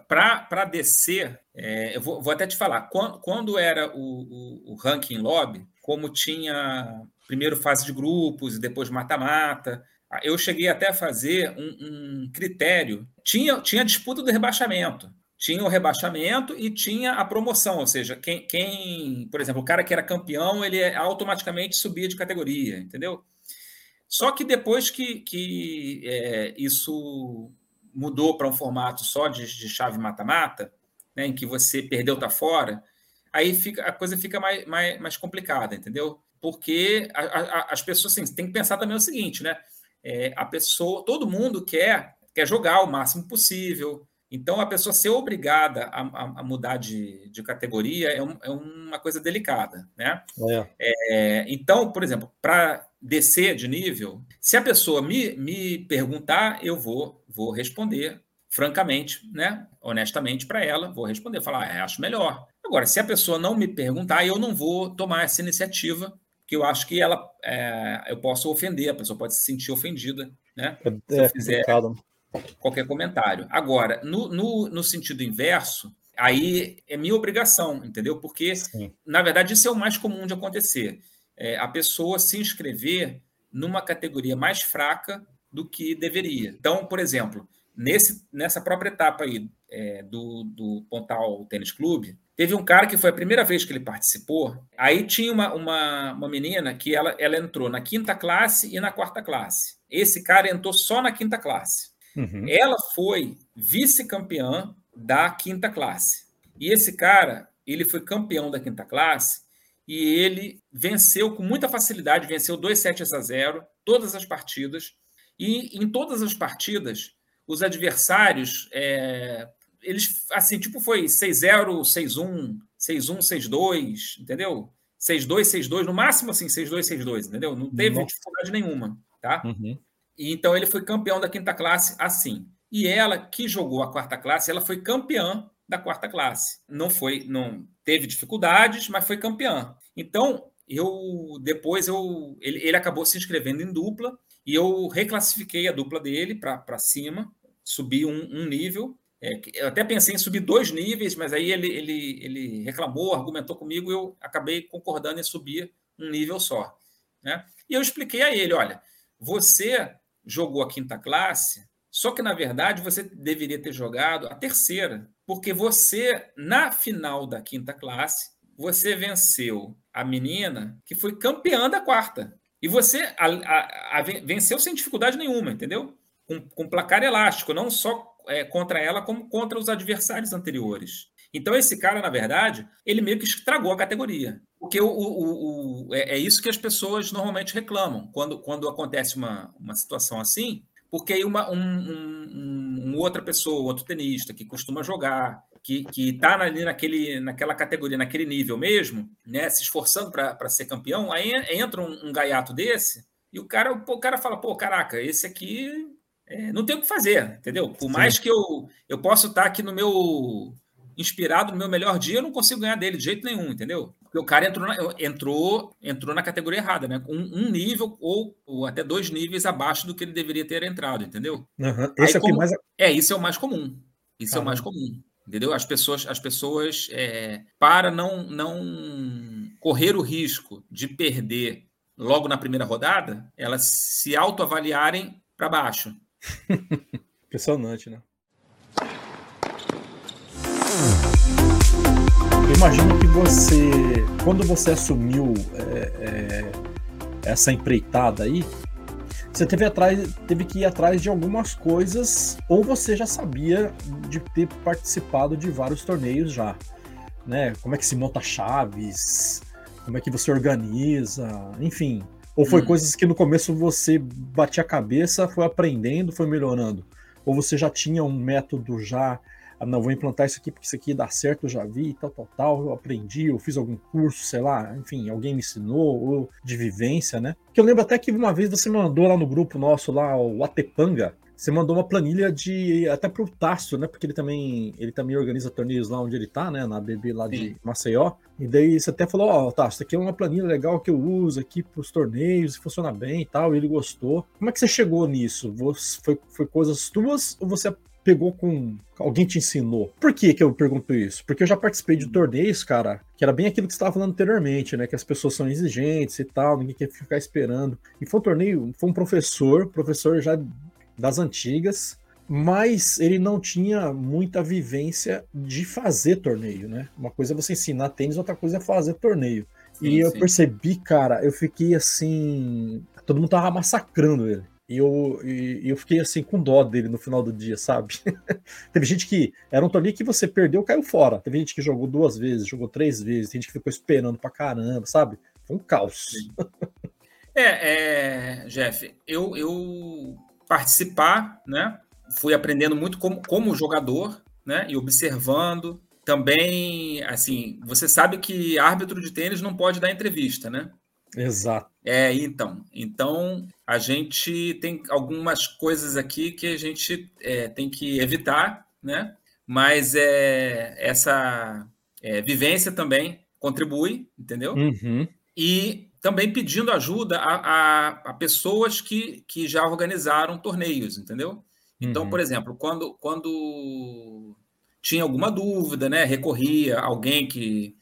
[SPEAKER 4] para descer, é, eu vou, vou, até te falar, quando, quando era o, o, o, ranking lobby, como tinha primeiro fase de grupos e depois mata-mata, eu cheguei até a fazer um, um, critério. Tinha, tinha disputa do rebaixamento. Tinha o rebaixamento e tinha a promoção, ou seja, quem, quem, por exemplo, o cara que era campeão, ele automaticamente subia de categoria, entendeu? Só que depois que, que é, isso mudou para um formato só de, de chave mata-mata, né, em que você perdeu, tá fora, aí fica, a coisa fica mais, mais, mais complicada, entendeu? Porque a, a, as pessoas assim, tem que pensar também o seguinte, né? É, a pessoa, todo mundo quer, quer jogar o máximo possível. Então, a pessoa ser obrigada a, a, mudar de, de categoria é, um, é, uma coisa delicada, né? É. É, então, por exemplo, para descer de nível, se a pessoa me, me perguntar, eu vou, vou responder francamente, né? honestamente para ela, vou responder, falar, ah, acho melhor. Agora, se a pessoa não me perguntar, eu não vou tomar essa iniciativa, que eu acho que ela, é, eu posso ofender, a pessoa pode se sentir ofendida, né?
[SPEAKER 3] É, se eu fizer
[SPEAKER 4] qualquer comentário. Agora, no, no, no sentido inverso, aí é minha obrigação, entendeu? Porque, Sim. na verdade, isso é o mais comum de acontecer é, a pessoa se inscrever numa categoria mais fraca do que deveria. Então, por exemplo, nesse, nessa própria etapa aí é, do, do Pontal Tênis Clube, teve um cara que foi a primeira vez que ele participou. Aí tinha uma, uma, uma menina que ela, ela entrou na quinta classe e na quarta classe. Esse cara entrou só na quinta classe. Uhum. Ela foi vice-campeã da quinta classe. E esse cara, ele foi campeão da quinta classe e ele venceu com muita facilidade, venceu 2 sets a 0 todas as partidas. E em todas as partidas, os adversários, é, eles, assim, tipo, foi 6-0, 6-1, 6-1, 6-2, entendeu? 6-2, 6-2, no máximo, assim, 6-2, 6-2, entendeu? Não teve Nossa. dificuldade nenhuma, tá? Uhum. E, então, ele foi campeão da quinta classe assim. E ela, que jogou a quarta classe, ela foi campeã da quarta classe. Não foi, não teve dificuldades, mas foi campeã. Então, eu depois eu ele, ele acabou se inscrevendo em dupla e eu reclassifiquei a dupla dele para cima, subi um, um nível. É, eu até pensei em subir dois níveis, mas aí ele, ele, ele reclamou, argumentou comigo, eu acabei concordando em subir um nível só. Né? E eu expliquei a ele: olha, você jogou a quinta classe, só que na verdade você deveria ter jogado a terceira, porque você, na final da quinta classe, você venceu a menina que foi campeã da quarta. E você a, a, a, venceu sem dificuldade nenhuma, entendeu? Com, com placar elástico, não só é, contra ela, como contra os adversários anteriores. Então, esse cara, na verdade, ele meio que estragou a categoria. Porque o, o, o é, é, isso que as pessoas normalmente reclamam quando, quando acontece uma, uma situação assim, porque aí uma um, um, um, outra pessoa, outro tenista que costuma jogar, que está ali naquele, naquela categoria, naquele nível mesmo, né, se esforçando para ser campeão, aí entra um, um, gaiato desse e o cara, o cara fala, pô, caraca, esse aqui é, não tem o que fazer, entendeu? Por Sim. mais que eu, eu possa estar aqui no meu inspirado no meu melhor dia, eu não consigo ganhar dele de jeito nenhum, entendeu? Porque o cara entrou na, entrou, entrou na categoria errada, né? Um, um nível ou, ou, até dois níveis abaixo do que ele deveria ter entrado, entendeu?
[SPEAKER 3] Uhum. Esse Aí, é o como, mais...
[SPEAKER 4] É, isso é o mais comum. Isso Caramba. é o mais comum. Entendeu? As pessoas, as pessoas é, para não, não correr o risco de perder logo na primeira rodada, elas se autoavaliarem para baixo.
[SPEAKER 3] Impressionante, né? Eu imagino que você, quando você assumiu é, é, essa empreitada aí, você teve, atrás, teve que ir atrás de algumas coisas, ou você já sabia de ter participado de vários torneios já, né? Como é que se monta chaves, como é que você organiza, enfim. Ou foi hum. coisas que no começo você batia a cabeça, foi aprendendo, foi melhorando? Ou você já tinha um método já ah, não, vou implantar isso aqui porque isso aqui dá certo, eu já vi, tal, tal, tal, eu aprendi, eu fiz algum curso, sei lá, enfim, alguém me ensinou, ou de vivência, né? Que eu lembro até que uma vez você mandou lá no grupo nosso, lá, o Atepanga, você mandou uma planilha de até pro Tasso, né? Porque ele também ele também organiza torneios lá onde ele tá, né? Na BB lá Sim. de Maceió. E daí você até falou, ó, oh, Tasso, isso aqui é uma planilha legal que eu uso aqui pros torneios, funciona bem e tal. E ele gostou. Como é que você chegou nisso? Você, foi, foi coisas tuas ou você pegou com. Alguém te ensinou. Por que, que eu pergunto isso? Porque eu já participei de torneios, cara, que era bem aquilo que você estava falando anteriormente, né? Que as pessoas são exigentes e tal, ninguém quer ficar esperando. E foi um torneio, foi um professor, professor já das antigas, mas ele não tinha muita vivência de fazer torneio, né? Uma coisa é você ensinar tênis, outra coisa é fazer torneio. Sim, e eu sim. percebi, cara, eu fiquei assim. Todo mundo tava massacrando ele. E eu, e eu fiquei assim com dó dele no final do dia, sabe? Teve gente que era um torneio que você perdeu, caiu fora. Teve gente que jogou duas vezes, jogou três vezes, tem gente que ficou esperando pra caramba, sabe? Foi um caos.
[SPEAKER 4] é, é, Jeff, eu, eu participar, né? Fui aprendendo muito como, como jogador, né? E observando. Também, assim, você sabe que árbitro de tênis não pode dar entrevista, né?
[SPEAKER 3] Exato.
[SPEAKER 4] É, então. Então, a gente tem algumas coisas aqui que a gente é, tem que evitar, né? Mas é, essa é, vivência também contribui, entendeu?
[SPEAKER 3] Uhum.
[SPEAKER 4] E também pedindo ajuda a, a, a, pessoas que, que já organizaram torneios, entendeu? Então, uhum. por exemplo, quando, quando tinha alguma dúvida, né, recorria a alguém que,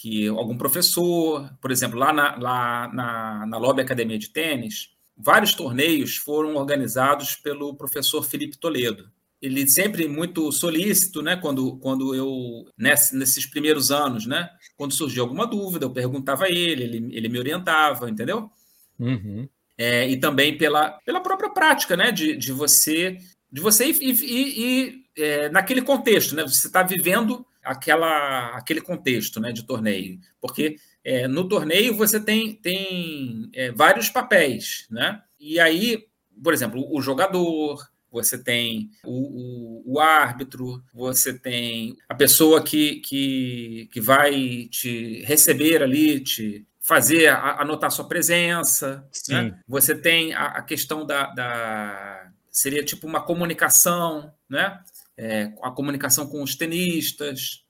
[SPEAKER 4] que algum professor, por exemplo, lá na, lá na, na Lobby Academia de Tênis, vários torneios foram organizados pelo professor Felipe Toledo. Ele sempre muito solícito, né? Quando, quando eu, nesses primeiros anos, né? Quando surgiu alguma dúvida, eu perguntava a ele, ele, ele me orientava, entendeu?
[SPEAKER 3] Uhum.
[SPEAKER 4] É, e também pela, pela própria prática, né? De, de você de você ir, ir, ir, ir é, naquele contexto, né? Você está vivendo aquela, aquele contexto né, de torneio. Porque é, no torneio você tem, tem é, vários papéis, né? E aí, por exemplo, o jogador, você tem o, o, o, árbitro, você tem a pessoa que, que, que vai te receber ali, te fazer, anotar sua presença. Né? Você tem a, a questão da, da seria tipo uma comunicação, né? É, a comunicação com os tenistas,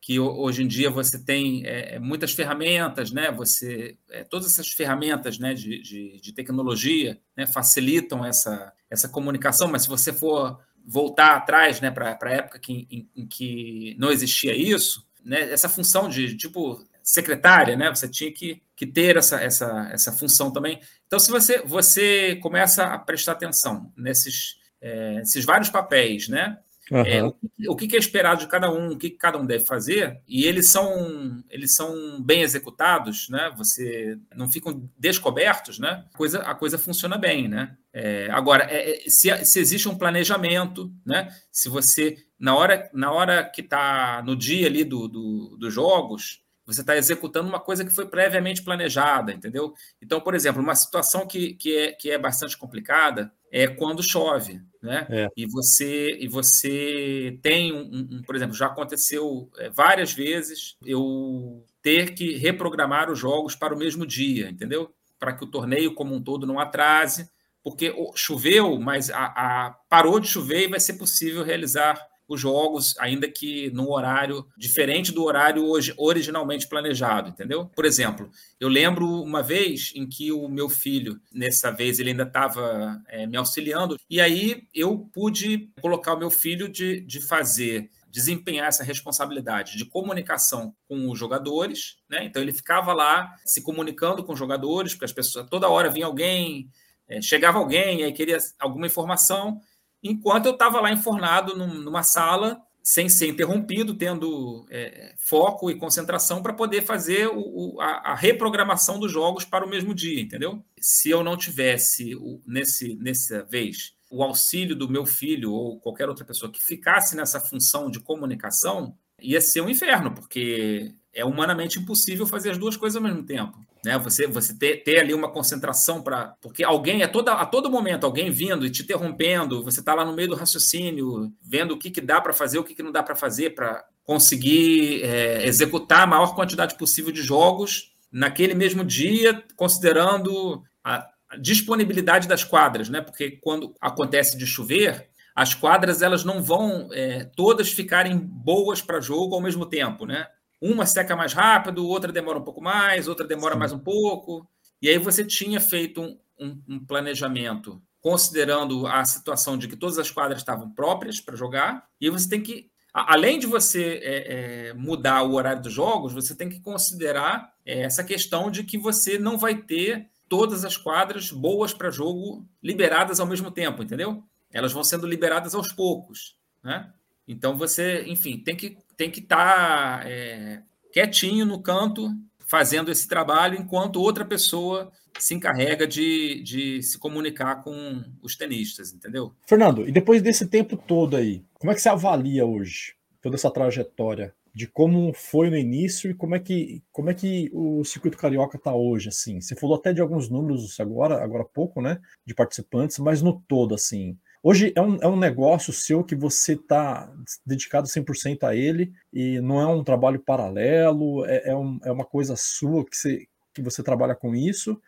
[SPEAKER 4] que hoje em dia você tem é, muitas ferramentas, né? Você é, todas essas ferramentas, né, de, de, de, tecnologia, né, facilitam essa essa comunicação. Mas se você for voltar atrás, né, para a época que, em, em, que não existia isso, né, essa função de tipo secretária, né? Você tinha que, que ter essa, essa, essa função também. Então, se você, você começa a prestar atenção nesses, é, esses vários papéis, né? Uhum. É, o, o, que é esperado de cada um, o que cada um deve fazer, e eles são, eles são bem executados, né? Você não ficam descobertos, né? A coisa, a coisa funciona bem, né? É, agora, é, é se, se existe um planejamento, né? Se você na hora, na hora que está no dia ali do, do, dos jogos, você está executando uma coisa que foi previamente planejada, entendeu? Então, por exemplo, uma situação que, que, é, que é bastante complicada é quando chove, né? É. E você e você tem um, um por exemplo, já aconteceu é, várias vezes eu ter que reprogramar os jogos para o mesmo dia, entendeu? Para que o torneio como um todo não atrase, porque choveu, mas a, a parou de chover e vai ser possível realizar os jogos, ainda que num horário diferente do horário hoje, originalmente planejado, entendeu? Por exemplo, eu lembro uma vez em que o meu filho, nessa vez, ele ainda estava é, me auxiliando, e aí eu pude colocar o meu filho de, de fazer desempenhar essa responsabilidade de comunicação com os jogadores, né? Então ele ficava lá se comunicando com os jogadores, porque as pessoas toda hora vinha alguém, é, chegava alguém, aí queria alguma informação, enquanto eu estava lá enfornado num, numa sala, sem ser interrompido, tendo é, foco e concentração para poder fazer o, o, a, a, reprogramação dos jogos para o mesmo dia, entendeu? Se eu não tivesse, o, nesse, nessa vez, o auxílio do meu filho ou qualquer outra pessoa que ficasse nessa função de comunicação, ia ser um inferno, porque é humanamente impossível fazer as duas coisas ao mesmo tempo. Né? Você, você ter, ter ali uma concentração para. Porque alguém, a, toda, a todo momento, alguém vindo e te interrompendo, você está lá no meio do raciocínio, vendo o que, que dá para fazer, o que, que não dá para fazer para conseguir é, executar a maior quantidade possível de jogos naquele mesmo dia, considerando a, disponibilidade das quadras, né? Porque quando acontece de chover, as quadras elas não vão é, todas ficarem boas para jogo ao mesmo tempo, né? Uma seca mais rápido, outra demora um pouco mais, outra demora Sim. mais um pouco. E aí você tinha feito um, um, um, planejamento considerando a situação de que todas as quadras estavam próprias para jogar, e você tem que, além de você é, é, mudar o horário dos jogos, você tem que considerar é, essa questão de que você não vai ter todas as quadras boas para jogo liberadas ao mesmo tempo, entendeu? Elas vão sendo liberadas aos poucos, né? Então você, enfim, tem que tem que estar tá, é, quietinho no canto, fazendo esse trabalho, enquanto outra pessoa se encarrega de, de se comunicar com os tenistas, entendeu?
[SPEAKER 3] Fernando, e depois desse tempo todo aí, como é que você avalia hoje toda essa trajetória de como foi no início e como é que, como é que o circuito carioca está hoje, assim? Você falou até de alguns números agora, agora há pouco, né, de participantes, mas no todo, assim, Hoje é um, é um negócio seu que você está dedicado 100% a ele e não é um trabalho paralelo, é, é, um, é uma coisa sua que você, que você trabalha com isso.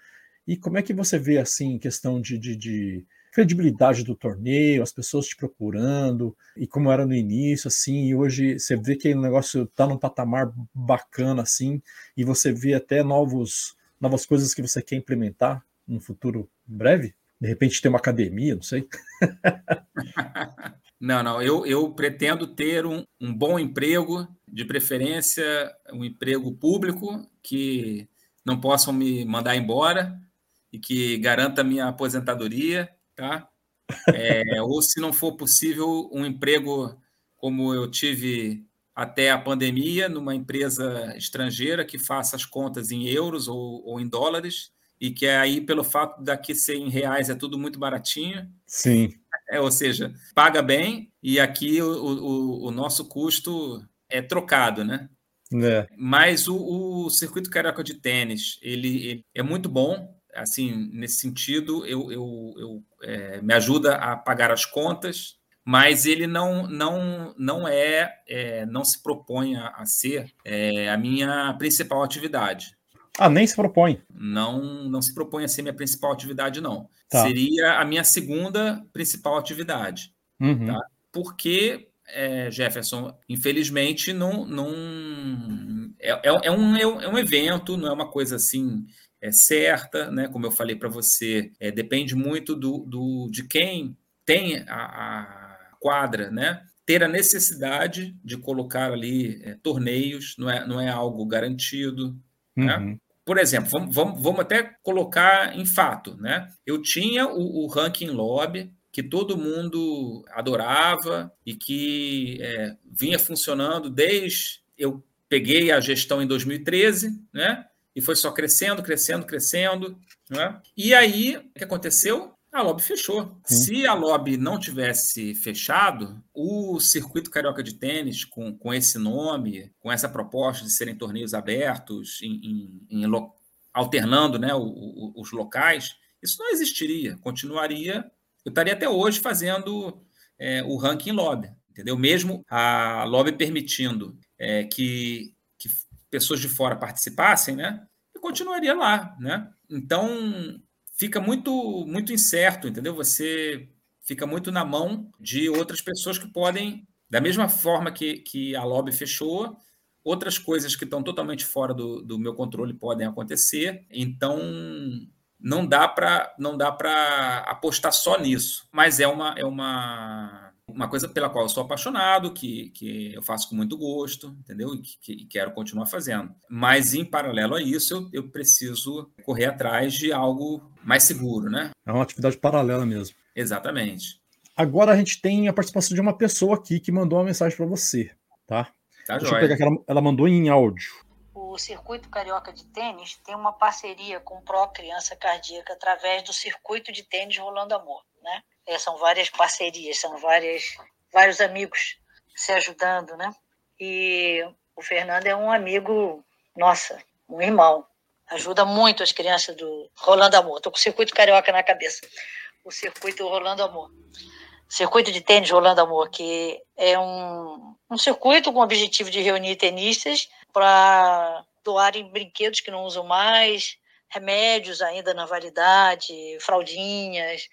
[SPEAKER 3] E como é que você vê, assim, questão de, de, de credibilidade do torneio, as pessoas te procurando, e como era no início, assim, e hoje você vê que o negócio está num patamar bacana, assim, e você vê até novos, novas coisas que você quer implementar no futuro breve? De repente ter uma academia, não sei.
[SPEAKER 4] não, não. Eu, eu pretendo ter um, um bom emprego, de preferência um emprego público, que não possam me mandar embora e que garanta minha aposentadoria, tá? É, ou se não for possível, um emprego como eu tive até a pandemia, numa empresa estrangeira que faça as contas em euros ou, ou em dólares e que aí, pelo fato daqui ser em reais, é tudo muito baratinho.
[SPEAKER 3] Sim.
[SPEAKER 4] É, ou seja, paga bem e aqui o, o, o nosso custo é trocado, né? É. Mas o, o, circuito carioca de tênis, ele, ele, é muito bom, assim, nesse sentido, eu, eu, eu é, me ajuda a pagar as contas, mas ele não não não é, é não se propõe a, a ser é, a minha principal atividade.
[SPEAKER 3] Ah, nem se propõe.
[SPEAKER 4] Não, não se propõe a ser minha principal atividade, não.
[SPEAKER 3] Tá.
[SPEAKER 4] Seria a minha segunda principal atividade.
[SPEAKER 3] Uhum.
[SPEAKER 4] Tá. Porque, é, Jefferson, infelizmente, não. não é, é, é um, é um evento, não é uma coisa assim é, certa, né? Como eu falei para você, é, depende muito do, do, de quem tem a, a quadra, né? Ter a necessidade de colocar ali é, torneios não é, não é algo garantido. Né? Por exemplo, vamos, vamos, vamos até colocar em fato, né? Eu tinha o, o ranking lobby que todo mundo adorava e que é, vinha funcionando desde eu peguei a gestão em 2013, né? E foi só crescendo, crescendo, crescendo. Né? E aí, o que aconteceu? A lobby fechou.
[SPEAKER 3] Sim.
[SPEAKER 4] Se a lobby não tivesse fechado, o circuito carioca de tênis, com, com esse nome, com essa proposta de serem torneios abertos, em, em, em alternando né, o, o, os locais, isso não existiria. Continuaria. Eu estaria até hoje fazendo é, o ranking lobby, entendeu? Mesmo a lobby permitindo é, que, que pessoas de fora participassem, né? Eu continuaria lá, né? Então fica muito muito incerto, entendeu? Você fica muito na mão de outras pessoas que podem, da mesma forma que, que a lobby fechou, outras coisas que estão totalmente fora do, do meu controle podem acontecer. Então não dá para não dá para apostar só nisso, mas é uma é uma uma coisa pela qual eu sou apaixonado, que, que eu faço com muito gosto, entendeu? E que, que quero continuar fazendo. Mas, em paralelo a isso, eu, eu, preciso correr atrás de algo mais seguro, né?
[SPEAKER 3] É uma atividade paralela mesmo.
[SPEAKER 4] Exatamente.
[SPEAKER 3] Agora a gente tem a participação de uma pessoa aqui que mandou uma mensagem para você, tá?
[SPEAKER 4] Tá
[SPEAKER 3] Deixa
[SPEAKER 4] joia.
[SPEAKER 3] eu pegar que ela, ela mandou em áudio.
[SPEAKER 5] O Circuito Carioca de Tênis tem uma parceria com o Pro Criança Cardíaca através do Circuito de Tênis Rolando Amor, né? É, são várias parcerias, são várias, vários amigos se ajudando, né? E o Fernando é um amigo, nossa, um irmão. Ajuda muito as crianças do Rolando Amor. Estou com o Circuito Carioca na cabeça. O Circuito Rolando Amor. Circuito de Tênis Rolando Amor, que é um, um circuito com o objetivo de reunir tenistas para doarem brinquedos que não usam mais, remédios ainda na validade, fraldinhas,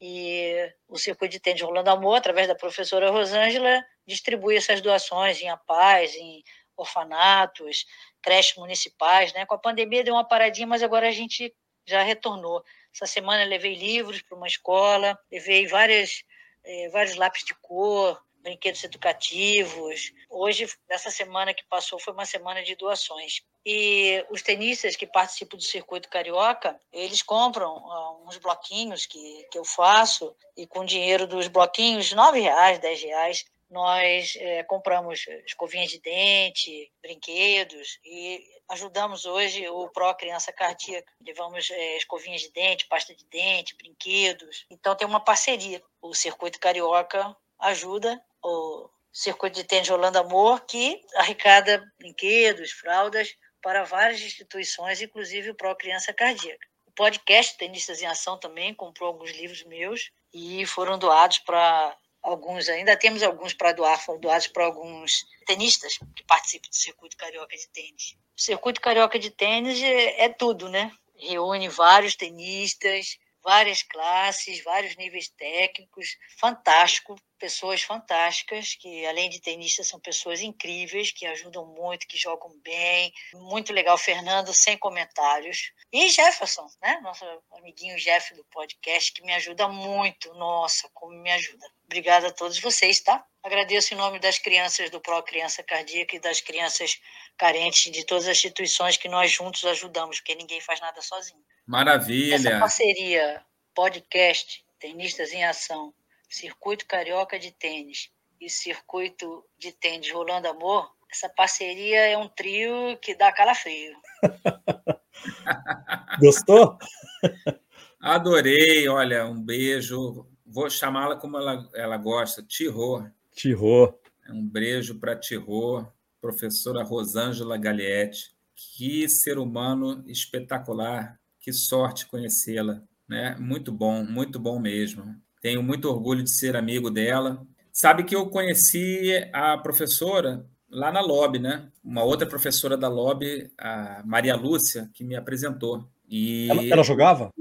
[SPEAKER 5] e o Circuito de Tênis Rolando Amor, através da professora Rosângela, distribui essas doações em APAES, em orfanatos, creches municipais. Né? Com a pandemia deu uma paradinha, mas agora a gente já retornou. Essa semana levei livros para uma escola, levei várias, eh, vários lápis de cor, brinquedos educativos. Hoje, nessa semana que passou, foi uma semana de doações. E os tenistas que participam do circuito carioca, eles compram uh, uns bloquinhos que, que eu faço, e com o dinheiro dos bloquinhos, R$ reais, R$ reais, nós é, compramos escovinhas de dente, brinquedos e ajudamos hoje o Pro Criança Cardíaca. Levamos é, escovinhas de dente, pasta de dente, brinquedos. Então tem uma parceria. O Circuito Carioca ajuda o Circuito de Tênis Holanda Amor, que arrecada brinquedos, fraldas para várias instituições, inclusive o Pro Criança Cardíaca. O podcast Tenistas em Ação também comprou alguns livros meus e foram doados para alguns, ainda temos alguns para doar, foram doados para alguns tenistas que participam do Circuito Carioca de Tênis. O Circuito Carioca de Tênis é, é tudo, né? Reúne vários tenistas, várias classes, vários níveis técnicos, fantástico, pessoas fantásticas, que além de tenistas são pessoas incríveis, que ajudam muito, que jogam bem. Muito legal, Fernando, sem comentários. E Jefferson, né? Nosso amiguinho Jeff do podcast, que me ajuda muito. Nossa, como me ajuda. Obrigada a todos vocês, tá? Agradeço em nome das crianças do Pro Criança Cardíaca e das crianças carentes de todas as instituições que nós juntos ajudamos, porque ninguém faz nada sozinho.
[SPEAKER 4] Maravilha.
[SPEAKER 5] Essa parceria podcast Tenistas em Ação, Circuito Carioca de Tênis e Circuito de Tênis Rolando Amor, essa parceria é um trio que dá calafrio.
[SPEAKER 3] Gostou?
[SPEAKER 4] Adorei, olha, um beijo. Vou chamá-la como ela, ela gosta, Tirô.
[SPEAKER 3] Tirô.
[SPEAKER 4] Um beijo para Tirô, professora Rosângela Galietti. Que ser humano espetacular, que sorte conhecê-la, né? Muito bom, muito bom mesmo. Tenho muito orgulho de ser amigo dela. Sabe que eu conheci a professora lá na Lobby, né? Uma outra professora da Lobby, a Maria Lúcia, que me apresentou. E
[SPEAKER 3] ela, ela jogava?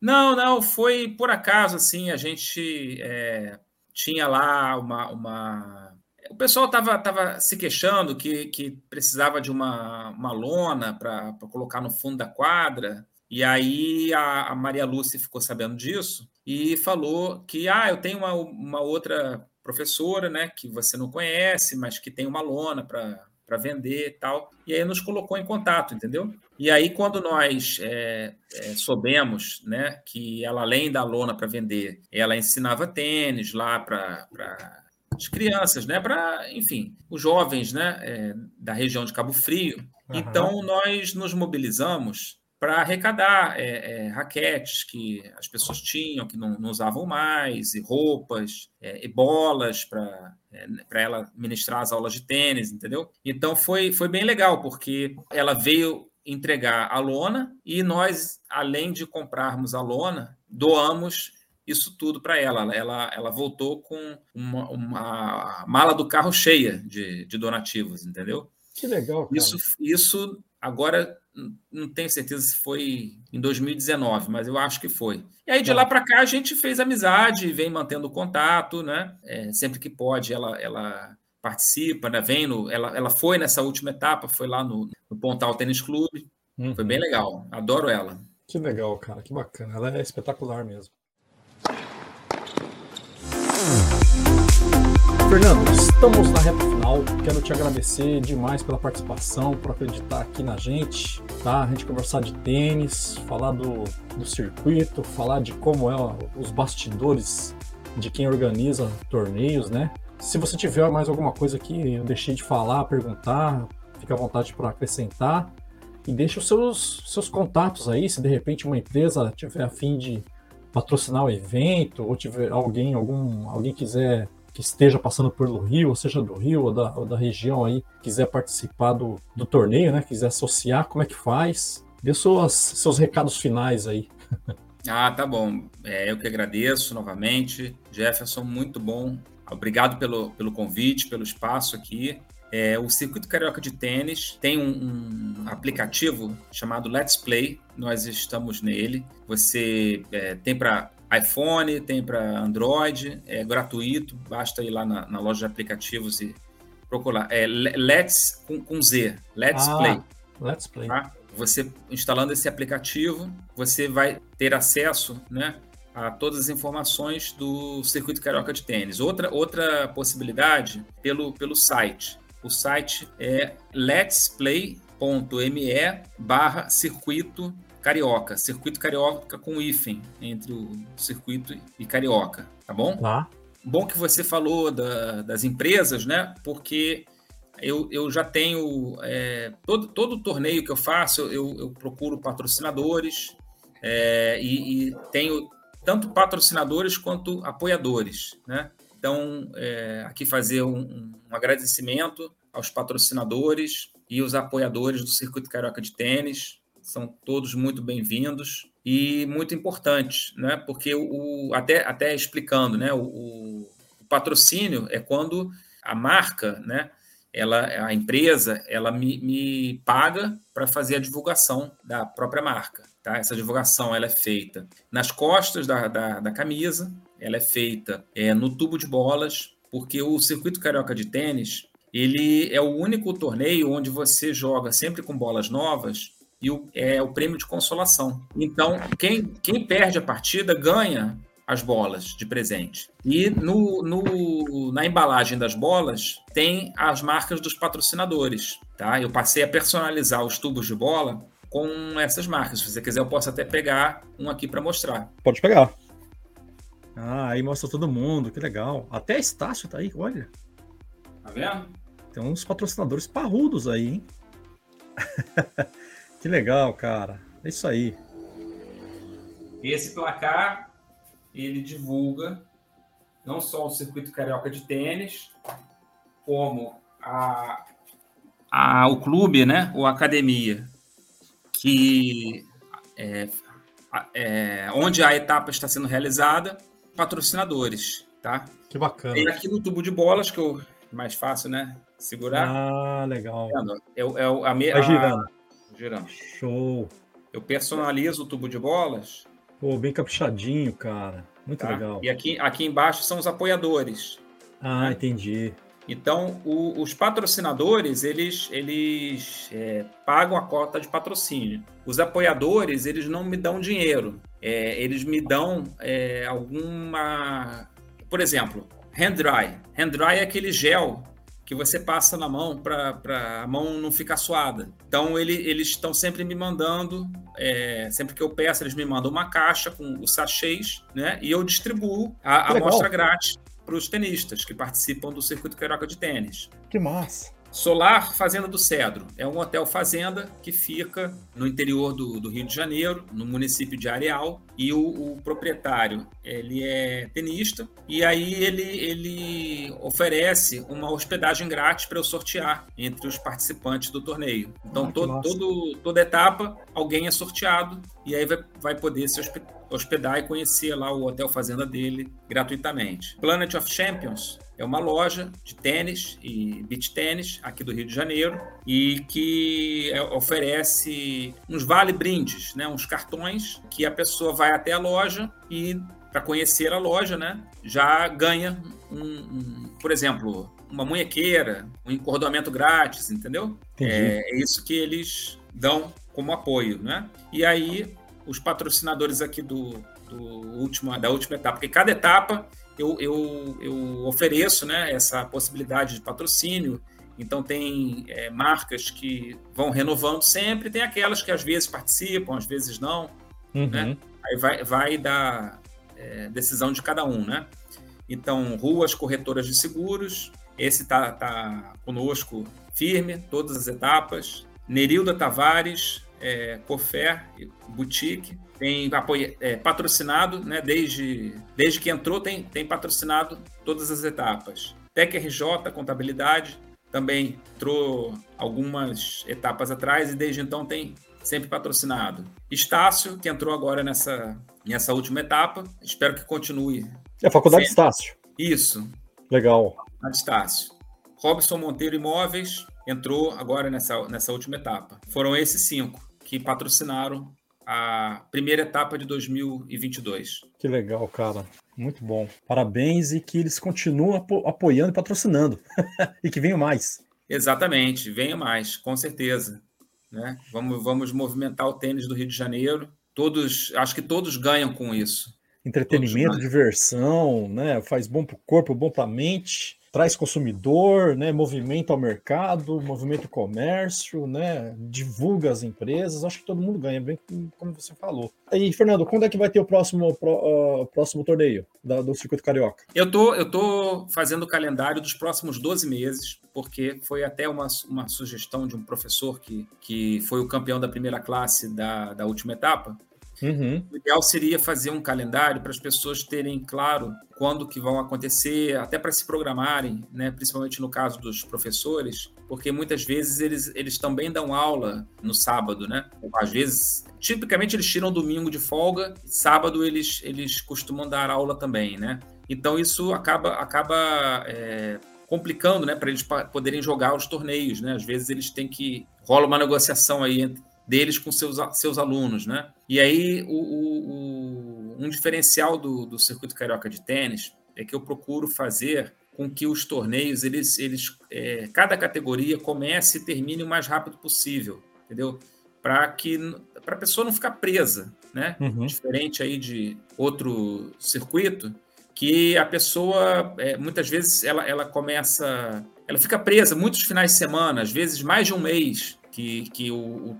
[SPEAKER 4] Não, não, foi por acaso, assim, a gente é, tinha lá uma, uma... O pessoal estava tava se queixando que, que precisava de uma, uma lona para colocar no fundo da quadra, e aí a, a, Maria Lúcia ficou sabendo disso e falou que, ah, eu tenho uma, uma outra professora, né, que você não conhece, mas que tem uma lona para para vender e tal. E aí nos colocou em contato, entendeu? E aí, quando nós é, é, soubemos né, que ela, além da lona para vender, ela ensinava tênis lá para as crianças, né, para, enfim, os jovens né, é, da região de Cabo Frio. Uhum. Então, nós nos mobilizamos para arrecadar é, é, raquetes que as pessoas tinham, que não, não usavam mais, e roupas, é, e bolas para é, para ela ministrar as aulas de tênis, entendeu? Então foi, foi bem legal, porque ela veio entregar a lona e nós, além de comprarmos a lona, doamos isso tudo para ela. ela. Ela voltou com uma, uma mala do carro cheia de, de donativos, entendeu?
[SPEAKER 3] Que legal. Cara.
[SPEAKER 4] Isso, isso agora não tenho certeza se foi em 2019, mas eu acho que foi. E aí de tá. lá para cá a gente fez amizade, vem mantendo contato, né? É, sempre que pode ela, ela participa, né? Vem no, ela, ela foi nessa última etapa, foi lá no, no Pontal Tênis Clube, uhum. foi bem legal, adoro ela.
[SPEAKER 3] Que legal, cara, que bacana, ela é espetacular mesmo. Fernando, estamos na reta final. Quero te agradecer demais pela participação, por acreditar aqui na gente, tá? A gente conversar de tênis, falar do, do circuito, falar de como é os bastidores de quem organiza torneios, né? Se você tiver mais alguma coisa que eu deixei de falar, perguntar, fica à vontade para acrescentar. E deixe os seus, seus contatos aí, se de repente uma empresa tiver a fim de patrocinar o evento, ou tiver alguém, algum, alguém quiser que esteja passando pelo Rio, ou seja do Rio ou da, ou da região aí, quiser participar do, do torneio, né? Quiser associar, como é que faz? Dê suas, seus recados finais aí.
[SPEAKER 4] ah, tá bom. É, eu que agradeço novamente. Jefferson, muito bom. Obrigado pelo, pelo convite, pelo espaço aqui. É, o Circuito Carioca de Tênis tem um, um, aplicativo chamado Let's Play. Nós estamos nele. Você é, tem para iPhone, tem para Android, é gratuito, basta ir lá na, na, loja de aplicativos e procurar. É Let's com, com Z, Let's ah, Play.
[SPEAKER 3] Let's Play.
[SPEAKER 4] Tá? Você instalando esse aplicativo, você vai ter acesso, né, a todas as informações do circuito carioca de tênis. Outra outra possibilidade pelo pelo site. O site é letsplay.me barra circuito Carioca, circuito Carioca com hífen entre o circuito e Carioca, tá bom?
[SPEAKER 3] Tá.
[SPEAKER 4] Bom que você falou da, das empresas, né? Porque eu, eu já tenho é, todo, todo torneio que eu faço, eu, eu procuro patrocinadores é, e, e, tenho tanto patrocinadores quanto apoiadores, né? Então, é, aqui fazer um, um agradecimento aos patrocinadores e os apoiadores do Circuito Carioca de Tênis, são todos muito bem-vindos e muito importantes, né? Porque o até até explicando, né? O, o, patrocínio é quando a marca, né? Ela, a empresa, ela me, me paga para fazer a divulgação da própria marca. Tá? Essa divulgação ela é feita nas costas da, da, da camisa, ela é feita é, no tubo de bolas, porque o circuito carioca de tênis ele é o único torneio onde você joga sempre com bolas novas e o, é o prêmio de consolação. Então, quem, quem perde a partida ganha as bolas de presente. E no, no, na embalagem das bolas tem as marcas dos patrocinadores. Tá? Eu passei a personalizar os tubos de bola com essas marcas. Se você quiser, eu posso até pegar um aqui para mostrar.
[SPEAKER 3] Pode pegar. Ah, aí mostra todo mundo, que legal. Até a Estácio tá aí, olha.
[SPEAKER 4] Tá vendo?
[SPEAKER 3] Tem uns patrocinadores parrudos aí, hein? Que legal, cara. É isso aí.
[SPEAKER 4] Esse placar ele divulga não só o circuito carioca de tênis, como a, a, o clube, né, ou a academia, que é, é, onde a etapa está sendo realizada, patrocinadores, tá?
[SPEAKER 3] Que bacana.
[SPEAKER 4] E aqui no tubo de bolas, que é mais fácil, né? Segurar.
[SPEAKER 3] Ah, legal.
[SPEAKER 4] É, é, a, me,
[SPEAKER 3] Vai girando.
[SPEAKER 4] A, girando.
[SPEAKER 3] Show.
[SPEAKER 4] Eu personalizo o tubo de bolas.
[SPEAKER 3] Pô, bem caprichadinho, cara. Muito tá? legal.
[SPEAKER 4] E aqui, aqui embaixo são os apoiadores.
[SPEAKER 3] Ah, né? entendi.
[SPEAKER 4] Então, o, os patrocinadores, eles, eles é, pagam a cota de patrocínio. Os apoiadores, eles não me dão dinheiro. É, eles me dão é, alguma... Por exemplo, hand dry. Hand dry é aquele gel que você passa na mão para a mão não ficar suada. Então, ele, eles estão sempre me mandando, é, sempre que eu peço, eles me mandam uma caixa com os sachês, né? E eu distribuo a, a amostra grátis para os tenistas que participam do circuito carioca de tênis.
[SPEAKER 3] Que massa!
[SPEAKER 4] Solar Fazenda do Cedro é um hotel fazenda que fica no interior do, do Rio de Janeiro, no município de Areal, e o, o, proprietário ele é tenista e aí ele, ele oferece uma hospedagem grátis para eu sortear entre os participantes do torneio. Então ah, todo, todo, toda etapa alguém é sorteado e aí vai, vai poder se hospedar e conhecer lá o hotel fazenda dele gratuitamente. Planet of Champions é uma loja de tênis e beach tênis aqui do Rio de Janeiro e que é, oferece uns vale brindes, né, uns cartões que a pessoa vai até a loja e para conhecer a loja, né, já ganha um, um, por exemplo, uma munhequeira, um encordoamento grátis, entendeu? É, é, isso que eles dão como apoio, né? E aí os patrocinadores aqui do, do última, da última etapa, porque cada etapa eu, eu, eu ofereço né, essa possibilidade de patrocínio. Então, tem é, marcas que vão renovando sempre, tem aquelas que às vezes participam, às vezes não. Uhum. Né? Aí vai, vai da é, decisão de cada um. Né? Então, Ruas Corretoras de Seguros, esse está tá conosco firme, todas as etapas. Nerilda Tavares, é, Cofer, Boutique, tem apoio, é, patrocinado, né, desde, desde que entrou, tem, tem patrocinado todas as etapas. Tec RJ, Contabilidade, também entrou algumas etapas atrás e desde então tem sempre patrocinado. Estácio, que entrou agora nessa, nessa última etapa, espero que continue.
[SPEAKER 3] É a Faculdade sempre. Estácio.
[SPEAKER 4] Isso.
[SPEAKER 3] Legal.
[SPEAKER 4] A Estácio. Robson Monteiro Imóveis entrou agora nessa, nessa última etapa. Foram esses cinco que patrocinaram a primeira etapa de 2022.
[SPEAKER 3] Que legal, cara. Muito bom. Parabéns e que eles continuem apo apoiando e patrocinando. e que venham mais.
[SPEAKER 4] Exatamente, venha mais, com certeza. Né? Vamos, vamos movimentar o tênis do Rio de Janeiro. Todos, acho que todos ganham com isso.
[SPEAKER 3] Entretenimento, diversão, né? Faz bom para o corpo, bom para a mente traz consumidor, né, movimento ao mercado, movimento comércio, né, divulga as empresas, acho que todo mundo ganha, bem como você falou. E, Fernando, quando é que vai ter o próximo, uh, próximo torneio da, do Circuito Carioca?
[SPEAKER 4] Eu tô, eu tô fazendo o calendário dos próximos 12 meses, porque foi até uma, uma sugestão de um professor que, que foi o campeão da primeira classe da, da última etapa,
[SPEAKER 3] Uhum.
[SPEAKER 4] O ideal seria fazer um calendário para as pessoas terem claro quando que vão acontecer, até para se programarem, né? principalmente no caso dos professores, porque muitas vezes eles, eles também dão aula no sábado, né? Às vezes, tipicamente eles tiram domingo de folga, sábado eles, eles costumam dar aula também, né? Então isso acaba, acaba é, complicando, né, para eles poderem jogar os torneios, né? Às vezes eles têm que rola uma negociação aí entre deles com seus, seus alunos, né? E aí, o, o, um diferencial do, do circuito carioca de tênis é que eu procuro fazer com que os torneios, eles, eles é, cada categoria comece e termine o mais rápido possível, entendeu? Para que para a pessoa não ficar presa, né? Uhum. Diferente aí de outro circuito, que a pessoa é, muitas vezes ela, ela começa, ela fica presa muitos finais de semana, às vezes mais de um mês que, que o,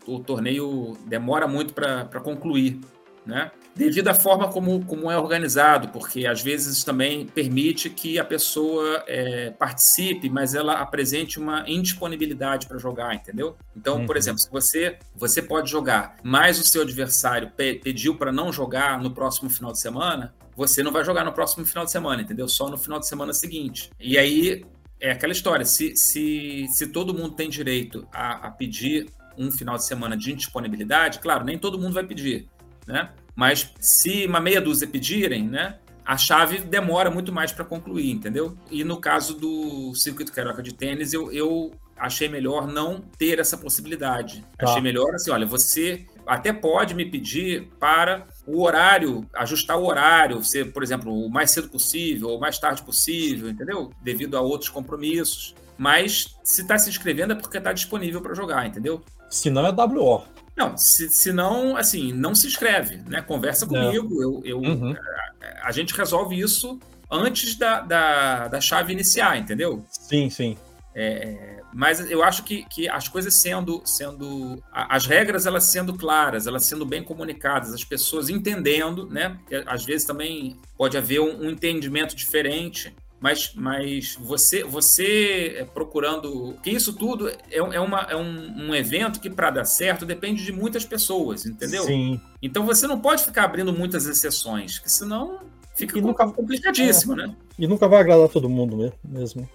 [SPEAKER 4] o, o torneio demora muito para concluir, né? Devido à forma como, como é organizado, porque às vezes também permite que a pessoa é, participe, mas ela apresente uma indisponibilidade para jogar, entendeu? Então, uhum. por exemplo, se você, você pode jogar, mas o seu adversário pe pediu para não jogar no próximo final de semana, você não vai jogar no próximo final de semana, entendeu? Só no final de semana seguinte. E aí é aquela história: se, se, se todo mundo tem direito a, a pedir um final de semana de indisponibilidade, claro, nem todo mundo vai pedir, né? Mas se uma meia dúzia pedirem, né? a chave demora muito mais para concluir, entendeu? E no caso do circuito carioca de tênis, eu, eu achei melhor não ter essa possibilidade. Tá. Achei melhor assim, olha, você até pode me pedir para o horário, ajustar o horário, ser, por exemplo, o mais cedo possível ou mais tarde possível, entendeu? Devido a outros compromissos. Mas se está se inscrevendo é porque está disponível para jogar, entendeu?
[SPEAKER 3] Se não é WO.
[SPEAKER 4] Não, se, se não, assim, não se inscreve, né? Conversa comigo, eu, eu uhum. a, a, gente resolve isso antes da, da, da chave iniciar, entendeu?
[SPEAKER 3] Sim, sim.
[SPEAKER 4] É, mas eu acho que, que as coisas sendo, sendo as regras elas sendo claras, elas sendo bem comunicadas, as pessoas entendendo, né? Às vezes também pode haver um, um entendimento diferente mas, mas você você é, procurando que isso tudo é, é, uma, é um, um evento que para dar certo depende de muitas pessoas, entendeu?
[SPEAKER 3] Sim.
[SPEAKER 4] Então você não pode ficar abrindo muitas exceções, porque senão fica e nunca, complicadíssimo, é, né?
[SPEAKER 3] E nunca vai agradar todo mundo mesmo.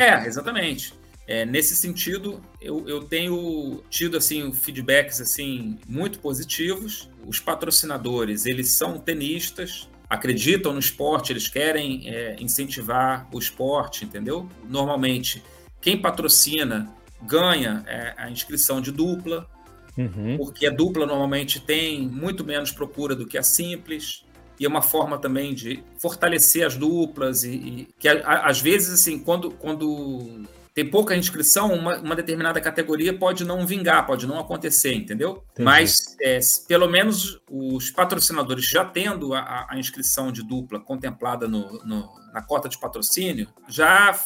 [SPEAKER 4] É, exatamente. É, nesse sentido, eu, eu tenho tido assim feedbacks assim muito positivos. Os patrocinadores, eles são tenistas, acreditam no esporte, eles querem é, incentivar o esporte, entendeu? Normalmente, quem patrocina ganha é, a inscrição de dupla, uhum. porque a dupla normalmente tem muito menos procura do que a simples e é uma forma também de fortalecer as duplas e, e que a, às vezes assim quando quando tem pouca inscrição, uma, uma, determinada categoria pode não vingar, pode não acontecer, entendeu? Entendi. Mas, é, pelo menos, os patrocinadores já tendo a, a inscrição de dupla contemplada no, no, na cota de patrocínio, já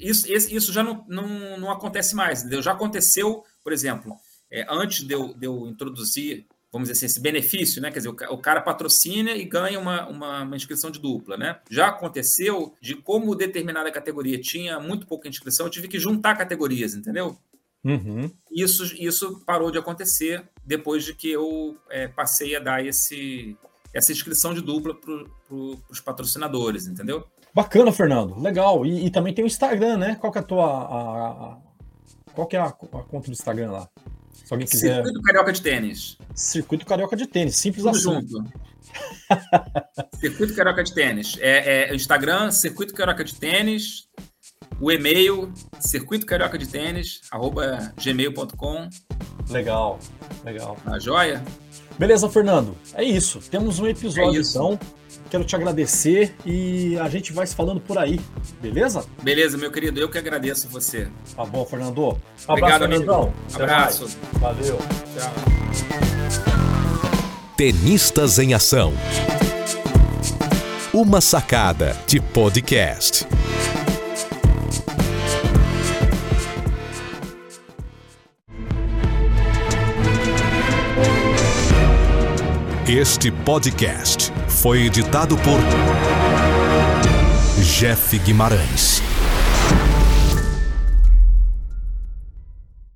[SPEAKER 4] isso, isso já não, não, não acontece mais, entendeu? Já aconteceu, por exemplo, é, antes de eu, de eu introduzir vamos dizer assim, esse benefício, né? Quer dizer, o cara patrocina e ganha uma, uma, uma, inscrição de dupla, né? Já aconteceu de como determinada categoria tinha muito pouca inscrição, eu tive que juntar categorias, entendeu?
[SPEAKER 3] Uhum.
[SPEAKER 4] Isso, isso parou de acontecer depois de que eu é, passei a dar esse, essa inscrição de dupla para pro, os patrocinadores, entendeu?
[SPEAKER 3] Bacana, Fernando. Legal. E, e, também tem o Instagram, né? Qual que é a tua. A, a, qual que é a, a conta do Instagram lá?
[SPEAKER 4] Se alguém quiser. Circuito Carioca de Tênis.
[SPEAKER 3] Circuito Carioca de Tênis, simples Tudo assim. junto.
[SPEAKER 4] Circuito Carioca de Tênis. É, é Instagram, Circuito Carioca de Tênis. O e-mail, circuito carioca de tênis, arroba gmail.com.
[SPEAKER 3] Legal, legal.
[SPEAKER 4] Tá joia?
[SPEAKER 3] Beleza, Fernando. É isso. Temos um episódio, é então. Quero te agradecer e a gente vai se falando por aí, beleza?
[SPEAKER 4] Beleza, meu querido. Eu que agradeço você.
[SPEAKER 3] Tá bom, Fernando. Um
[SPEAKER 4] Obrigado, abraço, Fernandão. Abraço.
[SPEAKER 3] Mais. Valeu. Tchau.
[SPEAKER 2] Tenistas em Ação. Uma sacada de podcast. Este podcast foi editado por Jeff Guimarães.